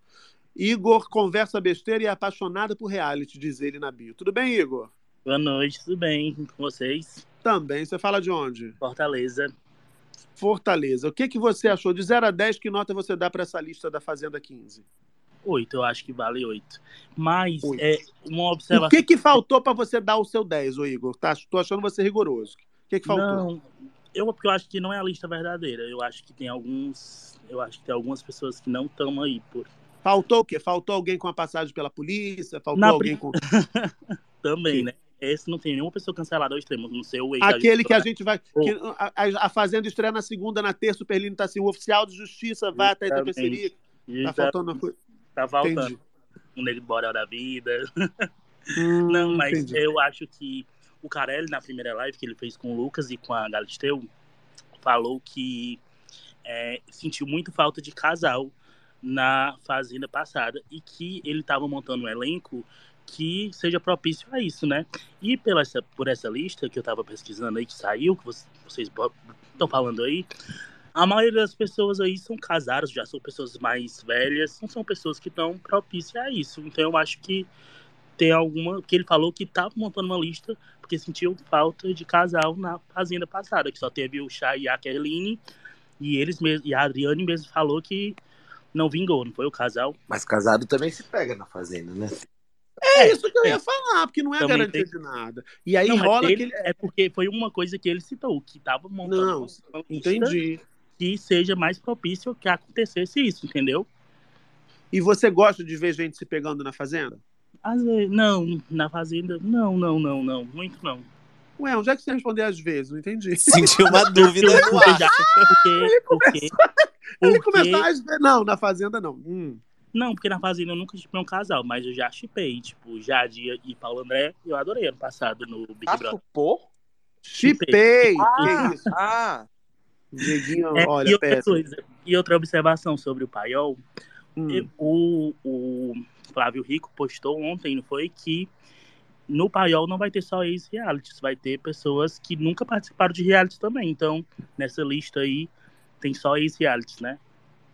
Igor conversa besteira e é apaixonado por reality, diz ele na bio. Tudo bem, Igor? Boa noite, tudo bem com vocês? Também. Você fala de onde? Fortaleza. Fortaleza. O que, que você achou? De 0 a 10, que nota você dá para essa lista da Fazenda 15? Oito, eu acho que vale oito. Mas Oito. é uma O observação. que, que faltou para você dar o seu 10, ô Igor? Tá? Tô achando você rigoroso. O que, que faltou? Não, eu porque eu acho que não é a lista verdadeira. Eu acho que tem alguns, eu acho que tem algumas pessoas que não estão aí por Faltou o quê? Faltou alguém com a passagem pela polícia? Faltou Na alguém com. *laughs* também, né? Esse não tem nenhuma pessoa cancelada ao extremo, não sei o ex Aquele que a gente vai. que a, a- Fazenda estreia na segunda, na terça, o Perlino tá assim, o oficial de justiça vai até Itapecerica. Tá faltando uma coisa. Tá faltando. Entendi. Um negro boreal da vida. Hum, Não, mas entendi. eu acho que o Carelli, na primeira live que ele fez com o Lucas e com a Galisteu, falou que é, sentiu muito falta de casal na Fazenda passada e que ele estava montando um elenco que seja propício a isso, né? E pela essa, por essa lista que eu estava pesquisando aí, que saiu, que vocês estão falando aí, a maioria das pessoas aí são casadas, já são pessoas mais velhas, não são pessoas que estão propícias a isso. Então eu acho que tem alguma. que ele falou que estava montando uma lista porque sentiu falta de casal na Fazenda passada, que só teve o Chay e a Kerline, e eles e a Adriane mesmo falou que não vingou, não foi o casal. Mas casado também se pega na Fazenda, né? É isso que eu ia falar, porque não é Também garantia tem- de nada. E aí Não, rola ele- aquele. É porque foi uma coisa que ele citou, que estava montando Não, uma entendi. que seja mais propício que acontecesse isso, entendeu? E você gosta de ver gente se pegando na Fazenda? Às vezes, não, na fazenda, não, não, não, não, muito não. Ué, onde é que você respondeu às vezes? Não entendi. Sentiu uma *laughs* dúvida Porque já- porque, porque, Ele porque- começou a ver. Não, na Fazenda não. Hum. Não, porque na Fazenda eu nunca chipei um casal, mas eu já chipei, tipo, Jadia e Paulo André, eu adorei ano passado no Big Ah, Brother. chupou? Chipei! Ah, Que isso? ah. Dieguinho, É, olha, e outra coisa, e outra observação sobre o Paiol, Hum. o, o Flávio Rico postou ontem, não foi, que no Paiol não vai ter só ex-realities, vai ter pessoas que nunca participaram de reality também. Então, nessa lista aí, tem só ex-realities, né?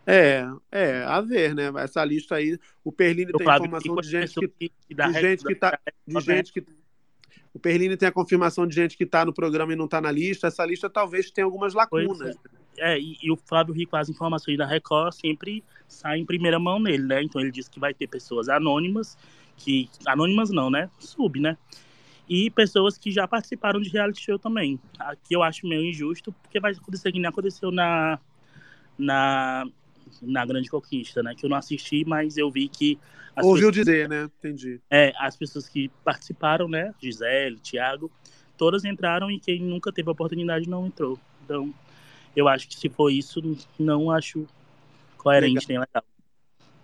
É, é, a ver, né? Essa lista aí, o Perlini tem Flávio informação de é gente que, que de gente que tá, de gente que o Perlini tem a confirmação de gente que tá no programa e não tá na lista. Essa lista talvez tenha algumas lacunas. É, e, e o Flávio Rico, as informações da Record sempre saem em primeira mão nele, né? Então ele disse que vai ter pessoas anônimas, que. Anônimas não, né? Sub, né? E pessoas que já participaram de reality show também. Aqui eu acho meio injusto, porque vai acontecer que nem aconteceu na. Na. Na Grande Conquista, né? Que eu não assisti, mas eu vi que. Ouviu pessoas- dizer, né? Entendi. é, as pessoas que participaram, né? Gisele, Thiago, todas entraram e quem nunca teve a oportunidade não entrou. Então, eu acho que se for isso, não acho coerente nem legal.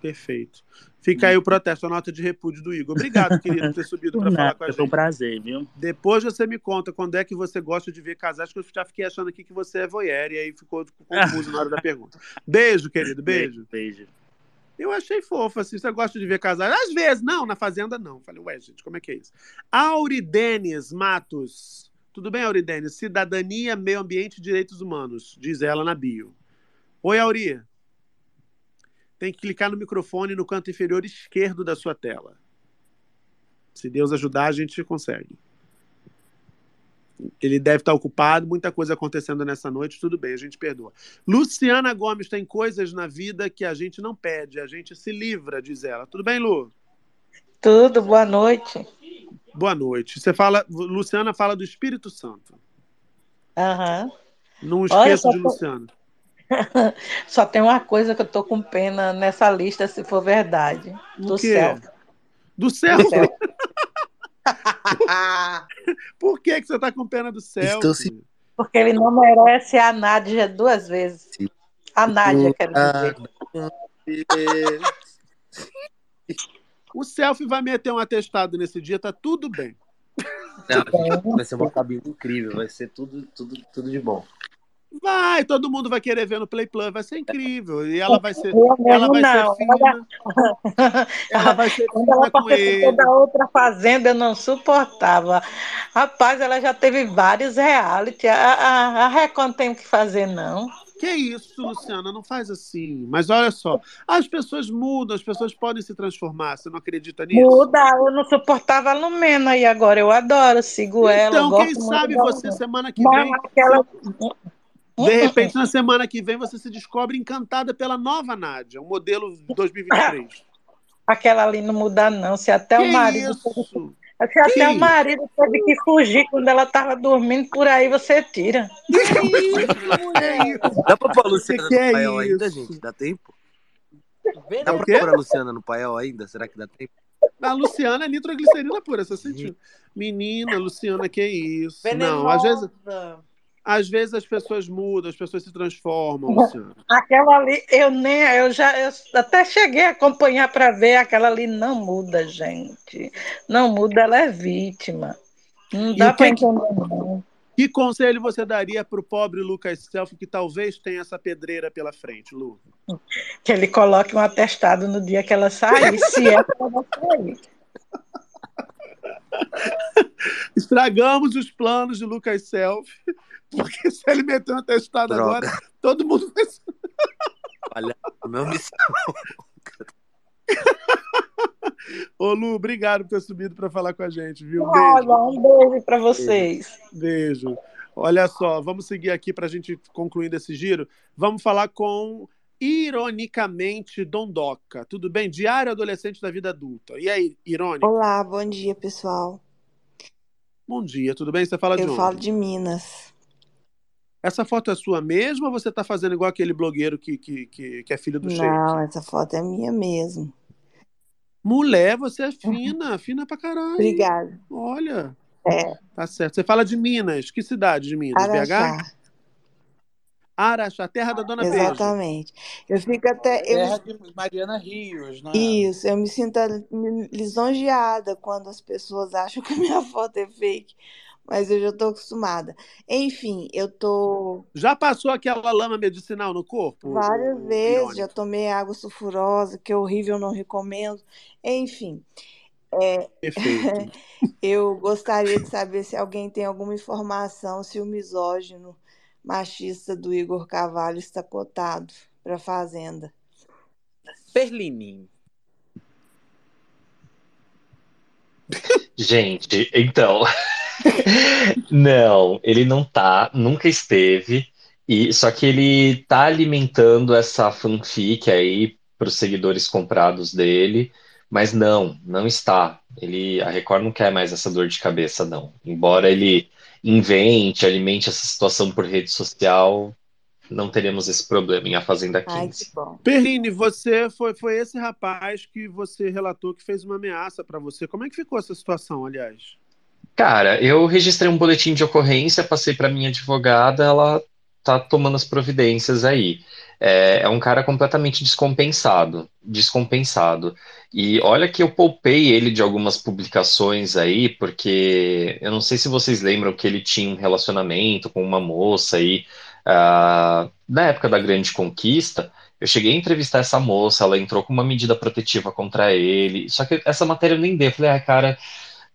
Perfeito. Fica aí o protesto, a nota de repúdio do Igor. Obrigado, querido, por ter subido para falar com a gente. foi um prazer, viu? Depois você me conta quando é que você gosta de ver casais, que eu já fiquei achando aqui que você é voyeur, e aí ficou confuso na hora da pergunta. Beijo, querido, beijo. Beijo. Eu achei fofo, assim, você gosta de ver casais? Às vezes, não, na Fazenda não. Falei, ué, gente, como é que é isso? Auridenes Matos. Tudo bem, Auridenes? Cidadania, meio ambiente e direitos humanos, diz ela na bio. Oi, Auri. Tem que clicar no microfone no canto inferior esquerdo da sua tela. Se Deus ajudar, a gente consegue. Ele deve estar ocupado, muita coisa acontecendo nessa noite, tudo bem, a gente perdoa. Luciana Gomes tem coisas na vida que a gente não pede, a gente se livra, diz ela. Tudo bem, Lu? Tudo, boa noite. Boa noite. Você fala, Luciana fala do Espírito Santo. Aham. Não Olha, esqueça só de tô- Luciana. *laughs* Só tem uma coisa que eu tô com pena nessa lista, se for verdade. Do quê? céu. Do céu? Do céu. *laughs* Por que, que você está com pena do céu? Estou se- Porque ele não merece a Nádia duas vezes. A Nádia, quero dizer. *laughs* O selfie vai meter um atestado nesse dia, tá tudo bem. Não, vai ser uma cabine incrível, vai ser tudo, tudo, tudo de bom. Vai, todo mundo vai querer ver no Play Plus, vai ser incrível. E ela vai ser, ela vai não. ser fina. *laughs* Ela vai ser Quando ela participou da outra fazenda, eu não suportava. Rapaz, ela já teve vários reality. A, a, a Record tem o que fazer, não. Que isso, Luciana, não faz assim. Mas olha só, as pessoas mudam, as pessoas podem se transformar. Você não acredita nisso? Muda, eu não suportava a Lumena e agora eu adoro, sigo ela. Então, quem sabe você, semana que Não, vem. aquela- De repente, na semana que vem, você se descobre encantada pela nova Nádia, o modelo 2023. *laughs* Aquela ali não muda, não. Se até Que o marido. isso? Se até Que o marido teve que fugir quando ela estava dormindo, por aí você tira. Dá pra pôr a Luciana que no é paiol ainda, isso? gente? Dá tempo? Dá o pra pôr a Luciana no paiol ainda? Será que dá tempo? A Luciana é nitroglicerina pura, você sentiu? Menina, Luciana, que isso? Não, às vezes, às vezes as pessoas mudam, as pessoas se transformam, Luciana. Aquela ali, eu nem, eu já, eu até cheguei a acompanhar para ver, aquela ali não muda, gente. Não muda, ela é vítima. Não dá o para que- entender, não. Que conselho você daria pro pobre Lucas Selfie que talvez tenha essa pedreira pela frente, Lu? Que ele coloque um atestado no dia que ela sair, se é que ela sair. *laughs* Estragamos os planos de Lucas Selfie, porque *laughs* se ele meter um atestado Droga. agora, todo mundo vai. Olha, a minha missão. Ô, Lu, obrigado por ter subido para falar com a gente, viu? Um beijo. Olha, um beijo para vocês. Beijo. Olha só, vamos seguir aqui para a gente concluindo esse giro. Vamos falar com, ironicamente, Dondoca. Tudo bem? Diário Adolescente da Vida Adulta. E aí, Irônica? Olá, bom dia, pessoal. Bom dia, tudo bem? Você fala de Eu onde? falo de Minas. Essa foto é sua mesmo ou você tá fazendo igual aquele blogueiro que, que, que, que é filho do Sheik? Não, essa foto é minha mesmo. Mulher, você é fina, *laughs* fina pra caralho. Obrigada. Olha. É. Tá certo. Você fala de Minas. Que cidade de Minas? Lisonjeada. BH? Araxá, terra da Dona Beijo. Exatamente. Eu fico até. Eu Terra de Mariana Rios, né? Isso, eu me sinto lisonjeada quando as pessoas acham que a minha *laughs* foto é fake, mas eu já tô acostumada. Enfim, eu tô Já passou aquela lama medicinal no corpo? várias vezes, já tomei água sulfurosa, que é horrível, não recomendo. Enfim, é, *laughs* eu gostaria de saber se alguém tem alguma informação se o misógino machista do Igor Carvalho está cotado para Fazenda. Perlininho. Gente, então. *laughs* *laughs* não, ele não tá, nunca esteve. E só que ele tá alimentando essa fanfic aí para os seguidores comprados dele, mas não, não está. Ele, a Record não quer mais essa dor de cabeça, não. Embora ele invente, alimente essa situação por rede social, não teremos esse problema em A Fazenda 15. bom. Perline, você foi, foi esse rapaz que você relatou que fez uma ameaça pra você. Como é que ficou essa situação, aliás? Cara, eu registrei um boletim de ocorrência, passei para minha advogada, ela tá tomando as providências aí. É, é um cara completamente descompensado, descompensado. E olha que eu poupei ele de algumas publicações aí, porque eu não sei se vocês lembram que ele tinha um relacionamento com uma moça aí, ah, na época da Grande Conquista. Eu cheguei a entrevistar essa moça, ela entrou com uma medida protetiva contra ele. Só que essa matéria eu nem dei. Eu falei, ah, cara,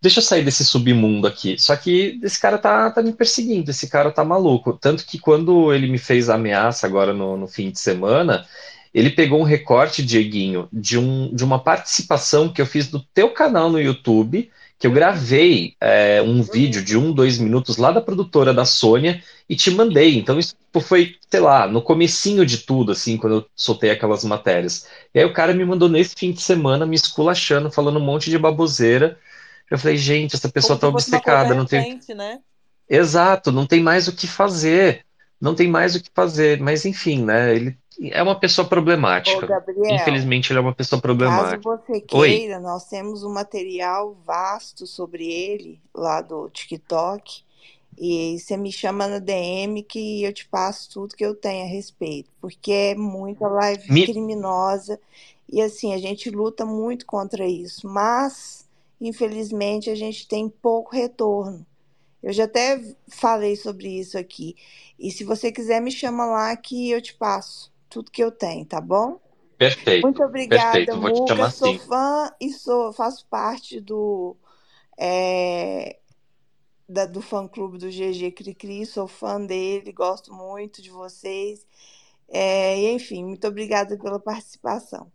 deixa eu sair desse submundo aqui. Só que esse cara tá, tá me perseguindo, esse cara tá maluco. Tanto que quando ele me fez a ameaça agora no, no fim de semana, Ele pegou um recorte, Dieguinho, de, um, de uma participação que eu fiz no teu canal no YouTube, que eu gravei é, um vídeo de um, dois minutos lá da produtora da Sônia e te mandei. Então isso tipo, foi, sei lá, no comecinho de tudo, assim, quando eu soltei aquelas matérias. E aí o cara me mandou nesse fim de semana me esculachando, falando um monte de baboseira. Eu falei, gente, essa pessoa tá uma obcecada, não tem. recente, né? Exato, não tem mais o que fazer. Não tem mais o que fazer. Mas enfim, né? Ele é uma pessoa Ô, problemática. Gabriel, Infelizmente, ele é uma pessoa caso problemática. você Oi. queira, nós temos um material vasto sobre ele lá do TikTok. E você me chama na DM que eu te passo tudo que eu tenho a respeito, porque é muita live Me- criminosa e assim, a gente luta muito contra isso, mas infelizmente a gente tem pouco retorno. Eu já até falei sobre isso aqui. E se você quiser, me chama lá que eu te passo tudo que eu tenho, tá bom? Perfeito. Muito obrigada, Perfeito, vou te Muca. chamar Sou sim. fã e sou, faço parte do, é, da- do fã-clube do GG Cricri. Sou fã dele, gosto muito de vocês. É, enfim, muito obrigada pela participação.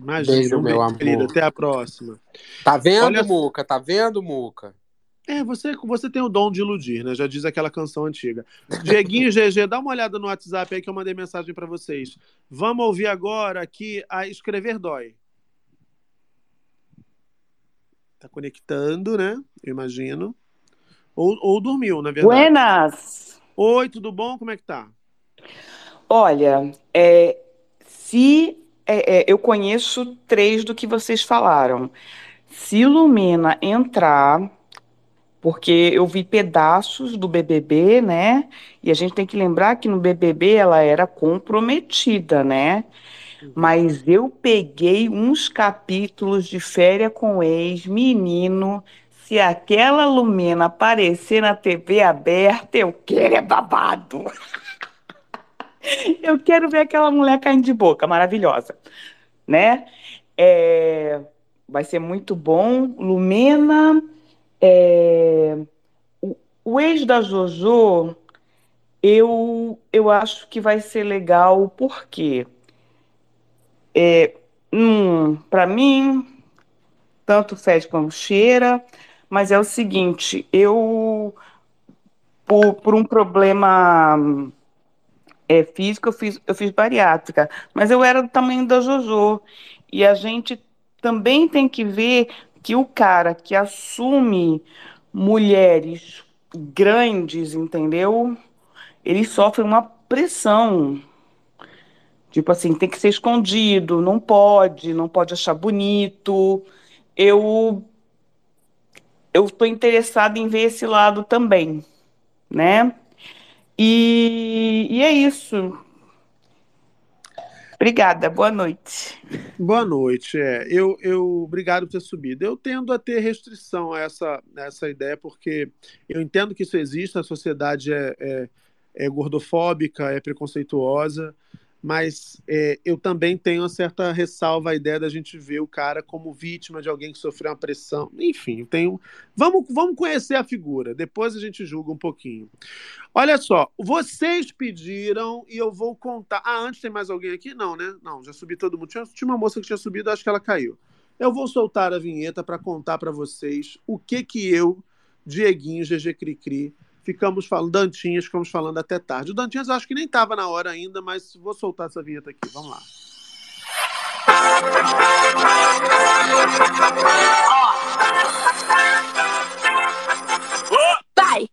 Imagina, Beijo, um meu querido. amor. Até a próxima. Tá vendo, Olha- Muca? Tá vendo, Muca? É, você, você tem o dom de iludir, né? Já diz aquela canção antiga. Dieguinho *laughs* GG, dá uma olhada no WhatsApp aí que eu mandei mensagem para vocês. Vamos ouvir agora aqui a Escrever Dói. Tá conectando, né? Eu imagino. Ou, ou dormiu, na verdade. Buenas! Oi, tudo bom? Como é que tá? Olha, é, se é, é, eu conheço três do que vocês falaram. Se Lumena entrar, porque eu vi pedaços do BBB, né? E a gente tem que lembrar que no BBB ela era comprometida, né? Mas eu peguei uns capítulos de Férias com Ex, menino. Se aquela Lumena aparecer na TV aberta, eu quero é babado. *laughs* *laughs* Eu quero ver aquela mulher caindo de boca, maravilhosa, né? É, vai ser muito bom. Lumena, é, o, o ex da JoJo, eu, eu acho que vai ser legal, porque é, hum, para mim, tanto fede como cheira, mas é o seguinte, eu, por, por um problema é, físico, eu fiz, eu fiz bariátrica, mas eu era do tamanho da JoJo. E a gente também tem que ver que o cara que assume mulheres grandes, entendeu? Ele sofre uma pressão. Tipo assim, tem que ser escondido, não pode, não pode achar bonito. Eu eu estou interessada em ver esse lado também, né? E, e é isso. Obrigada, boa noite. Boa noite. É, eu, eu, obrigado por ter subido. Eu tendo a ter restrição a essa, a essa ideia, porque eu entendo que isso existe, a sociedade é, é, é gordofóbica, é preconceituosa, mas é, eu também tenho uma certa ressalva à ideia da gente ver o cara como vítima de alguém que sofreu uma pressão. Enfim, tenho. Vamos, vamos conhecer a figura, depois a gente julga um pouquinho. Olha só, vocês pediram e eu vou contar. Ah, antes tem mais alguém aqui? Não, né? Não, já subi todo mundo. Tinha, tinha uma moça que tinha subido, acho que ela caiu. Eu vou soltar a vinheta para contar para vocês o que que eu, Dieguinho, GG Cricri, ficamos falando, Dantinhas, ficamos falando até tarde. O Dantinhas eu acho que nem estava na hora ainda, mas vou soltar essa vinheta aqui. Vamos lá. Vai!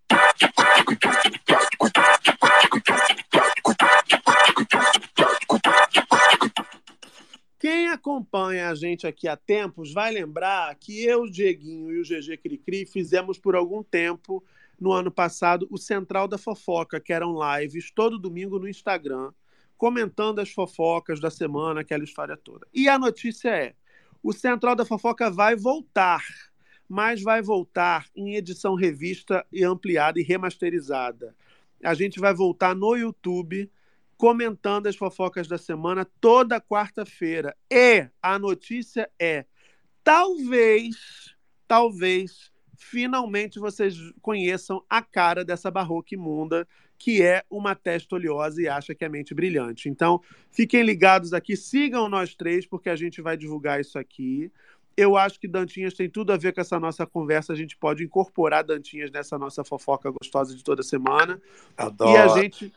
Quem acompanha a gente aqui há tempos vai lembrar que eu, o Dieguinho e o GG Cricri fizemos por algum tempo, no ano passado, o Central da Fofoca, que eram lives todo domingo no Instagram, comentando as fofocas da semana, aquela história toda. E a notícia é: o Central da Fofoca vai voltar, mas vai voltar em edição revista e ampliada e remasterizada. A gente vai voltar no YouTube comentando as fofocas da semana toda quarta-feira. E a notícia é: talvez, talvez finalmente vocês conheçam a cara dessa barroca imunda, que é uma testa oleosa e acha que é mente brilhante. Então, fiquem ligados aqui, sigam nós três, porque a gente vai divulgar isso aqui. Eu acho que Dantinhas tem tudo a ver com essa nossa conversa. A gente pode incorporar Dantinhas nessa nossa fofoca gostosa de toda semana. Adoro. E a gente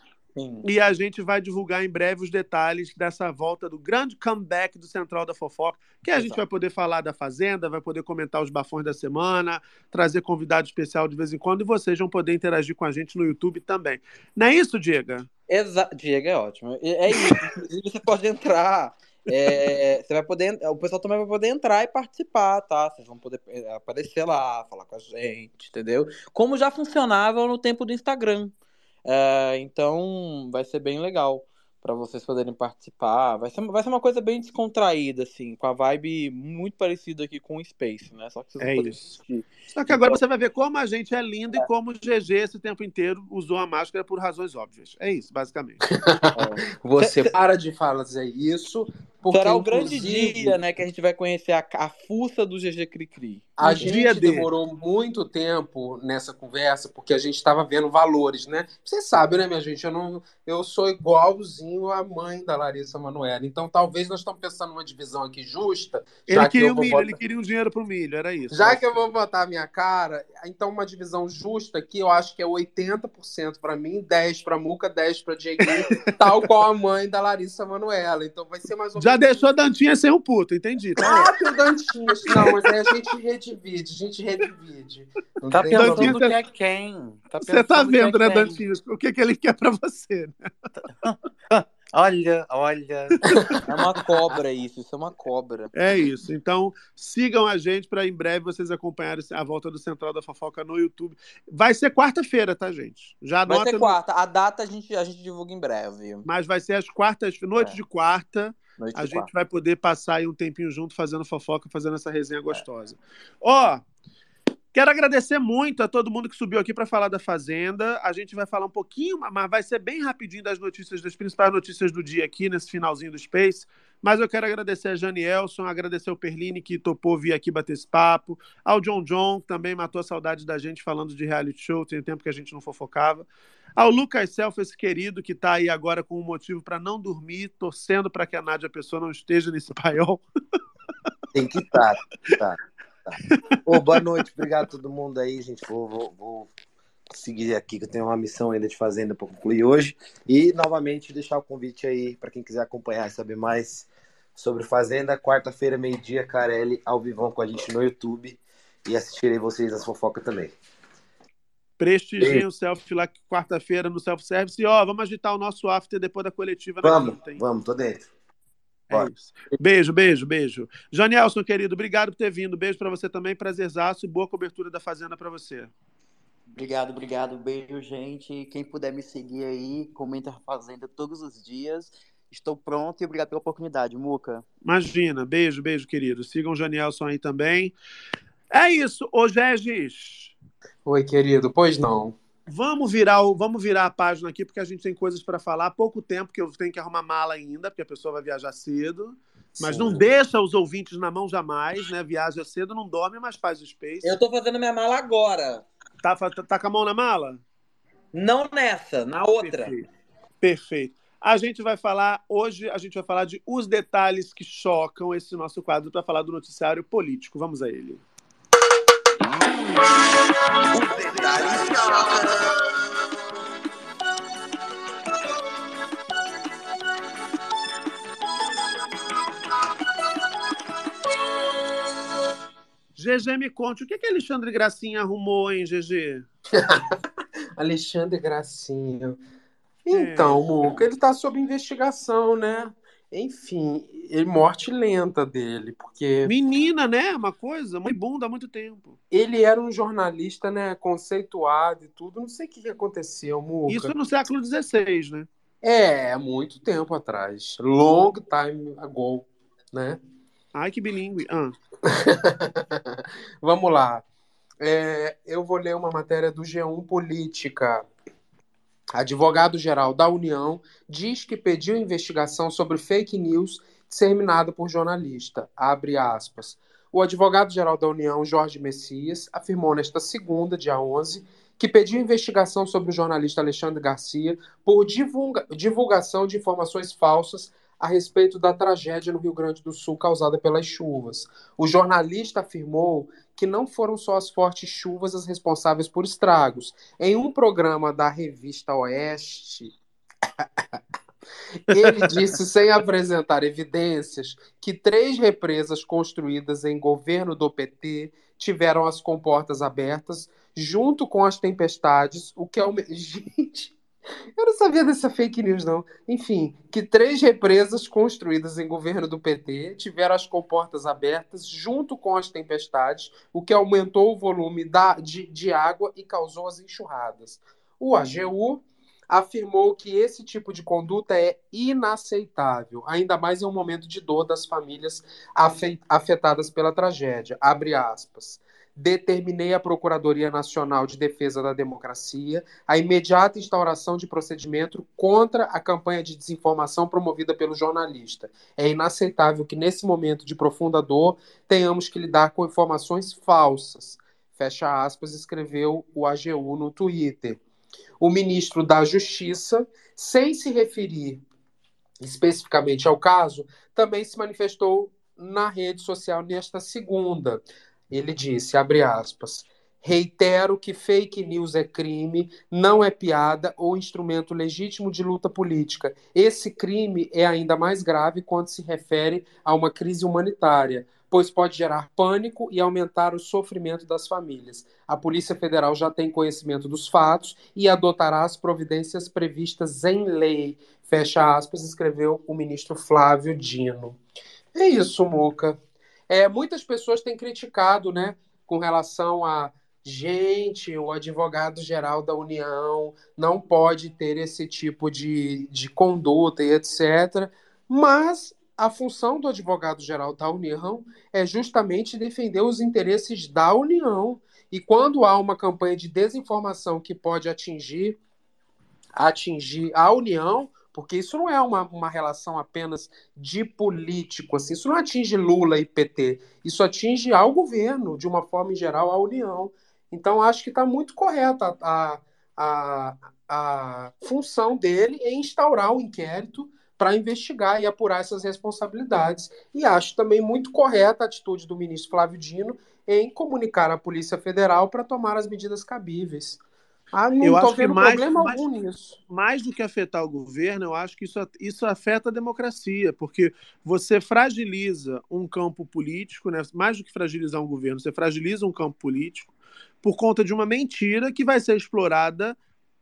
e a gente vai divulgar em breve os detalhes dessa volta do grande comeback do Central da Fofoca, que a gente vai poder falar da Fazenda, vai poder comentar os bafões da semana, trazer convidado especial de vez em quando, e vocês vão poder interagir com a gente no YouTube também. Não é isso, Diego? Exa Diego é ótimo. É isso. Inclusive, você pode entrar. é, você vai poder, o pessoal também vai poder entrar e participar, tá? Vocês vão poder é, aparecer lá, falar com a gente, entendeu? Como já funcionava no tempo do Instagram. É, então vai ser bem legal para vocês poderem participar. Vai ser, vai ser uma coisa bem descontraída, assim, com a vibe muito parecida aqui com o Space, né? Só que vocês É vão isso. assistir. Só que agora você vai ver como a gente é lindo e como o GG esse tempo inteiro usou a máscara por razões óbvias. É isso, basicamente. *laughs* Você para de fazer isso, porque Será o grande dia, né, que a gente vai conhecer a, a fuça do GG Cricri. A Um gente demorou muito tempo nessa conversa porque a gente estava vendo valores, né? Você sabe, né, minha gente? Eu, não, eu sou igualzinho à mãe da Larissa Manoela. Então, talvez nós estamos pensando numa divisão aqui justa. Ele já que queria eu o vou milho, botar- ele queria um dinheiro pro milho, era isso. Já que eu vou botar a minha cara, então uma divisão justa aqui, eu acho que é 80% para mim, 10 para Muca, 10 para Dieguinho, *laughs* tal qual a mãe da Larissa Manoela. Então vai ser mais ou Já deixou a Dantinha ser um puto, entendi. Tá ah, que o Dantinhas. Não, mas aí a gente redivide, a gente redivide. Não Tá pensando problema. que é quem? Tá Você tá é vendo, né, quem? Dantinhas? O que, que ele quer pra você, né? *laughs* Olha, olha. É uma cobra isso, isso é uma cobra. É isso. Então, sigam a gente para em breve vocês acompanharem a volta do Central da Fofoca no YouTube. Vai ser quarta-feira, tá, gente? Já Vai anota ser no- quarta. A data a gente, a gente divulga em breve. Mas vai ser às quartas, noite de quarta. É. Noite a gente quarta. vai poder passar aí um tempinho junto fazendo fofoca, fazendo essa resenha gostosa. Ó, quero agradecer muito a todo mundo que subiu aqui para falar da Fazenda. A gente vai falar um pouquinho, mas vai ser bem rapidinho das notícias, das principais notícias do dia aqui, nesse finalzinho do Space. Mas eu quero agradecer a Jane Elson, agradecer o Perline que topou vir aqui bater esse papo, ao John John, que também matou a saudade da gente falando de reality show, tem tempo que a gente não fofocava. Ao Lucas Self, esse querido que está aí agora com um motivo para não dormir, torcendo para que a Nádia Pessoa não esteja nesse *laughs* paiol. Tem que estar. Tá, tá. Boa noite, obrigado a todo mundo aí, gente. Vou, vou, vou seguir aqui, que eu tenho uma missão ainda de fazenda para concluir hoje. E, novamente, deixar o convite aí para quem quiser acompanhar e saber mais sobre Fazenda. Quarta-feira, meio-dia, Carelli, ao vivão com a gente no YouTube. E assistirei vocês nas fofocas também. Prestigiem o selfie lá quarta-feira no self-service. E, ó, vamos agitar o nosso after depois da coletiva na Vamos, quinta, vamos, tô dentro. É isso. Beijo, beijo, beijo. Janielson, querido, obrigado por ter vindo. Beijo para você também, prazerzaço e boa cobertura da Fazenda para você. Obrigado, obrigado. Beijo, gente. Quem puder me seguir aí, comenta a Fazenda todos os dias. Estou pronto e obrigado pela oportunidade, Muca. Imagina, beijo, beijo, querido. Sigam o Janielson aí também. É isso, ô Gegis. Oi, querido, pois não. Vamos virar, o, vamos virar a página aqui, porque a gente tem coisas para falar. Há pouco tempo que eu tenho que arrumar mala ainda, porque a pessoa vai viajar cedo. Mas Sim. não deixa os ouvintes na mão jamais, né? Viaja cedo, não dorme, mas faz o space. Eu tô fazendo minha mala agora. Tá, fa- tá com a mão na mala? Não nessa, na outra. Perfeito. Perfeito. A gente vai falar, hoje a gente vai falar de os detalhes que chocam esse nosso quadro para falar do noticiário político. Vamos a ele. GG, me conte, o que, que Alexandre Gracinha arrumou, hein, GG? *laughs* Alexandre Gracinha. Então, Muca, ele tá sob investigação, né? Enfim, morte lenta dele, porque. Menina, né? Uma coisa, muito bunda há muito tempo. Ele era um jornalista, né? Conceituado e tudo. Não sei o que, que aconteceu, Muca. Isso no século XVI, né? É, muito tempo atrás. Long time ago, né? Ai, que bilíngue. Ah. *laughs* Vamos lá. É, eu vou ler uma matéria do G1 Política. Advogado-geral da União diz que pediu investigação sobre fake news disseminada por jornalista. Abre aspas. o advogado-geral da União, Jorge Messias, afirmou nesta segunda, dia 11, que pediu investigação sobre o jornalista Alexandre Garcia por divulga divulgação de informações falsas a respeito da tragédia no Rio Grande do Sul causada pelas chuvas. O jornalista afirmou que não foram só as fortes chuvas as responsáveis por estragos. Em um programa da revista Oeste, *coughs* ele disse, sem apresentar evidências, que três represas construídas em governo do PT tiveram as comportas abertas, junto com as tempestades, o que é o. *laughs* Gente, eu não sabia dessa fake news, não. Enfim, que três represas construídas em governo do PT tiveram as comportas abertas junto com as tempestades, o que aumentou o volume da, de, de água e causou as enxurradas. O AGU afirmou que esse tipo de conduta é inaceitável, ainda mais em um momento de dor das famílias afetadas pela tragédia. Abre aspas. Determinei à Procuradoria Nacional de Defesa da Democracia a imediata instauração de procedimento contra a campanha de desinformação promovida pelo jornalista. É inaceitável que, nesse momento de profunda dor, tenhamos que lidar com informações falsas. Fecha aspas, escreveu o AGU no Twitter o ministro da Justiça, sem se referir especificamente ao caso, também se manifestou na rede social nesta segunda. Ele disse, abre aspas, Reitero que fake news é crime, não é piada ou instrumento legítimo de luta política. Esse crime é ainda mais grave quando se refere a uma crise humanitária pois pode gerar pânico e aumentar o sofrimento das famílias. A Polícia Federal já tem conhecimento dos fatos e adotará as providências previstas em lei. Fecha aspas, escreveu o ministro Flávio Dino. É isso, Muca. É, muitas pessoas têm criticado, né, com relação a gente, o advogado-geral da União não pode ter esse tipo de, de conduta e etc. Mas a função do advogado-geral da União é justamente defender os interesses da União. E quando há uma campanha de desinformação que pode atingir, atingir a União, porque isso não é uma, uma relação apenas de político, assim, isso não atinge Lula e PT, isso atinge ao governo, de uma forma em geral, a União. Então, acho que está muito correta a, a, a função dele em instaurar o um inquérito para investigar e apurar essas responsabilidades. E acho também muito correta a atitude do ministro Flávio Dino em comunicar à Polícia Federal para tomar as medidas cabíveis. Ah, não eu acho que mais, problema mais, algum nisso. Mais do que afetar o governo, eu acho que isso, isso afeta a democracia, porque você fragiliza um campo político, né? mais do que fragilizar um governo, você fragiliza um campo político por conta de uma mentira que vai ser explorada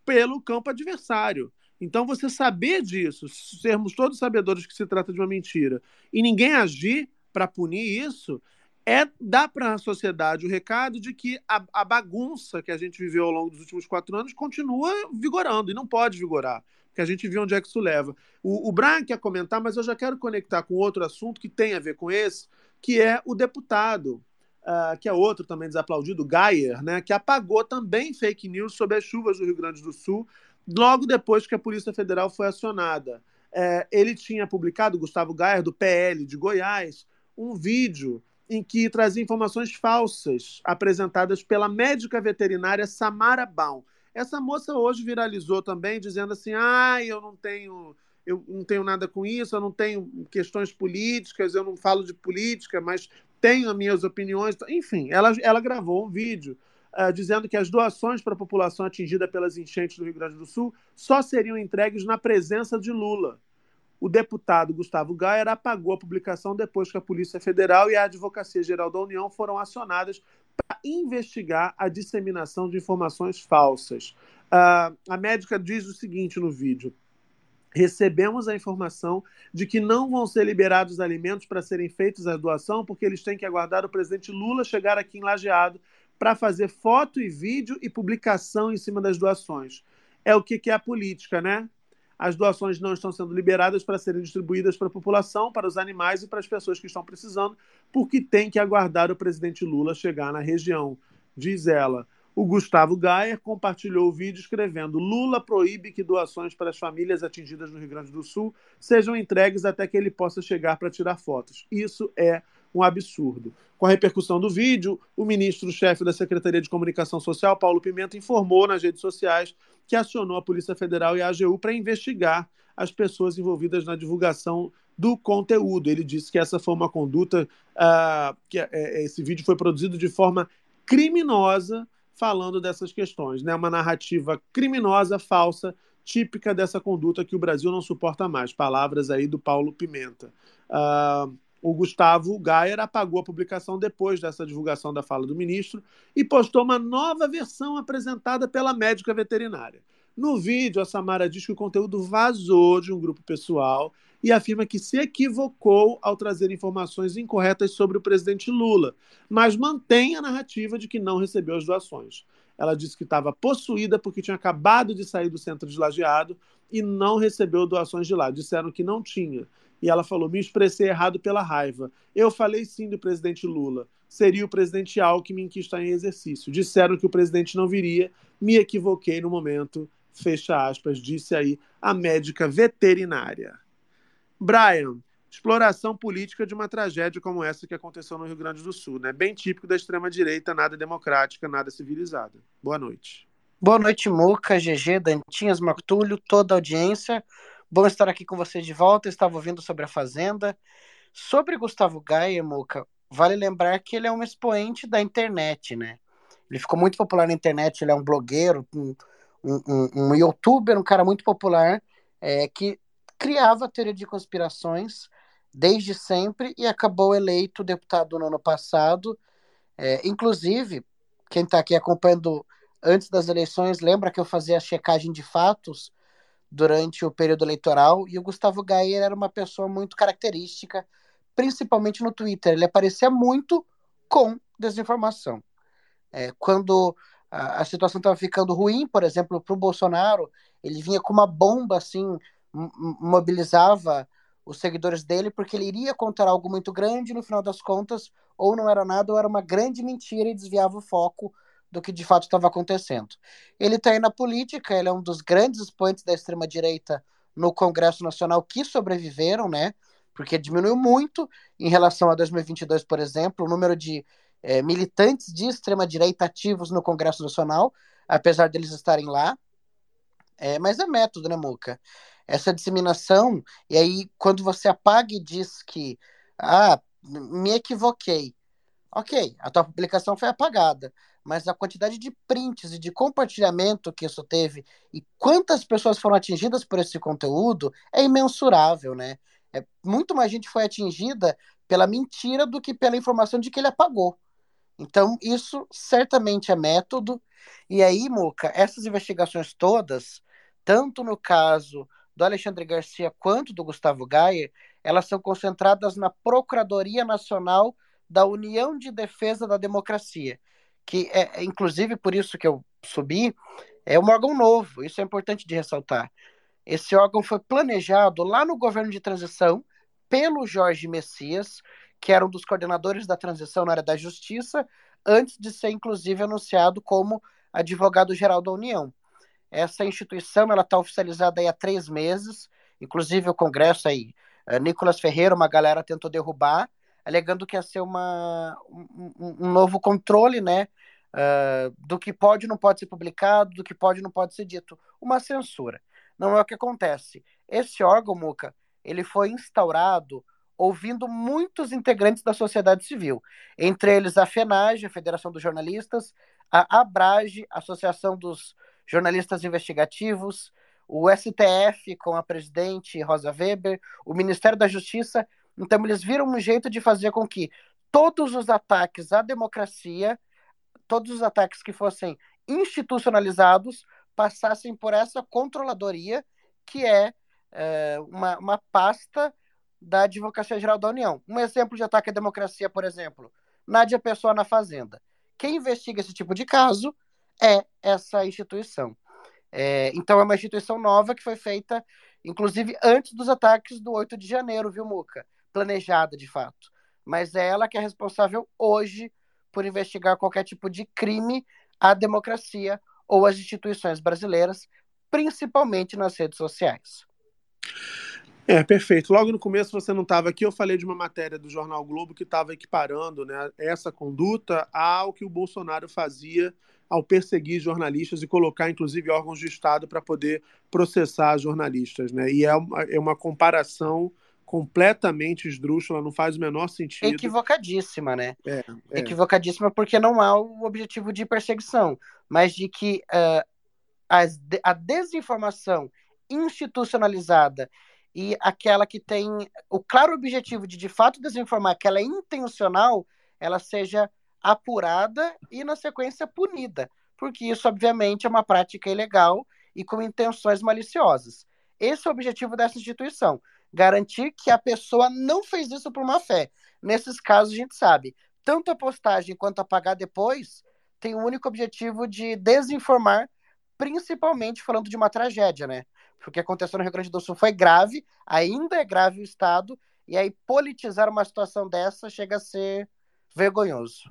pelo campo adversário. Então, você saber disso, sermos todos sabedores que se trata de uma mentira, e ninguém agir para punir isso, é dar para a sociedade o recado de que a, a, bagunça que a gente viveu ao longo dos últimos quatro anos continua vigorando, e não pode vigorar, porque a gente viu onde é que isso leva. O, o Brian quer comentar, mas eu já quero conectar com outro assunto que tem a ver com esse, que é o deputado. Uh, que é outro também desaplaudido, Gayer, né, que apagou também fake news sobre as chuvas do Rio Grande do Sul, logo depois que a Polícia Federal foi acionada. É, ele tinha publicado, Gustavo Gayer, do PL de Goiás, um vídeo em que trazia informações falsas apresentadas pela médica veterinária Samara Baum. Essa moça hoje viralizou também, dizendo assim: ah, eu não tenho. Eu não tenho nada com isso, eu não tenho questões políticas, eu não falo de política, mas tenho as minhas opiniões. Enfim, ela, ela gravou um vídeo uh, dizendo que as doações para a população atingida pelas enchentes do Rio Grande do Sul só seriam entregues na presença de Lula. O deputado Gustavo Gayer apagou a publicação depois que a Polícia Federal e a Advocacia Geral da União foram acionadas para investigar a disseminação de informações falsas. Uh, a médica diz o seguinte no vídeo: recebemos a informação de que não vão ser liberados alimentos para serem feitos a doação, porque eles têm que aguardar o presidente Lula chegar aqui em Lajeado para fazer foto e vídeo e publicação em cima das doações. É o que, que é a política, né? As doações não estão sendo liberadas para serem distribuídas para a população, para os animais e para as pessoas que estão precisando, porque tem que aguardar o presidente Lula chegar na região, diz ela. O Gustavo Gayer compartilhou o vídeo escrevendo: Lula proíbe que doações para as famílias atingidas no Rio Grande do Sul sejam entregues até que ele possa chegar para tirar fotos. Isso é um absurdo. Com a repercussão do vídeo, o ministro-chefe da Secretaria de Comunicação Social, Paulo Pimenta, informou nas redes sociais que acionou a Polícia Federal e a AGU para investigar as pessoas envolvidas na divulgação do conteúdo. Ele disse que essa foi uma conduta, uh, que é, esse vídeo foi produzido de forma criminosa, falando dessas questões, né? Uma narrativa criminosa, falsa, típica dessa conduta que o Brasil não suporta mais. Palavras aí do Paulo Pimenta. Uh, o Gustavo Gayer apagou a publicação depois dessa divulgação da fala do ministro e postou uma nova versão apresentada pela médica veterinária. No vídeo, a Samara diz que o conteúdo vazou de um grupo pessoal e afirma que se equivocou ao trazer informações incorretas sobre o presidente Lula, mas mantém a narrativa de que não recebeu as doações. Ela disse que estava possuída porque tinha acabado de sair do centro de lajeado e não recebeu doações de lá. Disseram que não tinha e ela falou: me expressei errado pela raiva. Eu falei sim do presidente Lula. Seria o presidente Alckmin que está em exercício. Disseram que o presidente não viria. Me equivoquei no momento. Fecha aspas, disse aí a médica veterinária. Brian, exploração política de uma tragédia como essa que aconteceu no Rio Grande do Sul, né? Bem típico da extrema-direita, nada democrática, nada civilizada. Boa noite. Boa noite, Muca, GG, Dantinhas, Martulho, toda a audiência. Bom estar aqui com vocês de volta. estava ouvindo sobre a Fazenda. Sobre Gustavo Gaia, Muca, vale lembrar que ele é um expoente da internet, né? Ele ficou muito popular na internet, ele é um blogueiro, um, um, um youtuber, um cara muito popular, é, que criava teoria de conspirações desde sempre e acabou eleito deputado no ano passado. É, inclusive, quem está aqui acompanhando antes das eleições, lembra que eu fazia a checagem de fatos durante o período eleitoral e o Gustavo Gayer era uma pessoa muito característica, principalmente no Twitter. Ele aparecia muito com desinformação. É, quando a, a situação estava ficando ruim, por exemplo, para o Bolsonaro, ele vinha com uma bomba assim, mobilizava os seguidores dele porque ele iria contar algo muito grande, no final das contas, ou não era nada, ou era uma grande mentira e desviava o foco do que de fato estava acontecendo. Ele está aí na política, ele é um dos grandes expoentes da extrema-direita no Congresso Nacional que sobreviveram, né? Porque diminuiu muito em relação a 2022, por exemplo, o número de é, militantes de extrema-direita ativos no Congresso Nacional, apesar deles estarem lá. É, mas é método, né, Muca? Essa disseminação, e aí quando você apaga e diz que, ah, me equivoquei. Ok, a tua publicação foi apagada, mas a quantidade de prints e de compartilhamento que isso teve e quantas pessoas foram atingidas por esse conteúdo é imensurável, né? É, muito mais gente foi atingida pela mentira do que pela informação de que ele apagou. Então, isso certamente é método. E aí, Muca, essas investigações todas, tanto no caso do Alexandre Garcia quanto do Gustavo Gaia, elas são concentradas na Procuradoria Nacional da União de Defesa da Democracia, que é, é, inclusive por isso que eu subi, é um órgão novo, isso é importante de ressaltar. Esse órgão foi planejado lá no governo de transição pelo Jorge Messias, que era um dos coordenadores da transição na área da justiça, antes de ser inclusive anunciado como advogado-geral da União. Essa instituição ela está oficializada aí há três meses, inclusive o Congresso aí, uh, Nicolas Ferreira, uma galera tentou derrubar, alegando que ia ser uma, um, um novo controle, né, uh, do que pode e não pode ser publicado, do que pode e não pode ser dito, uma censura. Não é o que acontece. Esse órgão, Muca, ele foi instaurado ouvindo muitos integrantes da sociedade civil, entre eles a FENAGE, a Federação dos Jornalistas, a ABRAGE, Associação dos Jornalistas Investigativos, o STF com a presidente Rosa Weber, o Ministério da Justiça então, eles viram um jeito de fazer com que todos os ataques à democracia, todos os ataques que fossem institucionalizados, passassem por essa controladoria, que é, é uma, uma pasta da Advocacia Geral da União. Um exemplo de ataque à democracia, por exemplo, Nádia Pessoa na Fazenda. Quem investiga esse tipo de caso é essa instituição. É, então, é uma instituição nova que foi feita, inclusive, antes dos ataques do 8 de janeiro, viu, Muca? Planejada de fato. Mas é ela que é responsável hoje por investigar qualquer tipo de crime à democracia ou às instituições brasileiras, principalmente nas redes sociais. É, perfeito. Logo no começo você não estava aqui, eu falei de uma matéria do Jornal Globo que estava equiparando né, essa conduta ao que o Bolsonaro fazia ao perseguir jornalistas e colocar, inclusive, órgãos de Estado para poder processar jornalistas. Né? E é uma, é uma comparação completamente esdrúxula, não faz o menor sentido. Equivocadíssima, né? É, é. Equivocadíssima porque não há o objetivo de perseguição, mas de que uh, as, a desinformação institucionalizada e aquela que tem o claro objetivo de de fato desinformar, que ela é intencional, ela seja apurada e na sequência punida, porque isso obviamente é uma prática ilegal e com intenções maliciosas. Esse é o objetivo dessa instituição, garantir que a pessoa não fez isso por má fé. Nesses casos a gente sabe, tanto a postagem quanto apagar depois tem o único objetivo de desinformar, principalmente falando de uma tragédia, né? Porque o que aconteceu no Rio Grande do Sul foi grave, ainda é grave o Estado, e aí politizar uma situação dessa chega a ser vergonhoso.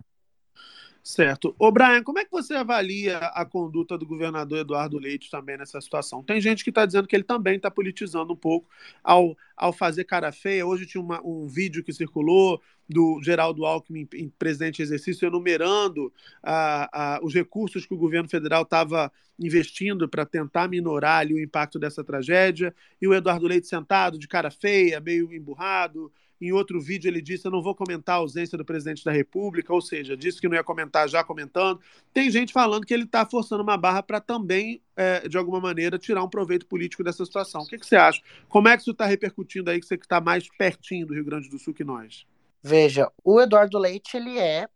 Certo. Ô, Brian, como é que você avalia a conduta do governador Eduardo Leite também nessa situação? Tem gente que está dizendo que ele também está politizando um pouco ao, ao fazer cara feia. Hoje tinha uma, um vídeo que circulou do Geraldo Alckmin, presidente de exercício, enumerando ah, ah, os recursos que o governo federal estava investindo para tentar minorar ali, o impacto dessa tragédia, e o Eduardo Leite sentado de cara feia, meio emburrado, em outro vídeo ele disse: Eu não vou comentar a ausência do presidente da República, ou seja, disse que não ia comentar já comentando. Tem gente falando que ele está forçando uma barra para também, é, de alguma maneira, tirar um proveito político dessa situação. O que, que você acha? Como é que isso está repercutindo aí, que você está mais pertinho do Rio Grande do Sul que nós? Veja, o Eduardo Leite, ele é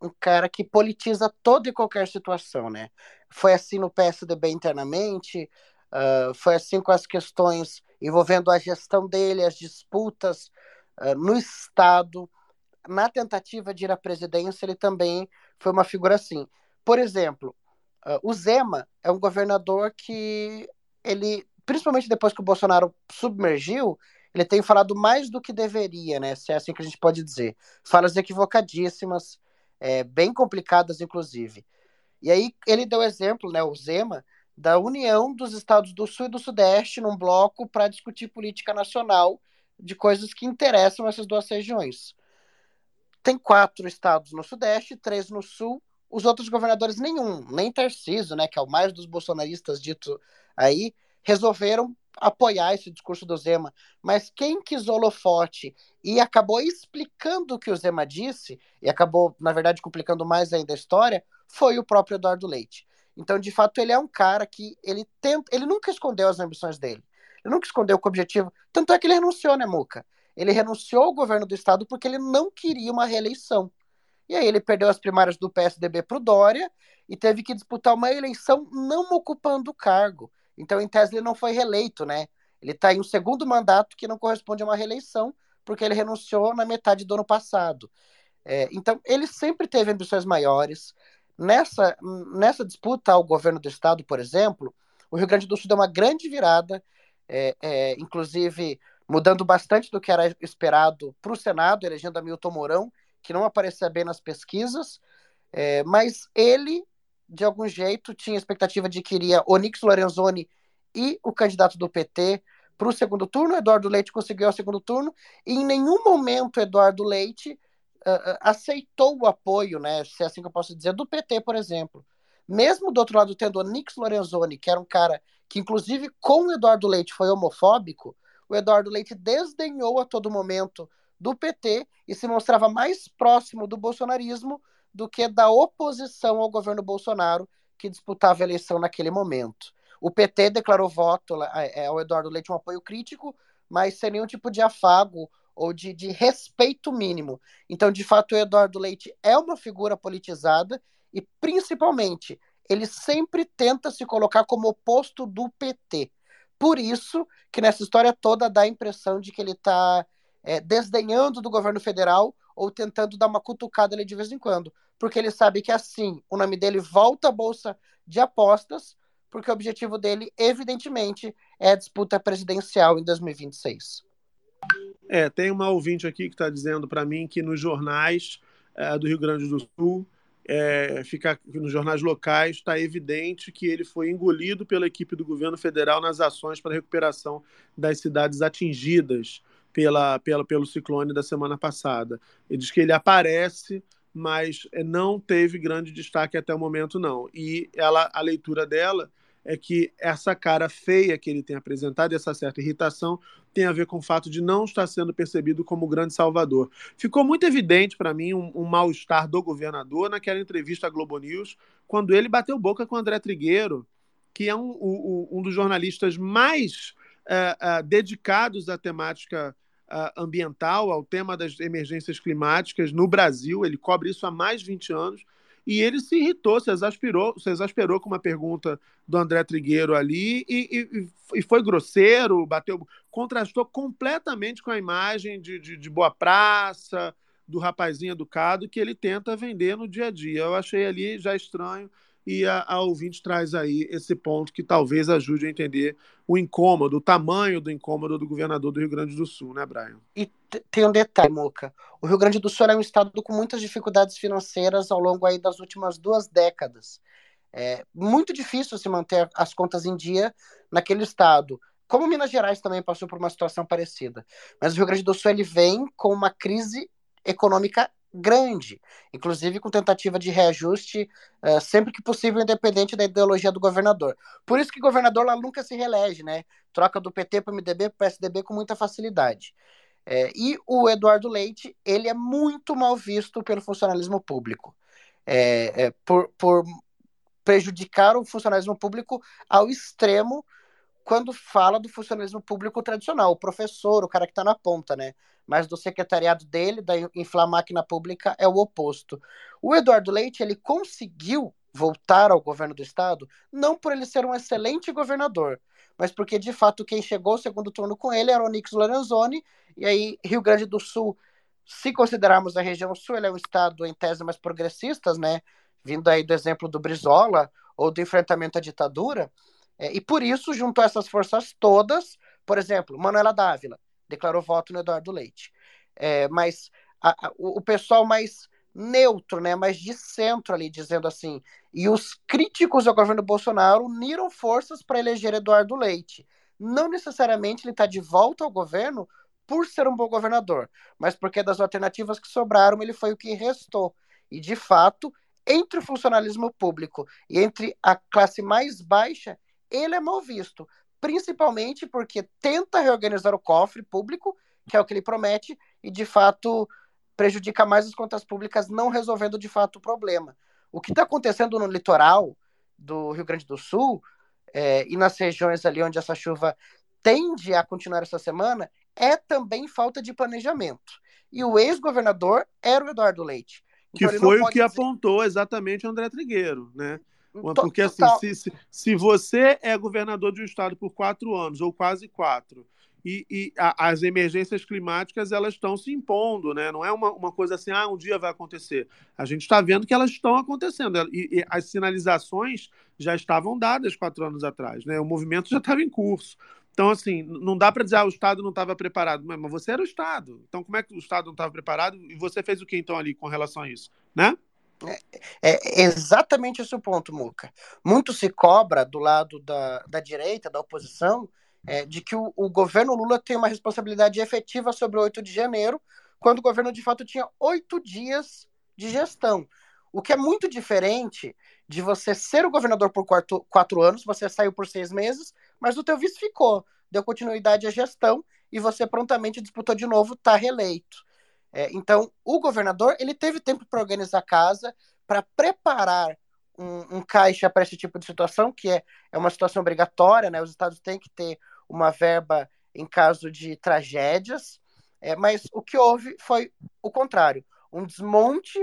um cara que politiza toda e qualquer situação, né? Foi assim no PSDB internamente, uh, foi assim com as questões envolvendo a gestão dele, as disputas no Estado. Na tentativa de ir à presidência, ele também foi uma figura assim. Por exemplo, uh, o Zema é um governador que ele, principalmente depois que o Bolsonaro submergiu, ele tem falado mais do que deveria, né? Se é assim que a gente pode dizer. Falas equivocadíssimas, é, bem complicadas, inclusive. E aí ele deu exemplo, né, o Zema, da união dos estados do Sul e do Sudeste num bloco para discutir política nacional de coisas que interessam essas duas regiões. Tem quatro estados no Sudeste, três no Sul, os outros governadores nenhum, nem Tarciso, né, que é o mais dos bolsonaristas dito aí, resolveram apoiar esse discurso do Zema, mas quem quis holofote e acabou explicando o que o Zema disse, e acabou, na verdade, complicando mais ainda a história, foi o próprio Eduardo Leite. Então, de fato, ele é um cara que ele tenta, ele nunca escondeu as ambições dele. Ele nunca escondeu o objetivo. Tanto é que ele renunciou, né, Muca? Ele renunciou ao governo do estado porque ele não queria uma reeleição. E aí ele perdeu as primárias do PSDB para o Dória e teve que disputar uma eleição não ocupando o cargo. Então, em tese, ele não foi reeleito, né? Ele está em um segundo mandato que não corresponde a uma reeleição, porque ele renunciou na metade do ano passado. É, então, ele sempre teve ambições maiores. Nessa, nessa disputa ao governo do estado, por exemplo, o Rio Grande do Sul deu uma grande virada, é, é, inclusive mudando bastante do que era esperado para o Senado, elegendo Hamilton Mourão, que não aparecia bem nas pesquisas, é, mas ele de algum jeito, tinha expectativa de que iria Onix Lorenzoni e o candidato do PT para o segundo turno. Eduardo Leite conseguiu o segundo turno e em nenhum momento Eduardo Leite uh, aceitou o apoio, né, se é assim que eu posso dizer, do PT, por exemplo. Mesmo do outro lado tendo Onix Lorenzoni, que era um cara que, inclusive, com o Eduardo Leite foi homofóbico, o Eduardo Leite desdenhou a todo momento do PT e se mostrava mais próximo do bolsonarismo do que da oposição ao governo Bolsonaro, que disputava a eleição naquele momento. O PT declarou voto é, ao Eduardo Leite um apoio crítico, mas sem nenhum tipo de afago ou de, de respeito mínimo. Então, de fato, o Eduardo Leite é uma figura politizada e, principalmente, ele sempre tenta se colocar como oposto do PT. Por isso que nessa história toda dá a impressão de que ele está é, desdenhando do governo federal ou tentando dar uma cutucada ali de vez em quando, porque ele sabe que assim o nome dele volta à bolsa de apostas, porque o objetivo dele, evidentemente, é a disputa presidencial em 2026. É, tem uma ouvinte aqui que está dizendo para mim que nos jornais é, do Rio Grande do Sul é, fica nos jornais locais, está evidente que ele foi engolido pela equipe do governo federal nas ações para recuperação das cidades atingidas pela, pela, pelo ciclone da semana passada. Ele diz que ele aparece, mas não teve grande destaque até o momento, não. E ela, a leitura dela é que essa cara feia que ele tem apresentado, essa certa irritação, tem a ver com o fato de não estar sendo percebido como o grande salvador. Ficou muito evidente para mim um, um mal-estar do governador naquela entrevista à Globo News, quando ele bateu boca com André Trigueiro, que é um, um, dos jornalistas mais uh, uh, dedicados à temática uh, ambiental, ao tema das emergências climáticas no Brasil. Ele cobre isso há mais de 20 anos e ele se irritou, se exasperou, se exasperou com uma pergunta do André Trigueiro ali e, e, e foi grosseiro, bateu, contrastou completamente com a imagem de, de, de, boa praça, do rapazinho educado que ele tenta vender no dia a dia. Eu achei ali já estranho e a, a ouvinte traz aí esse ponto que talvez ajude a entender o incômodo, o tamanho do incômodo do governador do Rio Grande do Sul, né, Brian? E tem um detalhe, Moca. O Rio Grande do Sul é um estado com muitas dificuldades financeiras ao longo aí das últimas duas décadas. É muito difícil se manter as contas em dia naquele estado. Como Minas Gerais também passou por uma situação parecida. Mas o Rio Grande do Sul ele vem com uma crise econômica grande, inclusive com tentativa de reajuste uh, sempre que possível, independente da ideologia do governador. Por isso que o governador lá nunca se reelege, né? Troca do PT para o MDB, para o PSDB com muita facilidade. É, e o Eduardo Leite, ele é muito mal visto pelo funcionalismo público, é, é, por, por prejudicar o funcionalismo público ao extremo quando fala do funcionalismo público tradicional, o professor, o cara que está na ponta, né? Mas do secretariado dele, da inflar máquina pública, é o oposto. O Eduardo Leite, ele conseguiu voltar ao governo do estado, não por ele ser um excelente governador, mas porque de fato quem chegou ao segundo turno com ele era o Nix Lorenzoni, e aí Rio Grande do Sul, se considerarmos a região sul, ele é um estado em tese mais progressistas, né? Vindo aí do exemplo do Brizola ou do enfrentamento à ditadura, é, e por isso juntou essas forças todas, por exemplo, Manuela Dávila declarou voto no Eduardo Leite, é, mas a, a, o, o pessoal mais neutro, né, mais de centro ali, dizendo assim. E os críticos ao governo Bolsonaro uniram forças para eleger Eduardo Leite. Não necessariamente ele está de volta ao governo por ser um bom governador, mas porque das alternativas que sobraram, ele foi o que restou. E, de fato, entre o funcionalismo público e entre a classe mais baixa, ele é mal visto. Principalmente porque tenta reorganizar o cofre público, que é o que ele promete, e de fato prejudica mais as contas públicas, não resolvendo de fato o problema. O que está acontecendo no litoral do Rio Grande do Sul é, e nas regiões ali onde essa chuva tende a continuar essa semana é também falta de planejamento. E o ex-governador era o Eduardo Leite. Então, que foi o que dizer... apontou exatamente o André Trigueiro, né? Porque assim, se, se, se você é governador de um estado por quatro anos, ou quase quatro, e, e a, as emergências climáticas elas estão se impondo, né? Não é uma, uma coisa assim, ah, um dia vai acontecer. A gente está vendo que elas estão acontecendo e, e, as sinalizações já estavam dadas quatro anos atrás, né? O movimento já estava em curso. Então, assim, não dá para dizer, ah, o Estado não estava preparado. Mas você era o Estado. Então, como é que o Estado não estava preparado? E você fez o que, então, ali com relação a isso, né? É, é exatamente esse o ponto, Muca. Muito se cobra do lado da, da direita, da oposição, é, de que o, o, governo Lula tem uma responsabilidade efetiva sobre o 8 de janeiro, quando o governo de fato tinha oito dias de gestão. O que é muito diferente de você ser o governador por quatro, quatro anos, você saiu por seis meses, mas o teu vice ficou, deu continuidade à gestão e você prontamente disputou de novo, está reeleito. É, então, o governador ele teve tempo para organizar a casa, para preparar um, um caixa para esse tipo de situação, que é, é uma situação obrigatória, né? Os estados têm que ter uma verba em caso de tragédias, é, mas o que houve foi o contrário, um desmonte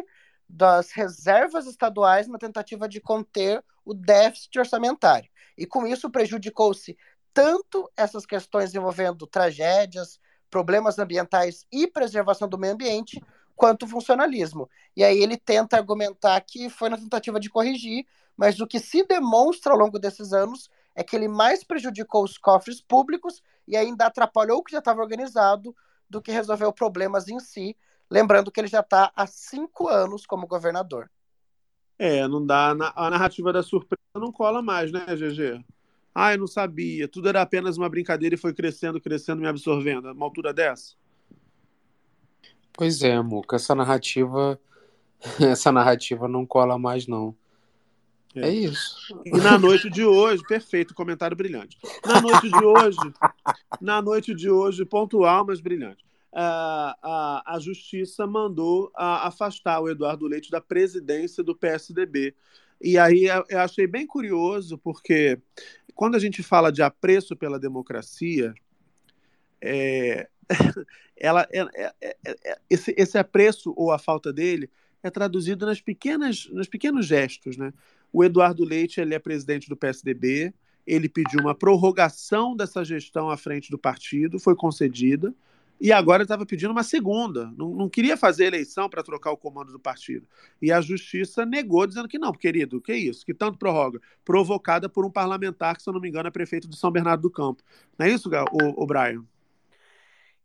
das reservas estaduais na tentativa de conter o déficit orçamentário. E com isso prejudicou-se tanto essas questões envolvendo tragédias, problemas ambientais e preservação do meio ambiente, quanto funcionalismo. E aí ele tenta argumentar que foi na tentativa de corrigir, mas o que se demonstra ao longo desses anos é que ele mais prejudicou os cofres públicos e ainda atrapalhou o que já estava organizado do que resolveu problemas em si. Lembrando que ele já está há cinco anos como governador. É, não dá. A narrativa da surpresa não cola mais, né, GG? Ah, eu não sabia. Tudo era apenas uma brincadeira e foi crescendo, crescendo, me absorvendo. Uma altura dessa? Pois é, Muca, essa narrativa, *laughs* essa narrativa não cola mais, não. É isso. E na noite de hoje, perfeito, comentário brilhante. Na noite de hoje, na noite de hoje, pontual, mas brilhante. A, a, a justiça mandou a- afastar o Eduardo Leite da presidência do PSDB. E aí eu achei bem curioso, porque quando a gente fala de apreço pela democracia, é, *laughs* ela, é- é- é- é- esse, esse apreço ou a falta dele é traduzido nas pequenas, nos pequenos gestos, né? O Eduardo Leite ele é presidente do PSDB, ele pediu uma prorrogação dessa gestão à frente do partido, foi concedida, e agora estava pedindo uma segunda. Não, não queria fazer eleição para trocar o comando do partido. E a justiça negou, dizendo que não, querido, que isso? Que tanto prorroga? Provocada por um parlamentar que, se eu não me engano, é prefeito de São Bernardo do Campo. Não é isso, o, o Brian?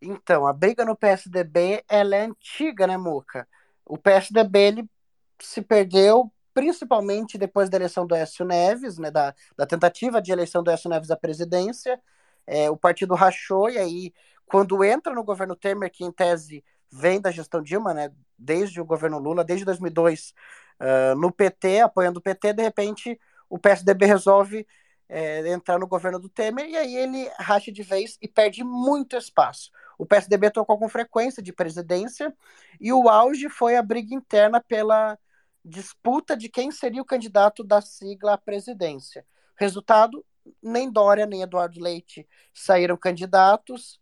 Então, a briga no PSDB ela é antiga, né, Muca? O PSDB ele se perdeu principalmente depois da eleição do Écio Neves, né, da, da tentativa de eleição do Écio Neves à presidência. É, o partido rachou e aí, quando entra no governo Temer, que em tese vem da gestão Dilma, né, desde o governo Lula, desde 2002, ah, no PT, apoiando o PT, de repente o PSDB resolve é, entrar no governo do Temer e aí ele racha de vez e perde muito espaço. O PSDB trocou com frequência de presidência e o auge foi a briga interna pela disputa de quem seria o candidato da sigla à presidência. Resultado: nem Dória nem Eduardo Leite saíram candidatos.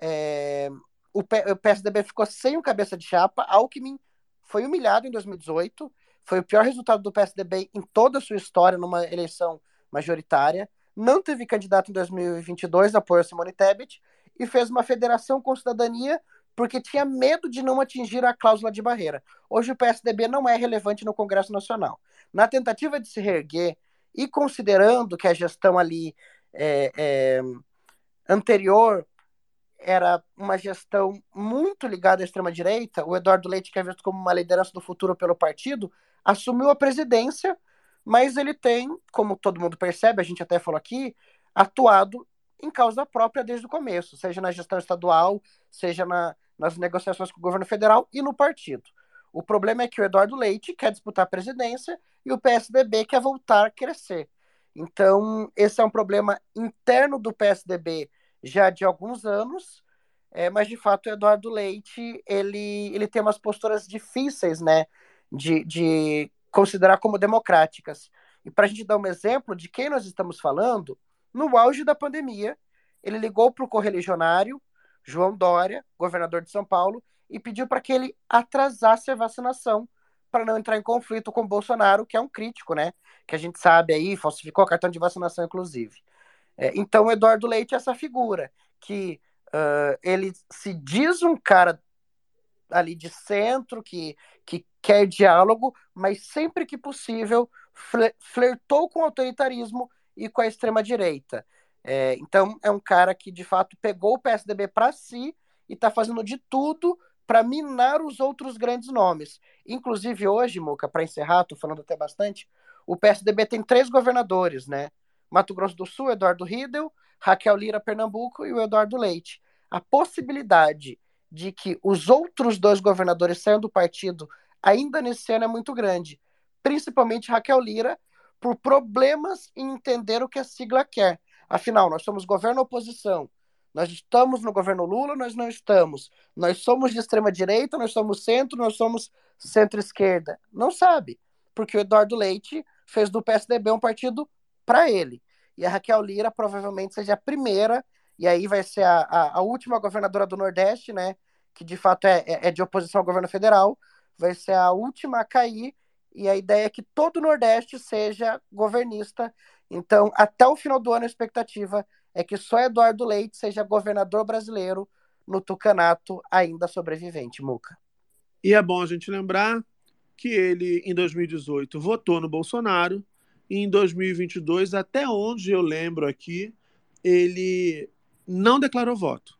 É, o, P- o PSDB ficou sem o cabeça de chapa. Alckmin foi humilhado em 2018. Foi o pior resultado do PSDB em toda a sua história numa eleição majoritária. Não teve candidato em 2022, apoiou Simone Tebet e fez uma federação com cidadania porque tinha medo de não atingir a cláusula de barreira. Hoje o PSDB não é relevante no Congresso Nacional. Na tentativa de se reerguer e considerando que a gestão ali é, é, anterior era uma gestão muito ligada à extrema-direita, o Eduardo Leite, que é visto como uma liderança do futuro pelo partido, assumiu a presidência, mas ele tem, como todo mundo percebe, a gente até falou aqui, atuado em causa própria desde o começo, seja na gestão estadual, seja na, nas negociações com o governo federal e no partido. O problema é que o Eduardo Leite quer disputar a presidência e o PSDB quer voltar a crescer. Então, esse é um problema interno do PSDB já de alguns anos, é, mas de fato o Eduardo Leite ele, ele tem umas posturas difíceis, né, de, de considerar como democráticas. E para a gente dar um exemplo de quem nós estamos falando, no auge da pandemia, ele ligou para o correligionário João Dória, governador de São Paulo, e pediu para que ele atrasasse a vacinação para não entrar em conflito com Bolsonaro, que é um crítico, né? Que a gente sabe aí, falsificou o cartão de vacinação, inclusive. É, então, o Eduardo Leite é essa figura que uh, ele se diz um cara ali de centro, que, que quer diálogo, mas sempre que possível flertou com o autoritarismo e com a extrema-direita. É, então, é um cara que, de fato, pegou o PSDB para si e está fazendo de tudo para minar os outros grandes nomes. Inclusive, hoje, Muca, para encerrar, estou falando até bastante, o PSDB tem três governadores, né? Mato Grosso do Sul, Eduardo Riedel, Raquel Lira, Pernambuco e o Eduardo Leite. A possibilidade de que os outros dois governadores saiam do partido ainda nesse ano é muito grande, principalmente Raquel Lira, por problemas em entender o que a sigla quer. Afinal, nós somos governo oposição. Nós estamos no governo Lula, nós não estamos. Nós somos de extrema direita, nós somos centro, nós somos centro-esquerda. Não sabe, porque o Eduardo Leite fez do PSDB um partido para ele. E a Raquel Lira provavelmente seja a primeira, e aí vai ser a, a, a última governadora do Nordeste, né? Que de fato é, é de oposição ao governo federal, vai ser a última a cair, e a ideia é que todo o Nordeste seja governista. Então, até o final do ano, a expectativa é que só Eduardo Leite seja governador brasileiro no Tucanato, ainda sobrevivente, Muca. E é bom a gente lembrar que ele, em 2018, votou no Bolsonaro, e em 2022, até onde eu lembro aqui, ele não declarou voto.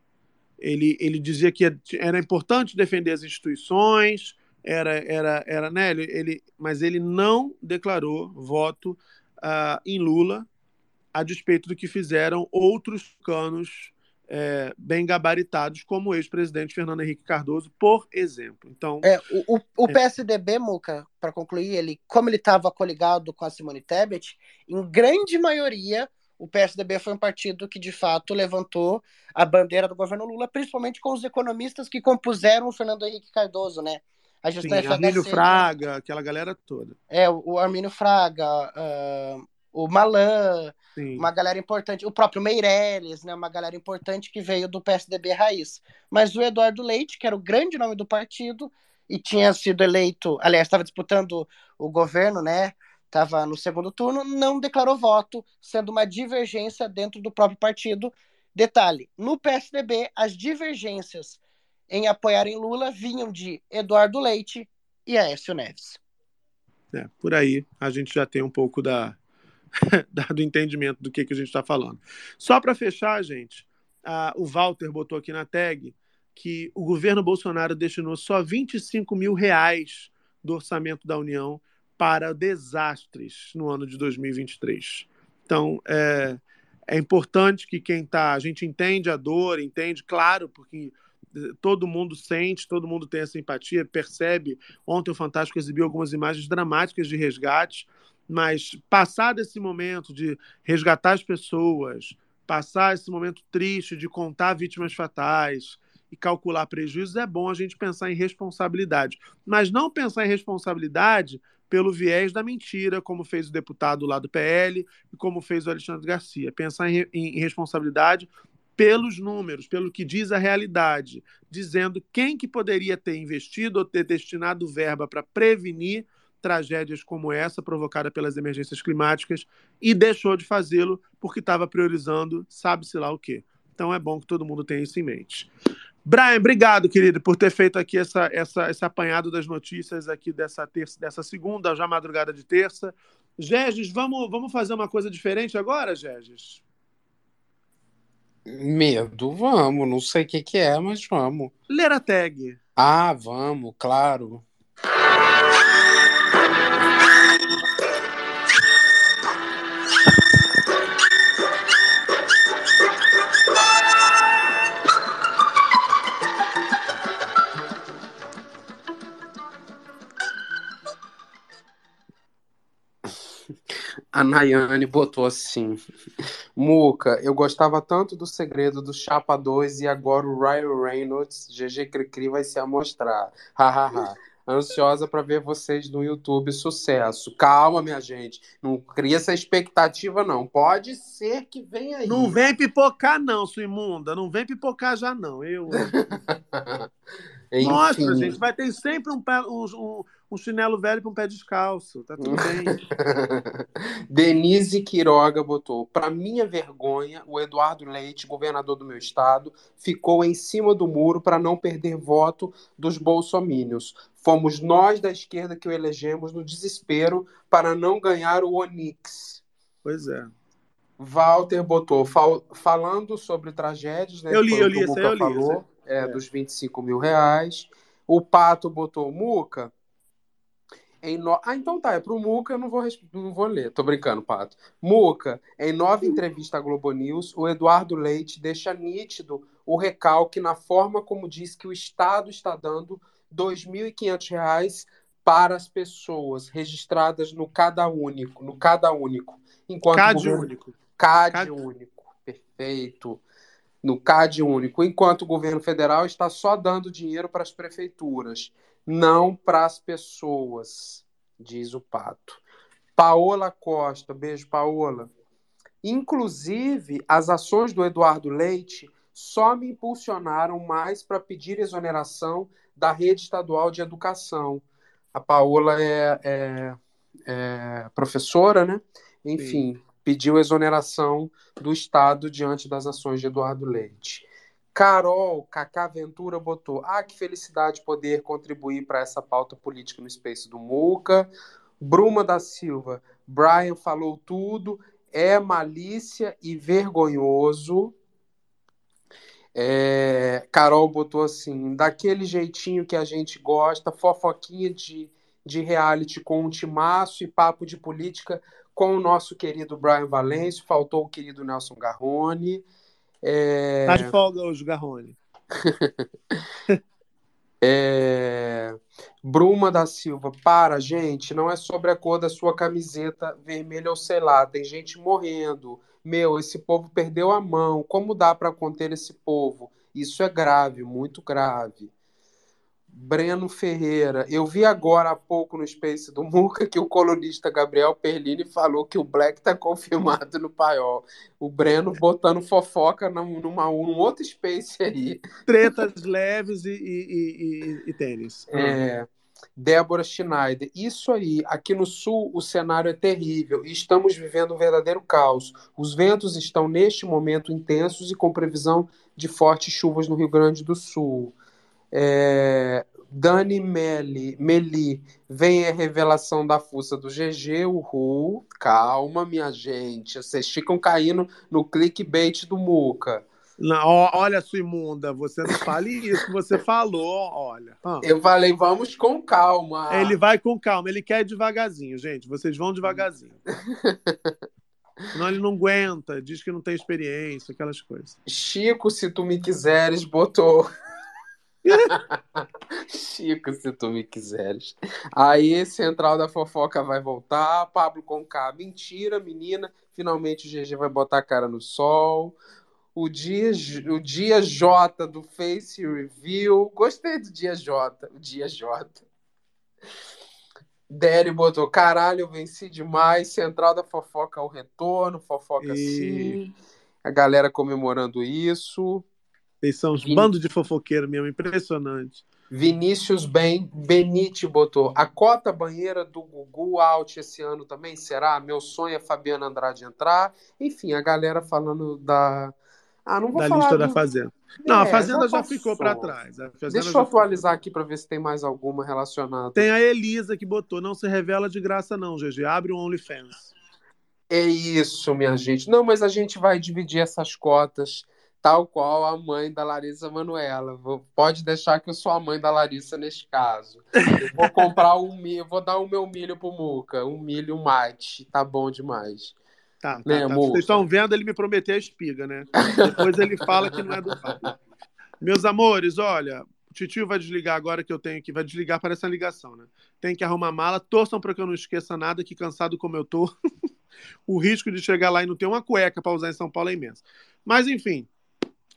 Ele, ele dizia que era importante defender as instituições, era, era, era Nélio, ele, mas ele não declarou voto uh, em Lula, a despeito do que fizeram outros canos é, bem gabaritados, como o ex-presidente Fernando Henrique Cardoso, por exemplo. Então, É, o, o, É. PSDB, Muca, para concluir, ele, como ele estava coligado com a Simone Tebet, em grande maioria, o PSDB foi um partido que, de fato, levantou a bandeira do governo Lula, principalmente com os economistas que compuseram o Fernando Henrique Cardoso, né? A sim, gestão Armínio FHC, Fraga, aquela galera toda. É, o Armínio Fraga, ah, o Malan, Sim. uma galera importante, o próprio Meirelles, né, uma galera importante que veio do PSDB raiz. Mas o Eduardo Leite, que era o grande nome do partido e tinha sido eleito, aliás, estava disputando o governo, né? Estava no segundo turno, não declarou voto, sendo uma divergência dentro do próprio partido. Detalhe: no PSDB, as divergências em apoiarem Lula vinham de Eduardo Leite e Aécio Neves. É, por aí a gente já tem um pouco da, *laughs* da- do entendimento do que, que a gente está falando. Só para fechar, gente, a- o Walter botou aqui na tag que o governo Bolsonaro destinou só 25 mil reais do orçamento da União para desastres no ano de 2023. Então, é, é importante que quem está. A gente entende a dor, entende, claro, porque eh, todo mundo sente, todo mundo tem essa empatia, percebe. Ontem o Fantástico exibiu algumas imagens dramáticas de resgate, mas passado esse momento de resgatar as pessoas, passar esse momento triste de contar vítimas fatais e calcular prejuízos, é bom a gente pensar em responsabilidade. Mas não pensar em responsabilidade pelo viés da mentira, como fez o deputado lá do PL e como fez o Alexandre Garcia. Pensar em, em responsabilidade pelos números, pelo que diz a realidade, dizendo quem que poderia ter investido ou ter destinado verba para prevenir tragédias como essa provocada pelas emergências climáticas e deixou de fazê-lo porque estava priorizando sabe-se lá o quê. Então é bom que todo mundo tenha isso em mente. Brian, obrigado, querido, por ter feito aqui essa, essa, esse apanhado das notícias aqui dessa, terça, dessa segunda, já madrugada de terça. Gerges, vamos, vamos fazer uma coisa diferente agora, Gerges? Medo, vamos. Não sei o que, que é, mas vamos. Ler a tag. Ah, vamos, claro. A Nayane botou assim: Muca, eu gostava tanto do segredo do Chapa 2 e agora o Ryan Reynolds, GG Cricri, vai se amostrar. Hahaha. Ansiosa para ver vocês no YouTube. Sucesso. Calma, minha gente. Não cria essa expectativa, não. Pode ser que venha aí. Não vem pipocar, não, sua imunda. Não vem pipocar já, não. Eu. *laughs* Mostra, Enfim. gente. Vai ter sempre um, pé- um, um- chinelo velho para um pé descalço. Tá tudo bem. *laughs* Denise Quiroga botou: Para minha vergonha, o Eduardo Leite, governador do meu estado, ficou em cima do muro para não perder voto dos bolsomínios. Fomos nós da esquerda que o elegemos no desespero para não ganhar o Onix. Pois é. Walter botou, fal- falando sobre tragédias, né? Eu li, eu li, Muca eu li, falou. É, É. dos 25 mil reais. O Pato botou Muca. Em no... Ah, então tá, é pro Muca, eu não vou, res- não vou ler, tô brincando, Pato. Muca, em nova entrevista à Globo News, o Eduardo Leite deixa nítido o recalque na forma como diz que o Estado está dando 2.500 reais para as pessoas registradas no Cada Único, no Cada Único. Enquanto o CAD governo- único. CAD, CAD. único, perfeito. No CAD único, enquanto o governo federal está só dando dinheiro para as prefeituras, não para as pessoas, diz o Pato. Paola Costa, beijo, Paola. Inclusive, as ações do Eduardo Leite só me impulsionaram mais para pedir exoneração da rede estadual de educação. A Paola é, é- é professora, né? Enfim, pediu exoneração do Estado diante das ações de Eduardo Leite. Carol Cacá Ventura botou: Ah, que felicidade poder contribuir para essa pauta política no Space do Muca. Bruma da Silva, Brian falou tudo, é malícia e vergonhoso. É, Carol botou assim: daquele jeitinho que a gente gosta, fofoquinha de, de reality com um timaço e papo de política com o nosso querido Brian Valêncio, faltou o querido Nelson Garrone. É... Tá de folga hoje, Garrone. *laughs* É... Bruma da Silva, para, gente, não é sobre a cor da sua camiseta vermelha ou sei lá, tem gente morrendo. Meu, esse povo perdeu a mão. Como dá para conter esse povo? Isso é grave, muito grave. Breno Ferreira, eu vi agora há pouco no Space do Muca que o colunista Gabriel Perlini falou que o Black tá confirmado no paiol. O Breno botando fofoca num, numa, num outro Space aí. Tretas leves e, e, e, e tênis. É, Débora Schneider, isso aí, aqui no sul o cenário é terrível e estamos vivendo um verdadeiro caos. Os ventos estão neste momento intensos e com previsão de fortes chuvas no Rio Grande do Sul. É, Dani Meli, Meli, vem a revelação da fuça do GG, uhul. Calma, minha gente. Vocês ficam caindo no clickbait do Muca. Não, olha, sua imunda, você não fale isso que você falou, olha. Ah. Eu falei, vamos com calma. Ele vai com calma, ele quer devagarzinho, gente. Vocês vão devagarzinho. *laughs* Senão ele não aguenta, diz que não tem experiência, aquelas coisas. Chico, se tu me quiseres, botou. *laughs* Chico, se tu me quiseres. Aí, Central da Fofoca vai voltar. Pablo Conká, mentira, menina. Finalmente o GG vai botar a cara no sol. O dia, o dia J do Face Review. Gostei do dia J. O dia J. Dério botou, caralho, eu venci demais. Central da Fofoca ao retorno. Fofoca E- sim. A galera comemorando isso. Eles são uns Vin- bandos de fofoqueiro mesmo, impressionante. Vinícius Ben Benite botou. A cota banheira do Gugu out esse ano também será? Meu sonho é Fabiana Andrade entrar. Enfim, a galera falando da. Ah, não vou Da falar lista da Fazenda. Não, a É, Fazenda já, passou. ficou para trás. A Deixa já eu atualizar aqui para ver se tem mais alguma relacionada. Tem a Elisa que botou, não se revela de graça não, GG. Abre um OnlyFans. É isso, minha gente. Não, mas a gente vai dividir essas cotas, tal qual a mãe da Larissa Manuela. Vou- Pode deixar que eu sou a mãe da Larissa neste caso. Eu vou comprar um milho, vou dar o meu milho pro Muca, um milho mate. Tá bom demais. Tá, tá, Né, tá. Muca? Vocês estão vendo ele me prometer a espiga, né? Depois ele fala que não é do Fábio. Meus amores, olha, o titio vai desligar agora que eu tenho que. Vai desligar para essa ligação, né? Tem que arrumar mala. Torçam para que eu não esqueça nada, que cansado como eu tô. *laughs* o risco de chegar lá e não ter uma cueca para usar em São Paulo é imenso. Mas, enfim,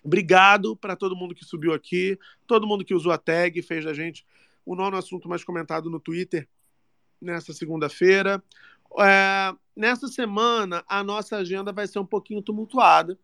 obrigado para todo mundo que subiu aqui, todo mundo que usou a tag, fez da gente o nono assunto mais comentado no Twitter nessa segunda-feira. É, nessa semana, a nossa agenda vai ser um pouquinho tumultuada,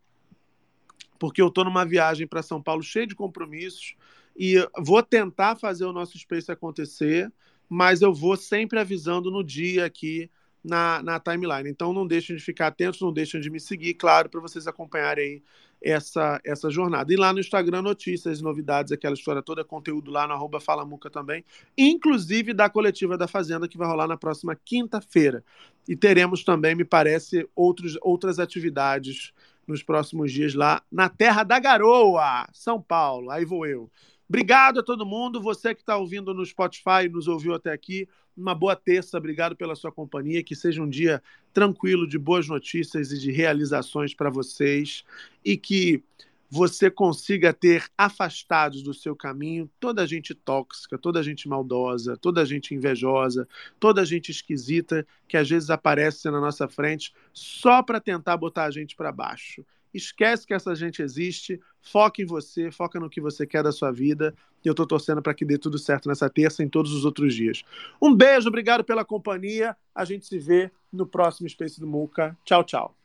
porque eu estou numa viagem para São Paulo cheia de compromissos e vou tentar fazer o nosso Space acontecer, mas eu vou sempre avisando no dia aqui na, na timeline. Então não deixem de ficar atentos, não deixem de me seguir, claro, para vocês acompanharem aí essa, essa jornada. E lá no Instagram, notícias, novidades, aquela história toda, conteúdo lá no arroba Falamuca também, inclusive da coletiva da Fazenda, que vai rolar na próxima quinta-feira. E teremos também, me parece, outros, outras atividades nos próximos dias lá na Terra da Garoa, São Paulo. Aí vou eu. Obrigado a todo mundo. Você que está ouvindo no Spotify, nos ouviu até aqui. Uma boa terça. Obrigado pela sua companhia. Que seja um dia tranquilo, de boas notícias e de realizações para vocês. E que você consiga ter afastados do seu caminho toda gente tóxica, toda gente maldosa, toda gente invejosa, toda gente esquisita que às vezes aparece na nossa frente só para tentar botar a gente para baixo. Esquece que essa gente existe, foca em você, foca no que você quer da sua vida. E eu tô torcendo para que dê tudo certo nessa terça e em todos os outros dias. Um beijo, obrigado pela companhia. A gente se vê no próximo Space do Muca. Tchau, tchau.